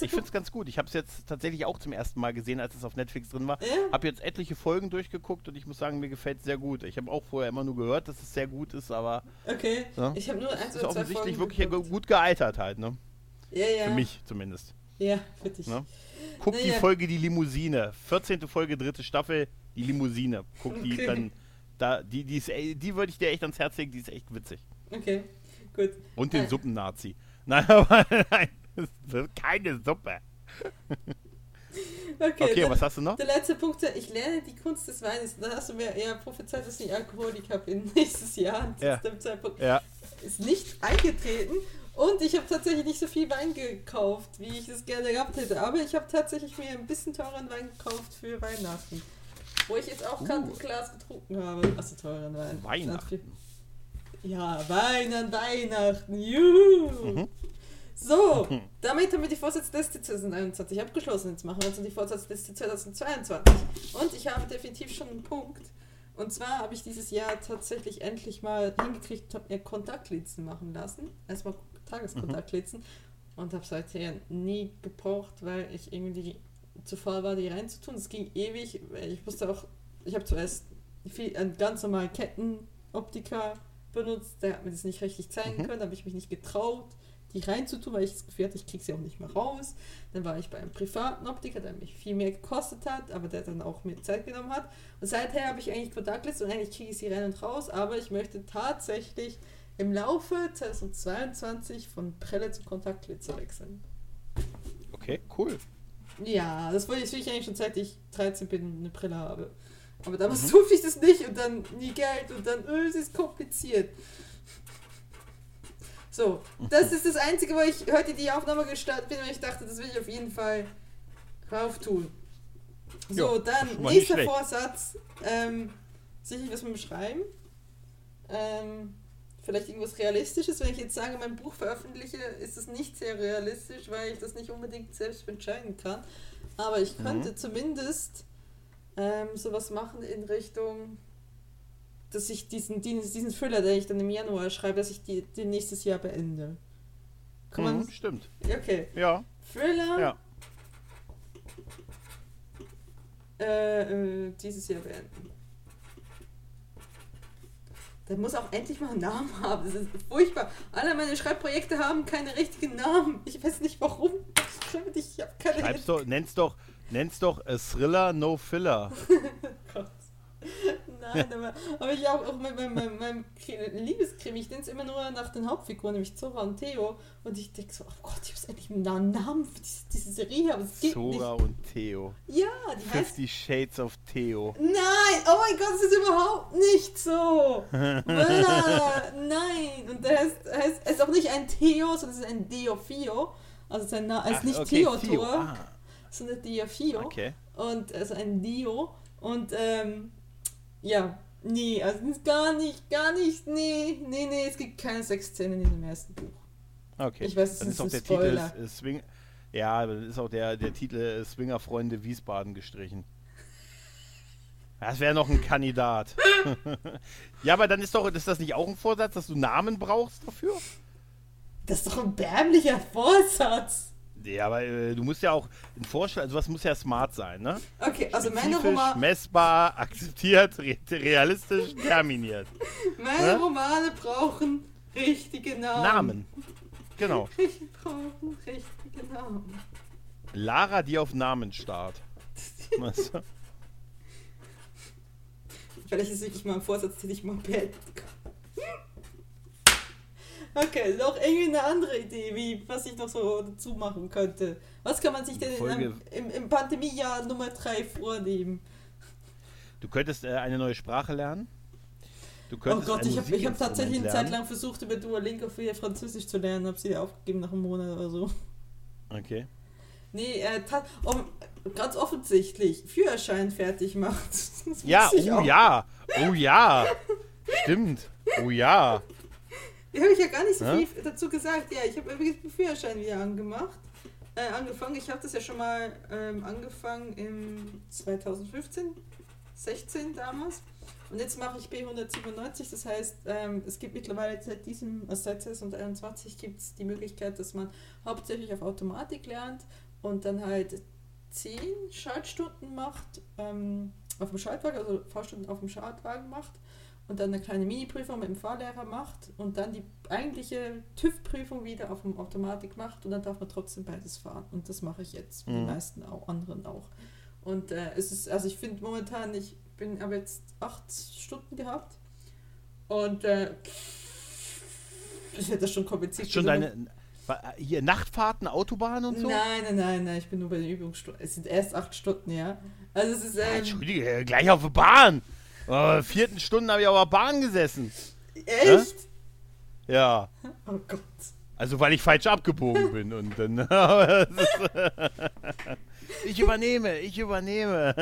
Ich finde es ganz gut. Ich habe es jetzt tatsächlich auch zum ersten Mal gesehen, als es auf Netflix drin war. Ja? Habe jetzt etliche Folgen durchgeguckt und ich muss sagen, mir gefällt es sehr gut. Ich habe auch vorher immer nur gehört, dass es sehr gut ist, aber Okay. Ja. Ich habe nur eins ist oder zwei offensichtlich Folgen wirklich ge- geguckt. gut gealtert halt, ne? Ja, ja. Für mich zumindest. Ja, für dich. Ne? Guck die Naja. Folge Die Limousine. 14. Folge, dritte Staffel, Die Limousine. Guck die Okay. dann. Da, die die, ist, ey, die würde ich dir echt ans Herz legen, die ist echt witzig. Okay, gut. Und den Äh. Suppennazi. Nein, aber nein, keine Suppe. Okay, Okay, dann- was hast du noch? Der letzte Punkt, ich lerne die Kunst des Weines. Da hast du mir eher prophezeit, dass ich Alkoholiker bin nächstes Jahr. Ja. zu dem Zeitpunkt Ja, ist nicht eingetreten. Und ich habe tatsächlich nicht so viel Wein gekauft, wie ich es gerne gehabt hätte. Aber ich habe tatsächlich mir ein bisschen teuren Wein gekauft für Weihnachten. Wo ich jetzt auch gerade Uh. ein Glas getrunken habe. Also teuren Wein. Weihnachten. Ja, Wein an Weihnachten. Juhu. Mhm. So, damit haben wir die Vorsatzliste 2021 abgeschlossen. Jetzt machen wir uns die Vorsatzliste 2022. Und ich habe definitiv schon einen Punkt. Und zwar habe ich dieses Jahr tatsächlich endlich mal hingekriegt, habe mir Kontaktlinsen machen lassen. Erstmal Tageskontaktlinsen. Mhm. Und habe seither nie gebraucht, weil ich irgendwie zu faul war, die reinzutun. Es ging ewig. Ich musste auch, ich habe zuerst viel, einen ganz normalen Kettenoptiker benutzt, der hat mir das nicht richtig zeigen mhm. können, da habe ich mich nicht getraut, die reinzutun, weil ich das Gefühl hatte, ich kriege sie auch nicht mehr raus. Dann war ich bei einem privaten Optiker, der mich viel mehr gekostet hat, aber der dann auch mehr Zeit genommen hat. Und seither habe ich eigentlich Kontaktliste und eigentlich kriege ich sie rein und raus, aber ich möchte tatsächlich im Laufe 2022 von Brille zu Kontaktlinse wechseln. Okay, cool. Ja, das wollte ich eigentlich schon seit ich 13 bin eine Brille habe. Aber damals mhm. durfte ich das nicht und dann nie Geld und dann, öh, es ist kompliziert. So, das ist das Einzige, wo ich heute die Aufnahme gestartet bin, weil ich dachte, das will ich auf jeden Fall rauf tun. So, jo, dann nächster Vorsatz. Ähm, sicher was mit Schreiben. Ähm, vielleicht irgendwas Realistisches. Wenn ich jetzt sage, mein Buch veröffentliche, ist es nicht sehr realistisch, weil ich das nicht unbedingt selbst entscheiden kann. Aber ich könnte mhm. zumindest ähm, sowas machen in Richtung, dass ich diesen, diesen Thriller, den ich dann im Januar schreibe, dass ich die, den nächstes Jahr beende. Kann man mhm, stimmt. Okay. Ja. Thriller. Ja. Äh, äh, dieses Jahr beenden. Der muss auch endlich mal einen Namen haben. Das ist furchtbar. Alle meine Schreibprojekte haben keine richtigen Namen. Ich weiß nicht warum. Ich habe keine Schreib's doch, nenn's doch, nenn's doch a Thriller No Filler. Gott. Nein, aber, aber ich auch, auch mit meinem, meinem, meinem Liebeskrimi, ich nenne es immer nur nach den Hauptfiguren, nämlich Zora und Theo. Und ich denke so, oh Gott, ich muss endlich einen Namen für diese, diese Serie haben. Zora nicht. und Theo. Ja, die 50 heißt... Shades of Theo. Nein, oh mein Gott, das ist überhaupt nicht so. Nein, und der heißt, heißt, ist auch nicht ein Theo, sondern es ist ein Deofio. Also sein Name ist nicht okay, Theodor, Theo. Ah. sondern Deofio. Okay. Und also ein Dio. Und ähm, ja, nee, also gar nicht, gar nicht, nee, nee, nee, es gibt keine Sexszenen in dem ersten Buch. Okay. Ich weiß, es Dann ist, ist auch der Spoiler. Titel ist, Swing, ja, dann ist auch der, der Titel äh, Swingerfreunde Wiesbaden gestrichen. Das wäre noch ein Kandidat. ja, aber dann ist doch, ist das nicht auch ein Vorsatz, dass du Namen brauchst dafür? Das ist doch ein bärmlicher Vorsatz. Ja, aber äh, du musst ja auch ein Vorschlag, also was muss ja smart sein, ne? Okay, also meine Romane. messbar, akzeptiert, re realistisch, terminiert. meine ne? Romane brauchen richtige Namen. Namen. Genau. Ich brauchen richtige Namen. Lara, die auf Namen starrt. Vielleicht ist wirklich mal ein Vorsatz, den ich mal beenden kann. Okay, noch irgendwie eine andere Idee, wie was ich noch so dazu machen könnte. Was kann man sich denn im, im, im Pandemiejahr Nummer 3 vornehmen? Du könntest äh, eine neue Sprache lernen. Du oh Gott, ich habe hab tatsächlich eine Zeit lang versucht, über Duolingo für Französisch zu lernen, habe sie aufgegeben nach einem Monat oder so. Okay. Nee, äh, um, ganz offensichtlich, Führerschein fertig macht. Ja, oh ja, oh ja. Stimmt. Oh ja. Habe ich ja gar nicht so ja? viel dazu gesagt. Ja, ich habe übrigens den Führerschein wieder angemacht. Äh, angefangen. Ich habe das ja schon mal ähm, angefangen im 2015, 16 damals. Und jetzt mache ich B197. Das heißt, ähm, es gibt mittlerweile seit diesem, also seit 2021 gibt es die Möglichkeit, dass man hauptsächlich auf Automatik lernt und dann halt 10 Schaltstunden macht ähm, auf dem Schaltwagen, also Fahrstunden auf dem Schaltwagen macht und dann eine kleine Mini-Prüfung mit dem Fahrlehrer macht und dann die eigentliche TÜV-Prüfung wieder auf dem Automatik macht und dann darf man trotzdem beides fahren. Und das mache ich jetzt, mhm. die meisten auch, anderen auch. Und äh, es ist, also ich finde momentan, ich bin aber jetzt acht Stunden gehabt und äh, ich hätte das schon kompliziert. Schon deine hier Nachtfahrten, Autobahn und so? Nein, nein, nein, nein, ich bin nur bei den Übungsstunden. Es sind erst acht Stunden, ja. Also es ist. Ähm, ja, Entschuldige, gleich auf der Bahn. Oh, vierten Stunden habe ich auf der Bahn gesessen. Echt? Ja. Oh Gott. Also weil ich falsch abgebogen bin und dann. ich übernehme, ich übernehme.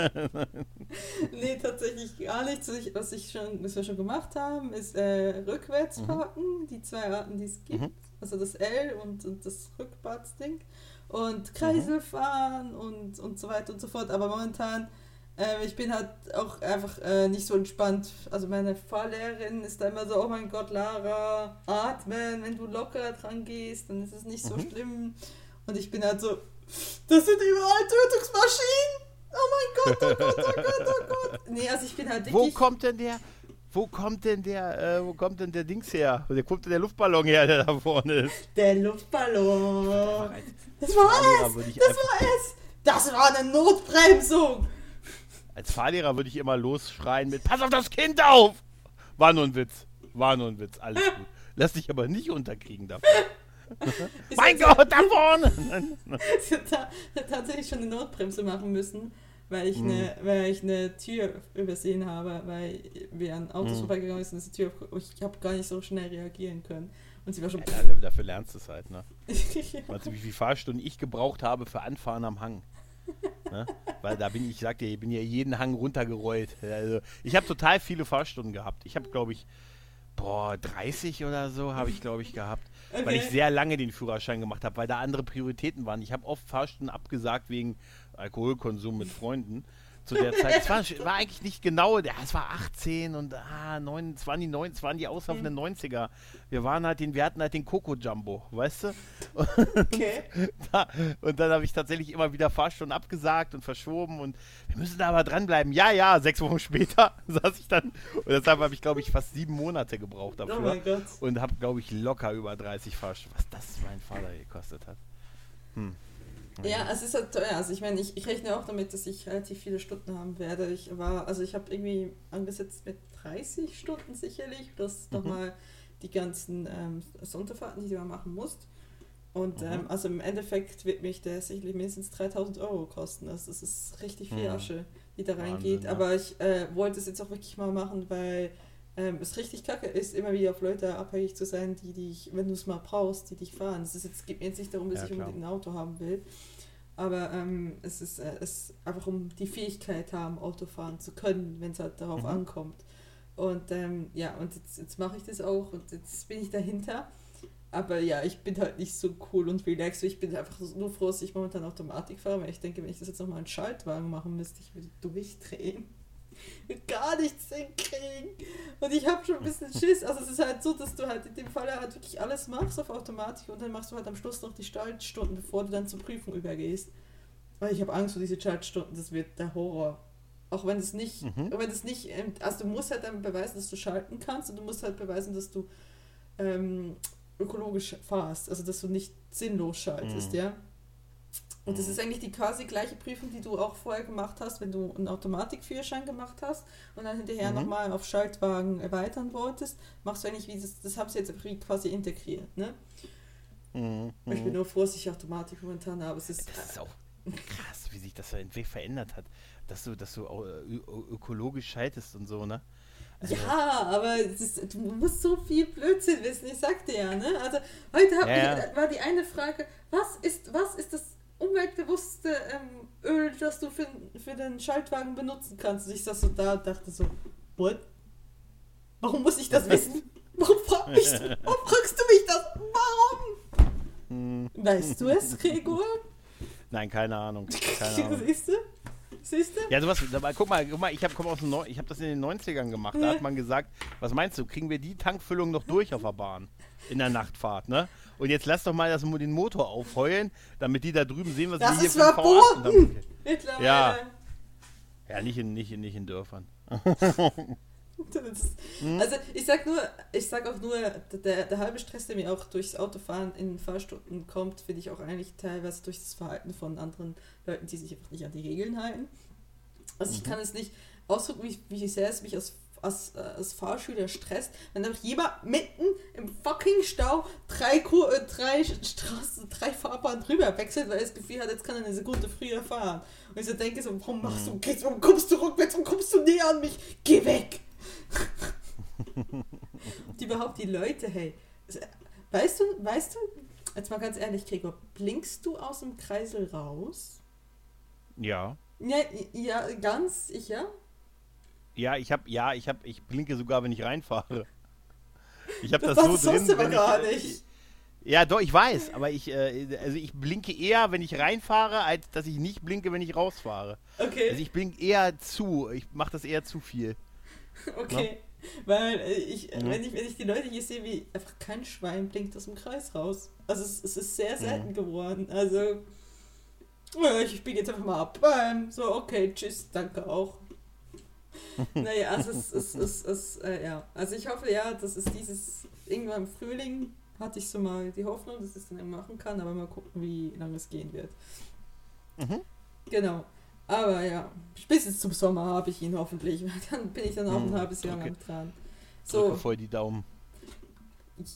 nee, tatsächlich gar nichts. Was, ich schon, was wir schon gemacht haben, ist äh, rückwärts mhm. parken, mhm. die zwei Arten, die es gibt. Mhm. Also das L und, und das Rückwärtsding. Und Kreisel mhm. fahren und, und so weiter und so fort. Aber momentan äh, ich bin halt auch einfach äh, nicht so entspannt. Also meine Fahrlehrerin ist da immer so, oh mein Gott, Lara, atmen, wenn du locker dran gehst, dann ist es nicht so Mhm. schlimm. Und ich bin halt so, das sind überall Tötungsmaschinen. Oh mein Gott, oh Gott, oh Gott, oh Gott. Nee, also ich bin halt Wo wirklich... kommt denn der, wo kommt denn der, äh, wo kommt denn der Dings her? Wo kommt denn der Luftballon her, der da vorne ist? Der Luftballon. Das war es. Das war es. Das war eine Notbremsung. Als Fahrlehrer würde ich immer losschreien mit Pass auf das Kind auf! War nur ein Witz. War nur ein Witz. Alles gut. Lass dich aber nicht unterkriegen davon. Mein Gott, da vorne! Ich hätte ta- hätte tatsächlich schon eine Notbremse machen müssen, weil ich, Mhm. eine, weil ich eine Tür übersehen habe, weil wir an Autos Mhm. vorbeigegangen sind, ist die Tür, auf- ich habe gar nicht so schnell reagieren können. Und sie war schon. Ja, dafür lernst du es halt, ne? ja. Weißt du, wie viele Fahrstunden ich gebraucht habe für Anfahren am Hang? Ne? Weil da bin ich, ich sag dir, ich bin ja jeden Hang runtergerollt. Also, ich habe total viele Fahrstunden gehabt. Ich habe, glaube ich, boah, 30 oder so habe ich, glaube ich, gehabt. Weil Okay. ich sehr lange den Führerschein gemacht habe, weil da andere Prioritäten waren. Ich habe oft Fahrstunden abgesagt wegen Alkoholkonsum mit Freunden. Zu der Zeit. Es war, war eigentlich nicht genau, ja, es war 18 und ah, 9, es waren die 9, es waren die auslaufenden 90er. Wir waren halt den, wir hatten halt den Coco Jumbo, weißt du? Okay. Da, und dann habe ich tatsächlich immer wieder Fahrstunden abgesagt und verschoben und wir müssen da aber dranbleiben. Ja, ja, sechs Wochen später saß ich dann und deshalb habe ich, glaube ich, fast sieben Monate gebraucht Oh dafür mein Gott. und habe, glaube ich, locker über 30 Fahrstunden, was das mein Vater gekostet hat. Hm. Ja, es ist halt teuer. Also ich meine, ich, ich rechne auch damit, dass ich relativ viele Stunden haben werde. Ich war, also ich habe irgendwie angesetzt mit 30 Stunden sicherlich. Das Mhm. nochmal die ganzen ähm, Sonderfahrten, die du mal machen musst. Und Mhm. ähm, also im Endeffekt wird mich der sicherlich mindestens 3000 Euro kosten. Also das ist richtig viel Mhm. Asche, die da Wahnsinn, reingeht. ja. Aber ich äh, wollte es jetzt auch wirklich mal machen, weil ähm, es richtig kacke ist, immer wieder auf Leute abhängig zu sein, die dich, wenn du es mal brauchst, die dich fahren. Es ist jetzt, geht mir jetzt nicht darum, dass Ja, ich unbedingt ein Auto haben will. Aber ähm, es ist äh, es ist einfach um die Fähigkeit haben, Auto fahren zu können, wenn es halt darauf Mhm. ankommt. Und ähm, ja, und jetzt, jetzt mache ich das auch und jetzt bin ich dahinter. Aber ja, ich bin halt nicht so cool und relaxed. Ich bin einfach nur froh, dass ich momentan Automatik fahre, weil ich denke, wenn ich das jetzt nochmal einen Schaltwagen machen müsste, ich würde durchdrehen. Gar nichts hinkriegen. Und ich habe schon ein bisschen Schiss. Also es ist halt so, dass du halt in dem Fall halt wirklich alles machst auf Automatik und dann machst du halt am Schluss noch die Schaltstunden, bevor du dann zur Prüfung übergehst. Weil ich habe Angst vor diese Schaltstunden, das wird der Horror. Auch wenn es nicht, Mhm. wenn es nicht, ähm, also du musst halt dann beweisen, dass du schalten kannst und du musst halt beweisen, dass du ähm, ökologisch fahrst, also dass du nicht sinnlos schaltest, Mhm. ja. Und das Mhm. ist eigentlich die quasi gleiche Prüfung, die du auch vorher gemacht hast, wenn du einen Automatikführerschein gemacht hast und dann hinterher Mhm. nochmal auf Schaltwagen erweitern wolltest, machst du eigentlich wie das, das haben sie jetzt quasi integriert, ne? Mhm. Ich bin nur froh, dass ich Automatik momentan habe. Es ist, Das ist auch krass, wie sich das verändert hat, dass du, dass du auch, äh, ökologisch schaltest und so, ne? Also, Ja, aber ist, du musst so viel Blödsinn wissen, ich sagte ja, ne? Also heute hab Ja, ich, war die eine Frage, was ist, was ist das umweltbewusste ähm, Öl, das du für, für den Schaltwagen benutzen kannst? Und ich saß so da und dachte so, what? Warum muss ich das wissen? Warum, frag mich, warum fragst du mich das? Warum? hm, Weißt du es, Gregor? nein, keine Ahnung. Keine Ahnung. Siehst du? Siehst du? Ja, sowas, aber guck mal, guck mal, ich habe Neu- ich hab das in den 90ern gemacht. Da hat man gesagt, was meinst du, kriegen wir die Tankfüllung noch durch auf der Bahn in der Nachtfahrt, ne? Und jetzt lass doch mal das, den Motor aufheulen, damit die da drüben sehen, was Das wir hier ist für ein V8 und dann- Mittlerweile. Ja. Ja, nicht in, nicht in, nicht in Dörfern. Das, Hm? also ich sag nur, ich sag auch nur, der, der halbe Stress, der mir auch durchs Autofahren in Fahrstunden kommt, finde ich auch eigentlich teilweise durch das Verhalten von anderen Leuten, die sich einfach nicht an die Regeln halten. Also ich Mhm. kann es nicht ausdrücken, wie, wie sehr es mich als, als, äh, als Fahrschüler stresst, wenn einfach jemand mitten im fucking Stau drei, Kur äh, drei Straßen, drei Fahrbahnen drüber wechselt, weil er das Gefühl hat, jetzt kann er eine Sekunde früher fahren. Und ich so denke so, warum machst du, gehst, warum kommst du rückwärts, warum kommst du näher an mich? Geh weg! Und überhaupt die Leute, hey. Weißt du, weißt du, jetzt mal ganz ehrlich, Gregor, blinkst du aus dem Kreisel raus? Ja. Ja, ja, ganz, ich ja. Ja, ich habe, ja, ich habe, ich blinke sogar, wenn ich reinfahre. Ich habe Das das, so du drin. wenn gar ich, nicht. Ja, doch, ich weiß, aber ich, äh, also ich blinke eher, wenn ich reinfahre, als dass ich nicht blinke, wenn ich rausfahre. Okay. Also ich blinke eher zu. Ich mache das eher zu viel. Okay. Weil äh, ich, äh, Mhm. wenn ich, wenn ich die Leute hier sehe, wie einfach kein Schwein blinkt aus dem Kreis raus. Also es, es ist sehr selten Mhm. geworden. Also ja, ich biege jetzt einfach mal ab. Ähm, so, okay, tschüss, danke auch. naja, also es ist, es, es, es, äh, ja. Also ich hoffe ja, dass es dieses irgendwann im Frühling hatte ich so mal die Hoffnung, dass ich es dann machen kann, aber mal gucken, wie lange es gehen wird. Mhm. Genau. Aber ja, spätestens zum Sommer habe ich ihn hoffentlich. Dann bin ich dann auch ein Mhm, halbes Jahr okay. lang dran. Drücke So, voll die Daumen.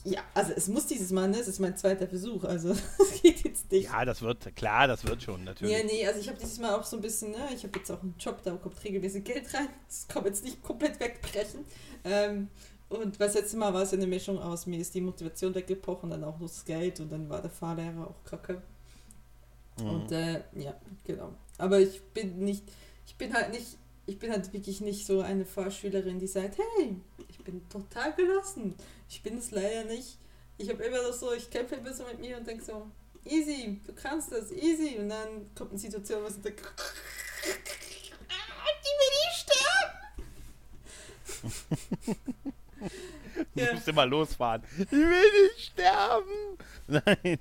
Ja, also es muss dieses Mal, ne? Es ist mein zweiter Versuch, also es geht jetzt nicht. Ja, das wird, klar, das wird schon, natürlich. Ja, nee, also ich habe dieses Mal auch so ein bisschen, ne, ich habe jetzt auch einen Job, da kommt regelmäßig Geld rein. Das kommt jetzt nicht komplett wegbrechen. Ähm, und das letzte Mal war es ja eine Mischung aus, mir ist die Motivation weggebrochen, dann auch nur das Geld und dann war der Fahrlehrer auch kacke. Mhm. Und äh, ja, genau. Aber ich bin nicht, ich bin halt nicht, ich bin halt wirklich nicht so eine Fahrschülerin, die sagt, hey, ich bin total gelassen. Ich bin es leider nicht. Ich habe immer noch so, ich kämpfe immer so mit mir und denke so, easy, du kannst das, easy. Und dann kommt eine Situation, wo ich denke, "Ah, die will ich sterben. Du ja. musst immer losfahren. Ich will nicht sterben. Nein.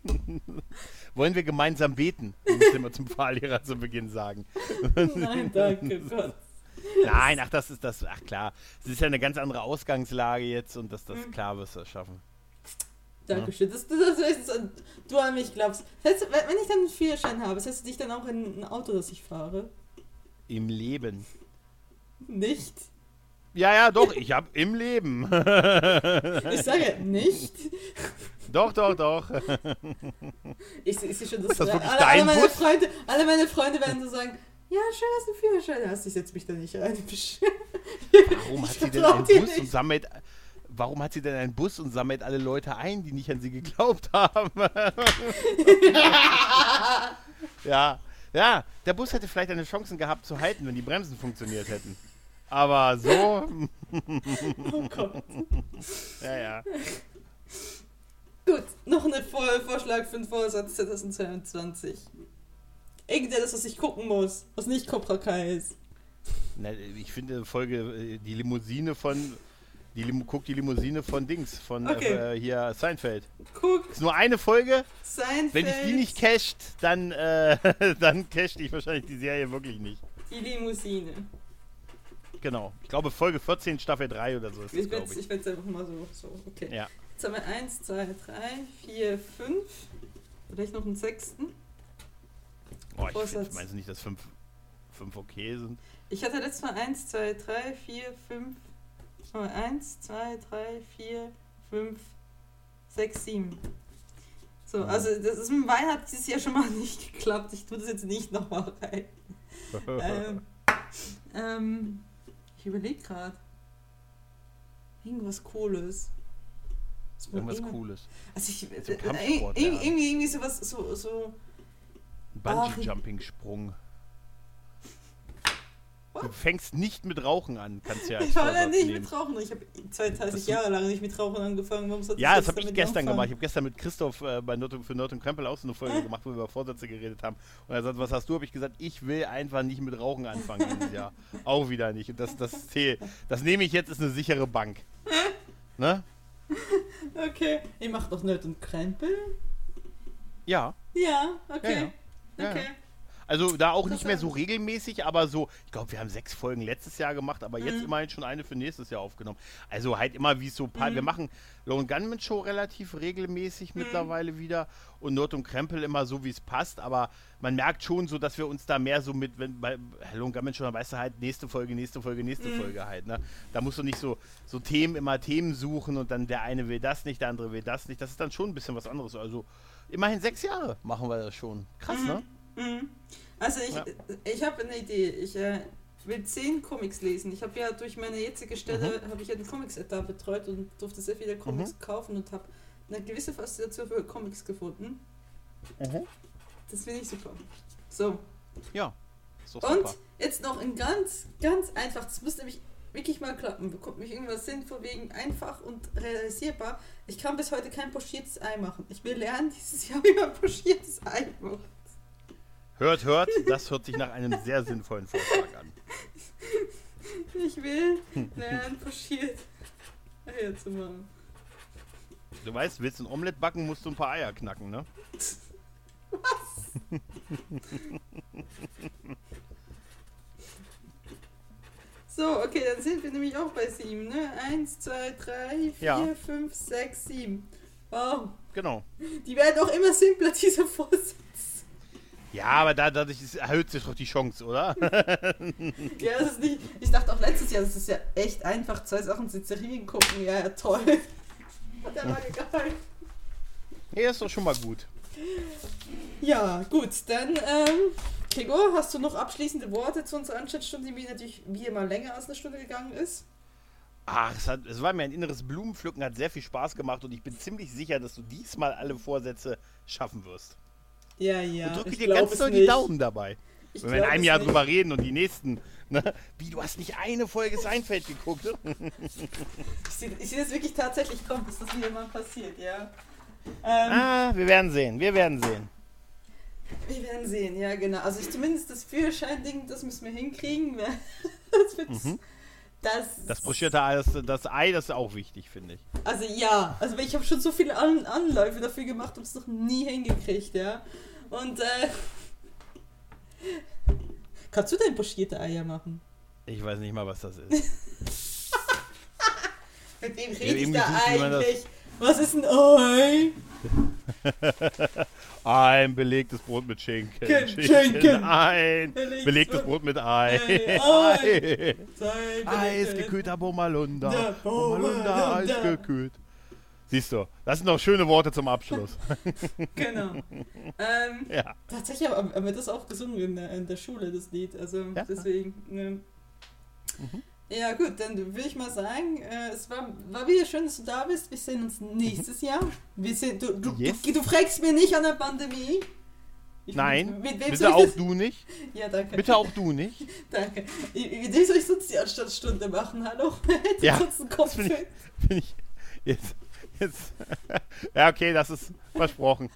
Wollen wir gemeinsam beten? Du musst immer zum Fahrlehrer zu Beginn sagen. Nein, danke Gott. Nein, ach, das ist das. Ach klar. Es ist ja eine ganz andere Ausgangslage jetzt und das, das Mhm. klar wirst du das schaffen. Dankeschön, dass du das wenigstens an, du an mich glaubst. Hättest, du- wenn ich dann einen Führerschein habe, setzt du dich dann auch in ein Auto, das ich fahre? Im Leben. Nicht? Ja, ja, doch, ich hab im Leben. Ich sage nicht. doch, doch, doch. Ich, ich sehe schon, dass Ist das wirklich alle, alle, dein meine Bus? Freunde, alle meine Freunde werden so sagen, ja, schön, dass du einen Führerschein hast. Ich setze mich da nicht rein. Warum hat sie denn einen Bus und sammelt. Warum hat sie denn einen Bus und sammelt alle Leute ein, die nicht an sie geglaubt haben? ja, ja, der Bus hätte vielleicht eine Chance gehabt zu halten, wenn die Bremsen funktioniert hätten. Aber so, Oh Gott. ja, ja. Gut, noch ein Vor Vorschlag für den Vorsatz 2022. Irgendetwas, was ich gucken muss, was nicht Cobra Kai ist. Na, ich finde Folge, äh, die Limousine von. Die Lim guck die Limousine von Dings, von Okay. äh, hier Seinfeld. Guck, Ist nur eine Folge. Seinfeld. Wenn ich die nicht casht, dann, äh, dann casht ich wahrscheinlich die Serie wirklich nicht. Die Limousine. Genau. Ich glaube Folge 14, Staffel 3 oder so ist das, Ich werde glaube ich. ich werd's einfach mal so, so, okay. Ja. Jetzt haben wir 1, 2, 3, 4, 5. Vielleicht noch einen sechsten. Oh, ich find, meinst du nicht, dass 5 fünf okay sind? Ich hatte letztes Mal 1, 2, 3, 4, 5. 1, 2, 3, 4, 5, 6, 7. So, Mhm. also das ist mit Wein hat dieses Jahr schon mal nicht geklappt. Ich tue das jetzt nicht nochmal rein. ähm, ähm, ich überlege gerade. Irgendwas Cooles. Irgendwas irgend- Cooles. Also ich, Mit so äh, ja. irgendwie, irgendwie sowas, so, so, Bungee-Jumping-Sprung. Du fängst nicht mit Rauchen an, kannst ja als ich da Vorsatz nicht nehmen. mit Rauchen. Ich habe 32 Das- Jahre lang nicht mit Rauchen angefangen. Warum Ja, das habe ich gestern anfangen? gemacht. Ich habe gestern mit Christoph äh, bei Nerd, für Nerd und Krempel auch so eine Folge gemacht, wo wir über Vorsätze geredet haben. Und er sagt, was hast du? Habe ich gesagt, ich will einfach nicht mit Rauchen anfangen dieses Jahr. Auch wieder nicht. Und das, das zählt. Das nehme ich jetzt, ist eine sichere Bank. Ne? Okay. Ihr macht noch Nerd und Krempel? Ja. Ja, okay. Ja, ja. Okay. Also da auch nicht mehr so regelmäßig, aber so, ich glaube, wir haben sechs Folgen letztes Jahr gemacht, aber jetzt Mhm. immerhin schon eine für nächstes Jahr aufgenommen. Also halt immer wie es so ein paar, Mhm. wir machen Lone Gunman Show relativ regelmäßig Mhm. mittlerweile wieder und Nord und Krempel immer so wie es passt, aber man merkt schon so, dass wir uns da mehr so mit, wenn bei Lone Gunman Show, dann weißt du halt nächste Folge, nächste Folge, nächste Mhm. Folge halt, ne? Da musst du nicht so, so Themen, immer Themen suchen und dann der eine will das nicht, der andere will das nicht. Das ist dann schon ein bisschen was anderes. Also immerhin sechs Jahre machen wir das schon. Krass, Mhm. ne? Mhm. Also ich, Ja. ich habe eine Idee. Ich äh, will zehn Comics lesen. Ich habe ja durch meine jetzige Stelle habe ich ja den Comics-Etat betreut und durfte sehr viele Comics kaufen und habe eine gewisse Faszination für Comics gefunden. Das finde ich super. So. Ja. Und super. jetzt noch ein ganz, ganz einfach. Das muss nämlich wirklich mal klappen. Bekommt mich irgendwas sinnvoll wegen einfach und realisierbar. Ich kann bis heute kein pochiertes Ei machen. Ich will lernen dieses Jahr, wie man pochiertes Ei macht. Hört, hört, das hört sich nach einem sehr sinnvollen Vorschlag an. Ich will lernen, pochiert Eier zu machen. Du weißt, willst du ein Omelett backen, musst du ein paar Eier knacken, ne? Was? So, okay, dann sind wir nämlich auch bei sieben, ne? Eins, zwei, drei, vier, Ja. fünf, sechs, sieben. Wow. Genau. Die werden auch immer simpler, dieser Vorsatz. Ja, aber da, dadurch erhöht sich doch die Chance, oder? Ja, das ist nicht. Ich dachte auch letztes Jahr, das ist ja echt einfach, zwei Sachen zu Serien gucken. Ja, ja, toll. Hat ja mal egal. Nee, ist doch schon mal gut. Ja, gut, dann, ähm, Gregor, hast du noch abschließende Worte zu unserer Anstandsstunde, die natürlich wie immer länger als eine Stunde gegangen ist? Ach, es, hat, es war mir ein inneres Blumenpflücken, hat sehr viel Spaß gemacht und ich bin ziemlich sicher, dass du diesmal alle Vorsätze schaffen wirst. Ja, ja. und drücke dir ganz doll die. Daumen dabei. Ich Wenn wir in einem Jahr nicht. drüber reden und die nächsten, ne? Wie, du hast nicht eine Folge Seinfeld geguckt? Ich sehe seh das wirklich tatsächlich kommen, dass das wieder mal passiert, ja. Ähm, ah, wir werden sehen, wir werden sehen. Wir werden sehen, ja, genau. Also ich, zumindest das Führerschein-Ding, das müssen wir hinkriegen. Das. Mhm. Das, Das broschierte Ei, das, das Ei, das ist auch wichtig, finde ich. Also ja, also ich habe schon so viele An Anläufe dafür gemacht und es noch nie hingekriegt, ja. Und äh. Kannst du denn pochierte Eier machen? Ich weiß nicht mal, was das ist. Mit wem rede ich da eigentlich? Was ist ein Ei? Ein belegtes Brot mit Schinken. Ken- Schinken. Ein Belegtes belegtes Brot- mit Ei. Ei, Ei. Eisgekühlter Bommerlunder. Der Bommerlunder Bommerlunder. eisgekühlt. Siehst du, das sind noch schöne Worte zum Abschluss. Genau. ähm, ja. tatsächlich haben haben wir das auch gesungen in der, in der Schule, das Lied. Also Ja. deswegen. Ne. Mhm. Ja gut, dann würde ich mal sagen, äh, es war, war wieder schön, dass du da bist. Wir sehen uns nächstes Jahr. Wir sind, du, du, Yes. du, du fragst mir nicht an der Pandemie. Ich- Nein, bitte ich auch das? du nicht. Ja, danke. Bitte auch du nicht. Danke. Wie soll ich sonst die Anstandsstunde machen? Hallo? Hätte Ja, sonst einen Kopf das find Bin ich jetzt, jetzt. Ja, okay, das ist versprochen.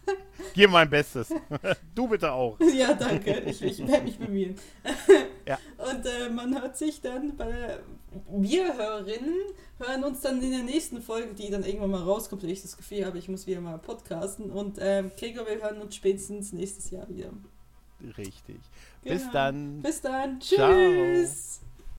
Gib mein Bestes. Du bitte auch. Ja, danke. Ich, ich werde mich bemühen. Ja. Und äh, man hört sich dann bei. Wir Hörerinnen hören uns dann in der nächsten Folge, die dann irgendwann mal rauskommt, wenn ich das Gefühl habe, ich muss wieder mal podcasten. Und ähm, Gregor, wir hören uns spätestens nächstes Jahr wieder. Richtig. Bis Genau. dann. Bis dann. Ciao. Tschüss.